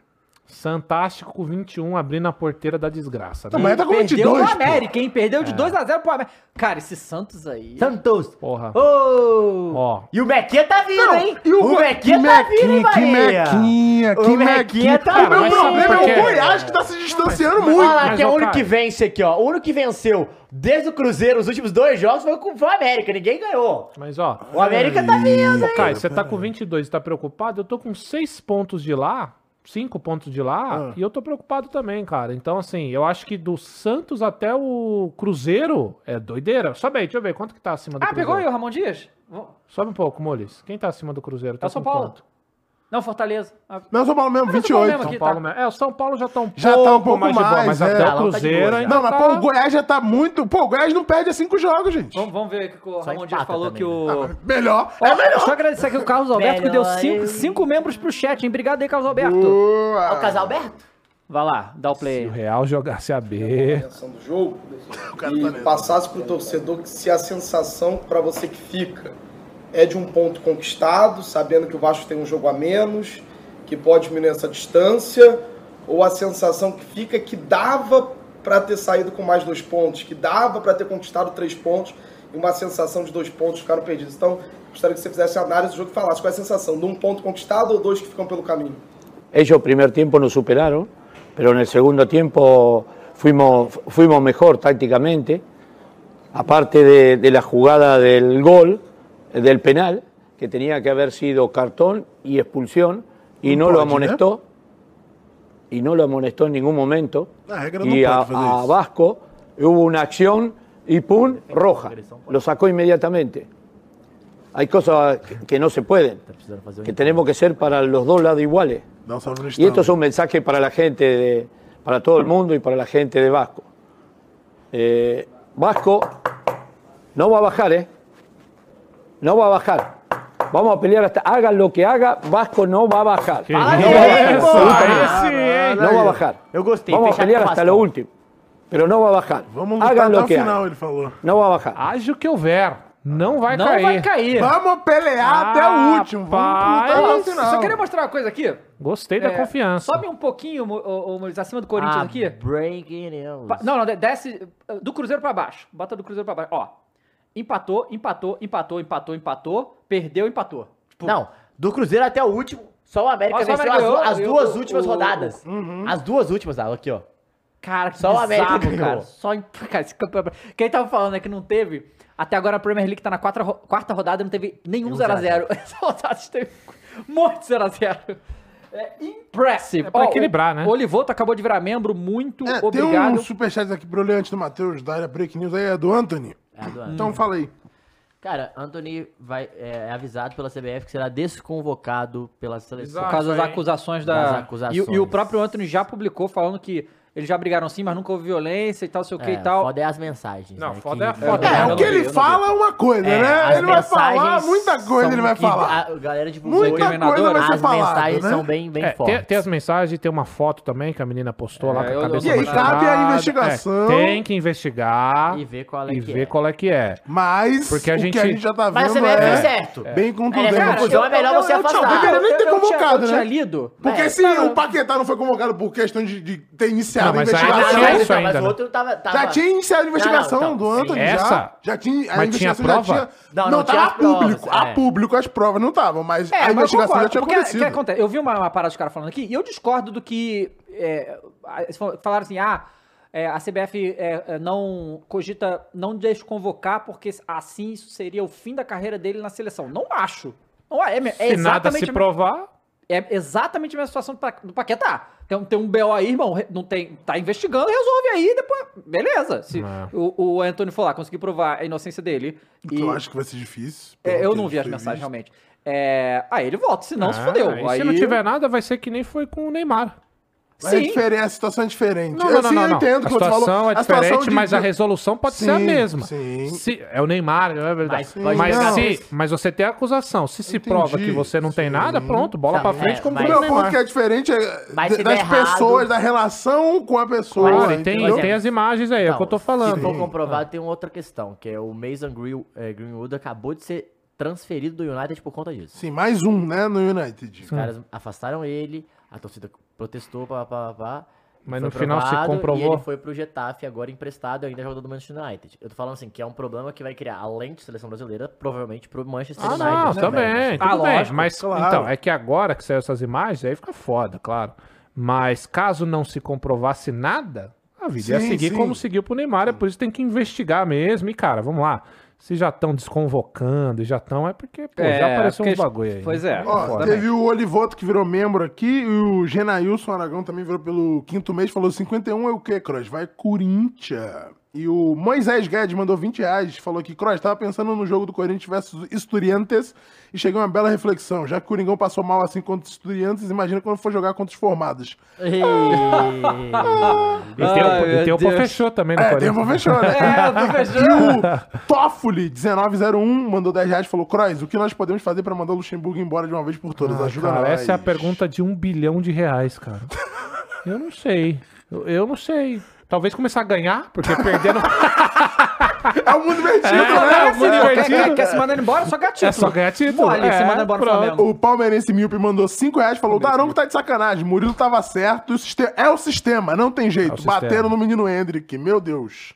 Santástico com 21 abrindo a porteira da desgraça.
Não,
né?
mas tá com
Perdeu
22,
o
pô.
América, hein? Perdeu de
É.
2x0 pro América. Cara, esse Santos aí.
Santos.
Porra.
Ô!
Ó,
E o Mequinha tá vindo,
Não,
hein?
e o,
o Mequinha
que
tá vindo, hein,
Mequinha, que? Mequinha, que
O Mequinha
Mequinha.
tá
O meu
mas
problema é o Goiás que tá se distanciando
Vamos
muito.
falar
Mas,
que é o único que vence aqui, ó. O único que venceu desde o Cruzeiro os últimos dois jogos foi o foi o América. Ninguém ganhou.
mas ó.
O América tá vindo, hein?
Caio, você tá com 22 e tá preocupado? Eu tô com 6 pontos de lá, 5 pontos de lá,
Ah.
e eu tô preocupado também, cara. Então, assim, eu acho que do Santos até o Cruzeiro é doideira. Sobe aí, deixa eu ver. Quanto que tá acima do
Ah,
Cruzeiro?
pegou aí o Ramon Dias?
Sobe um pouco, Molis. Quem tá acima do Cruzeiro? Tá
É o São Paulo.
quanto?
Não, Fortaleza. Ah,
Não, São Paulo mesmo,
São Paulo
28.
mesmo
São Paulo
tá.
mesmo. É, o São Paulo já tá um
Já
pouco,
tá um pouco
mais, de boa,
mais,
mas
é.
até
Tá,
o
tá
Cruzeiro ainda
Não, mas
tá...
pô, o Goiás já tá muito. Pô, o Goiás não perde cinco jogos, gente.
Vamos, vamos ver o que o Ramon Dias falou
também,
que o.
Melhor.
Ó,
É melhor.
Só agradecer aqui o Carlos Alberto que deu
Melhor
cinco, cinco membros pro chat, hein? Obrigado aí, Carlos Alberto.
Boa.
É o casal Alberto?
Vai lá, dá o play
Se o
aí.
Real jogasse a B...
do jogo <laughs> e passasse pro torcedor que se a sensação para você que fica é de um ponto conquistado, sabendo que o Vasco tem um jogo a menos, que pode diminuir essa distância, ou a sensação que fica é que dava para ter saído com mais dois pontos, que dava para ter conquistado três pontos e uma sensação de dois pontos ficaram perdidos. Então, gostaria que você fizesse análise do jogo e falasse qual é a sensação de um ponto conquistado ou dois que ficam pelo caminho.
Ellos primer tiempo nos superaron, pero en el segundo tiempo fuimos, fuimos mejor tácticamente, aparte de, de la jugada del gol, del penal, que tenía que haber sido cartón y expulsión, y
No
lo amonestó, y no lo amonestó en ningún momento,
no
y a. Vasco hubo una acción y pum, roja, lo sacó inmediatamente. Hay cosas que- no se pueden, que tenemos que ser para los dos lados iguales. Y esto es un mensaje para la gente, de, para todo el mundo y para la gente de Vasco. Eh, Vasco no va a bajar, ¿eh? No va a bajar. Vamos a pelear hasta, hagan lo que haga, Vasco no va a bajar.
Que
no,
Fala
va
aí,
a
pô!
bajar.
Esse, hein?
No va a bajar.
Eu gostei,
Vamos a pelear hasta lo último. Pero no va a bajar.
Vamos lutar até
lo
o
que
final,
hagan.
ele falou.
No va a bajar.
Haja o que houver. Não vai
Não
cair.
vai cair.
Vamos pelear até o último. Vamos lutar até o
Rapaz.
final.
Só queria mostrar uma coisa aqui.
Gostei da
É,
confiança.
Sobe um pouquinho, Moisés, acima do Corinthians
Ah,
aqui.
Breaking news.
Não, não, de- desce uh, do Cruzeiro pra baixo. Bota do Cruzeiro pra baixo. Ó, empatou, empatou, empatou, empatou, empatou, perdeu, empatou. Tipo,
Não, do Cruzeiro até o último, só o América
o
venceu
América
as, as
eu-
duas
o-
últimas
o-
rodadas. As duas últimas, ah, aqui, ó.
Cara, que
Só o
bizarro,
América ganhou.
cara. Só em... <laughs> cara, esse campeonato- Quem tava falando é que não teve. Até agora a Premier League tá na quarta, ro- quarta rodada e não teve nenhum
Nenhum
0x0. <laughs> Essa rodada teve um monte de 0x0. É impressive.
É pra
Ó,
equilibrar,
o-
né?
O Olivoto acabou de virar membro. Muito
É,
obrigado.
tem um superchat aqui pro ler antes do Matheus, da área Break News aí, é do Anthony.
É, do-
Então fala aí.
Cara, Anthony vai, é, é avisado pela CBF que será desconvocado pela seleção.
Por causa das acusações da.
Das acusações.
E, e o próprio Anthony já publicou falando que eles já brigaram sim, mas nunca houve violência e tal, sei o que
É,
e tal.
foda é as mensagens.
Não,
né,
foda é a foda.
É,
eu
o que ele fala é uma coisa,
É,
né? Ele vai falar
mensagens
muita coisa, ele vai falar.
A, galera divulgou
Muita
hoje.
coisa vai ser
As
falada,
mensagens
né?
são bem, bem
É,
fortes.
tem, tem as mensagens, tem uma foto também que a menina postou lá
É,
com a
eu-
cabeça
E aí, cabe a investigação.
É, tem que investigar
E ver qual é
e
que
ver
é.
qual é que é.
Mas
Porque a
o
gente-
que a gente já tá
Mas
vendo
CBF
é
fez certo.
bem
É,
contundente.
conclusão é melhor você afastar.
Não deveria nem ter
eu- eu tinha-
convocado, né?
lido.
Porque
É,
se o Paquetá não foi convocado por questão de, de ter iniciado
Não,
a
mas aí
Ah,
não
não,
investigação.
tinha
mas,
isso
então, mas
ainda,
o
né?
outro tava... tava...
Já tinha iniciado a investigação
Não, não,
do
então,
Anthony,
essa?
já. Já tinha, a
Mas tinha
investigação já
prova?
tinha...
Não,
Não,
não tinha
tava
provas,
público. A
é.
público as provas não estavam, mas
É,
a investigação
concordo,
já tinha
porque,
acontecido.
que acontece? Eu vi uma, uma parada dos caras falando aqui e eu discordo do que. é, falaram assim, ah. é, a CBF é, é, não cogita não desconvocar porque assim isso seria o fim da carreira dele na seleção. Não acho. Não é, é, é
Se nada se
a-
provar,
É exatamente a mesma situação do do Paquetá. Tem, um- tem um BO aí, irmão, não tem, tá investigando, resolve aí, depois, beleza. Se
É.
o, o Antônio for lá conseguir provar a inocência dele.
Que eu acho que vai ser difícil.
É, eu não vi as mensagens,
visto.
realmente. É, aí ele volta, senão se
Ah,
fudeu.
e
Aí...
Se não tiver nada, vai ser que nem foi com o Neymar.
Mas é diferente, a situação é diferente.
Não,
eu,
não, não,
sim,
não,
eu
não.
entendo
A
que você
situação
falou.
é
a situação
diferente,
de-
mas a resolução pode ser a
Sim,
mesma.
sim.
Se, é o Neymar, é verdade.
Mas
Mas,
pegar-
se, mas você tem a acusação. Se se prova que você não tem nada, pronto, bola
Não,
pra
é,
frente como
O meu ponto que é diferente é das
errado-
pessoas, da relação com a pessoa.
Claro, e tem, tem as imagens aí, é o que eu tô falando.
Se for comprovado, tem uma outra questão, que é o Mason Green, eh, Greenwood acabou de ser transferido do United por conta disso.
Sim, mais um, né, no United.
Os caras afastaram ele, a torcida protestou, pá, pá, pá.
Mas no final se comprovou.
E ele foi pro Getafe agora emprestado, ainda jogador do Manchester United. Eu tô falando assim, que é um problema que vai criar, além de seleção brasileira, provavelmente pro Manchester
Ah,
United.
não, também,
né?
tudo bem. Mas,
claro.
então, é que agora que saiu essas imagens, aí fica foda, claro. Mas caso não se comprovasse nada, a vida ia
Sim,
seguir
sim.
como seguiu pro Neymar. É por isso que tem que investigar mesmo. E, cara, vamos lá. Se já estão desconvocando e já estão, é porque, pô,
É,
já apareceu
porque-
uns bagulho aí.
pois é.
Ó, teve o Olivoto que virou membro aqui e o Genailson Aragão também virou pelo quinto mês. Falou 51 é o quê, Cross? Vai Corinthians. E o Moisés Guedes mandou 20 reais. Falou que, Cross, tava pensando no jogo do Corinthians versus Estudiantes e cheguei a uma bela reflexão. Já que o Coringão passou mal assim contra os Estudiantes, imagina quando for jogar contra os formados.
E tem, o-
Ai,
e tem o Pô
Deus.
Fechou também no
É, tem o
Corinthians.
Pô Fechou, né? <laughs>
É, o Pô Fechou.
E o Toffoli, 1901, mandou 10 reais e falou: Cross, o que nós podemos fazer pra mandar o Luxemburgo embora de uma vez por todas?
Ah,
Ajuda
cara,
nós.
essa é a pergunta de um bilhão de reais, cara. Eu não sei. Eu, eu não sei. Talvez começar a ganhar, porque perdendo. <laughs>
É o mundo invertido,
É,
né?
é, o mundo
Quer,
invertido.
quer, quer se mandar embora? Só ganhar título.
É só ganhar título.
Se
É,
manda embora no
pronto.
Flamengo.
O palmeirense Milpe mandou 5 reais falou: Daronco tá de sacanagem. Murilo tava certo. o sistema- é o sistema, não tem jeito.
É.
Bateram no menino Hendrick, meu Deus.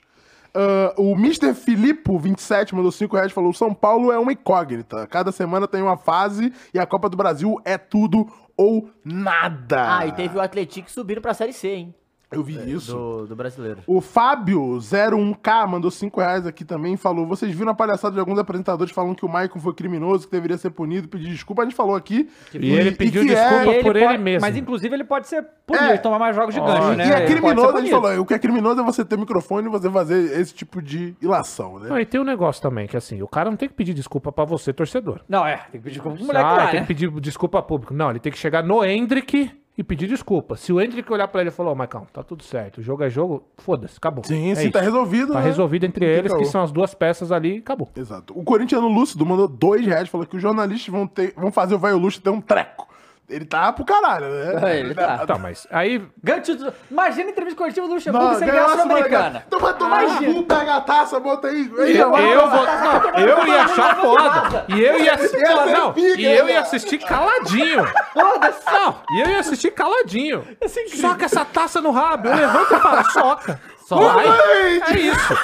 Ah, o Mr. Filippo, 27, mandou 5 reais falou: São Paulo é uma incógnita. Cada semana tem uma fase e a Copa do Brasil é tudo ou nada.
Ah, e teve o Atlético subindo pra Série C, hein?
Eu vi isso.
Do, do brasileiro.
O Fábio, 01K, mandou 5 reais aqui também falou: Vocês viram a palhaçada de alguns apresentadores falando que o Maicon foi criminoso, que deveria ser punido, pedir desculpa. A gente falou aqui.
E ele pediu
que
desculpa
E
por ele
pode-
mesmo.
Mas inclusive ele pode ser punido,
É.
tomar mais jogos de gancho, né?
E é
Ele
criminoso, a gente falou, o que é criminoso é você ter microfone e você fazer esse tipo de ilação, né?
Não, e tem um negócio também, que assim, o cara não tem que pedir desculpa pra você, torcedor.
Não, é, tem que pedir desculpa pro moleque
ah,
lá,
tem
né?
que pedir desculpa público. Não, ele tem que chegar no Hendrick e pedir desculpa. Se o Hendrick olhar pra ele e falar, ô, Maicon, tá tudo certo, o jogo é jogo, foda-se, acabou.
Sim,
É
sim, tá
isso.
resolvido.
Tá
né?
resolvido entre eles, que
caô.
são as duas peças ali, e acabou.
Exato. O corintiano Lúcido mandou dois reais, falou que os jornalistas vão, ter, vão fazer o velho Lúcio ter um treco. Ele tá pro caralho, né? <laughs>
É, ele tá.
Tá, mas aí
Ganha título. Imagina a entrevista coletiva do Luxemburgo
Não,
sem
ganhou
ganhar a
Sul-Americana. Então vai tomar no
Imagina.
cu, pega a taça, bota aí. aí
Eu, eu
vai,
vou. Não, eu ia achar foda. E eu ia assistir.
Ser
Não, e eu
né?
ia assistir caladinho. Não, e eu ia assistir caladinho. Soca essa taça no rabo. Eu levanto e falo, soca. Vai. É isso.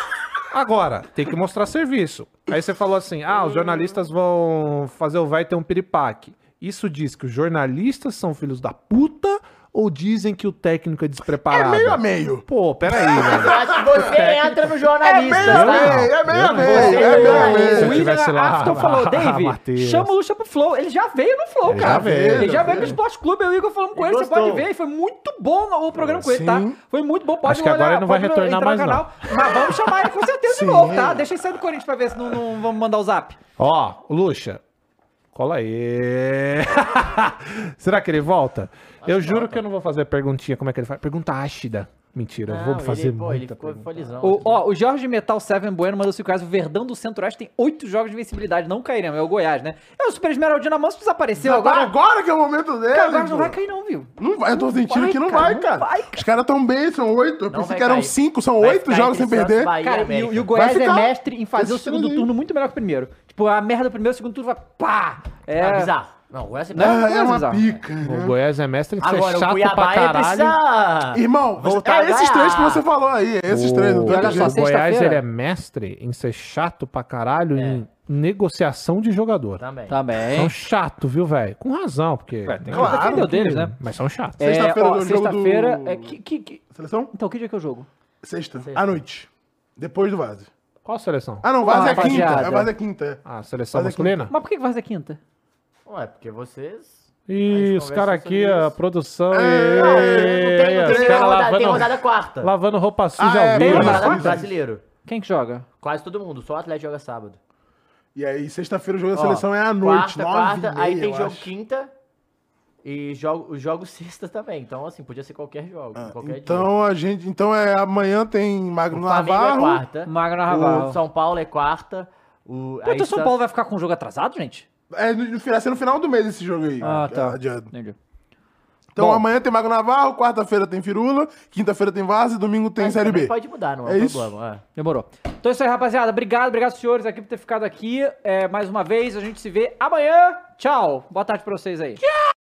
Agora, tem que mostrar serviço. Aí você falou assim: ah, os jornalistas vão fazer o vai ter um piripaque. Isso diz que os jornalistas são filhos da puta ou dizem que o técnico é
É
despreparado?
meio a meio.
Pô, peraí, <laughs> velho.
Acho que você entra no jornalista,
É meio a
tá?
meio, é meio a meio, é meio a meio.
O William Afton <laughs> falou,
ah,
Dave,
Matheus.
chama o Luxa pro Flow. Ele já veio no Flow,
Ele
cara.
já veio,
ele já veio no. Esporte Clube, eu e o Igor falando com
Ele
ele, você pode ver. E foi muito bom o programa com ele, tá? Foi muito bom, pode
Acho que agora ele não vai retornar mais, não.
Mas vamos chamar ele com certeza de novo, tá? Deixa ele sair do Corinthians pra ver se não, não vamos mandar o zap.
Ó, Luxa, cola aí. <laughs> Será que ele volta? eu juro que eu não vou fazer perguntinha como é que ele faz. Pergunta ácida. Mentira, eu vou
Não,
fazer
ele, pô, ele ficou felizão.
O, ó, o Jorge Metal Seven Bueno mandou 5 reais. O Verdão do Centro-Oeste tem 8 jogos de invencibilidade. Não cairemos, é o Goiás, né? É o Super Esmeraldina Manso desapareceu
Agora,
agora.
agora que é o momento dele.
Cara, agora não vai cair, não, viu?
Não vai, eu tô sentindo
vai,
que não
cara,
vai,
não
cara.
vai, cara.
Os caras tão bem, são oito. Eu
Não
pensei que eram
cair.
cinco, são
Vai
oito
ficar
jogos sem perder.
Bahia
Cara, e, e o Goiás é mestre em fazer o segundo turno muito melhor que o primeiro. Tipo, a merda do primeiro, o segundo turno vai pá! É,
Ah, bizarro. Não, o Goiás é
Não,
Ah, é uma pica.
O
né?
Goiás é mestre em ser
Agora, o
chato
Cuiabá
pra
é
caralho.
precisa...
Irmão,
Voltar
é esses três que você falou aí. é Esses três, não
O,
tem
olha só,
o Goiás ele é mestre em ser chato pra caralho em negociação de jogador.
Também.
Também.
São chato, viu, velho? Com razão, porque.
É, tem que
Claro,
o deles,
que-
né?
Mas são chatos.
É,
Sexta-feira
ó,
jogo
Sexta-feira.
do-
é, que, que, que-
Seleção?
Então, que dia que é o jogo?
Sexta.
Sexta.
À noite. Depois do Vase.
Qual a seleção?
Ah, não, Vase
Ah,
é quinta.
rapaziada.
É é quinta. é.
A seleção
Mas é
masculina?
Mas por que que vai ser quinta?
Ué, porque vocês...
Ih,
gente
os caras aqui, a produção.
É,
e-
Não, não tem, não tem,
caras
rodada, tem
lavando-
rodada quarta.
Lavando roupa suja
Ah, é,
ao
Tem
vivo.
Isso.
brasileiro.
Quem que joga?
Quase todo mundo, só o Atlético joga sábado.
E aí, sexta-feira, o jogo da
Ó,
seleção é à noite,
Quarta,
nove
quarta,
e
aí
meia,
tem
eu
jogo
acho.
quinta e jogo, os jogos <laughs> sexta também. Então, assim, podia ser qualquer jogo, qualquer dia.
Então, a gente, então é, amanhã tem Magno
O Flamengo
Navarro.
é quarta.
Magno Navarro.
O São Paulo é quarta. O,
Pô, então o São Paulo vai ficar com o jogo atrasado, gente?
É, no, vai ser no final do mês esse jogo aí.
Ah,
é
tá.
adiado.
Entendi.
Então
Bom.
amanhã tem Magno Navarro, quarta-feira tem Firula, quinta-feira tem Vaza e domingo tem Série B.
Pode mudar, não é,
É isso.
problema. é.
Demorou. Então é isso aí, rapaziada. Obrigado, obrigado, senhores, aqui por ter ficado aqui. É, mais uma vez, a gente se vê amanhã. Tchau. Boa tarde pra vocês aí. Tchau.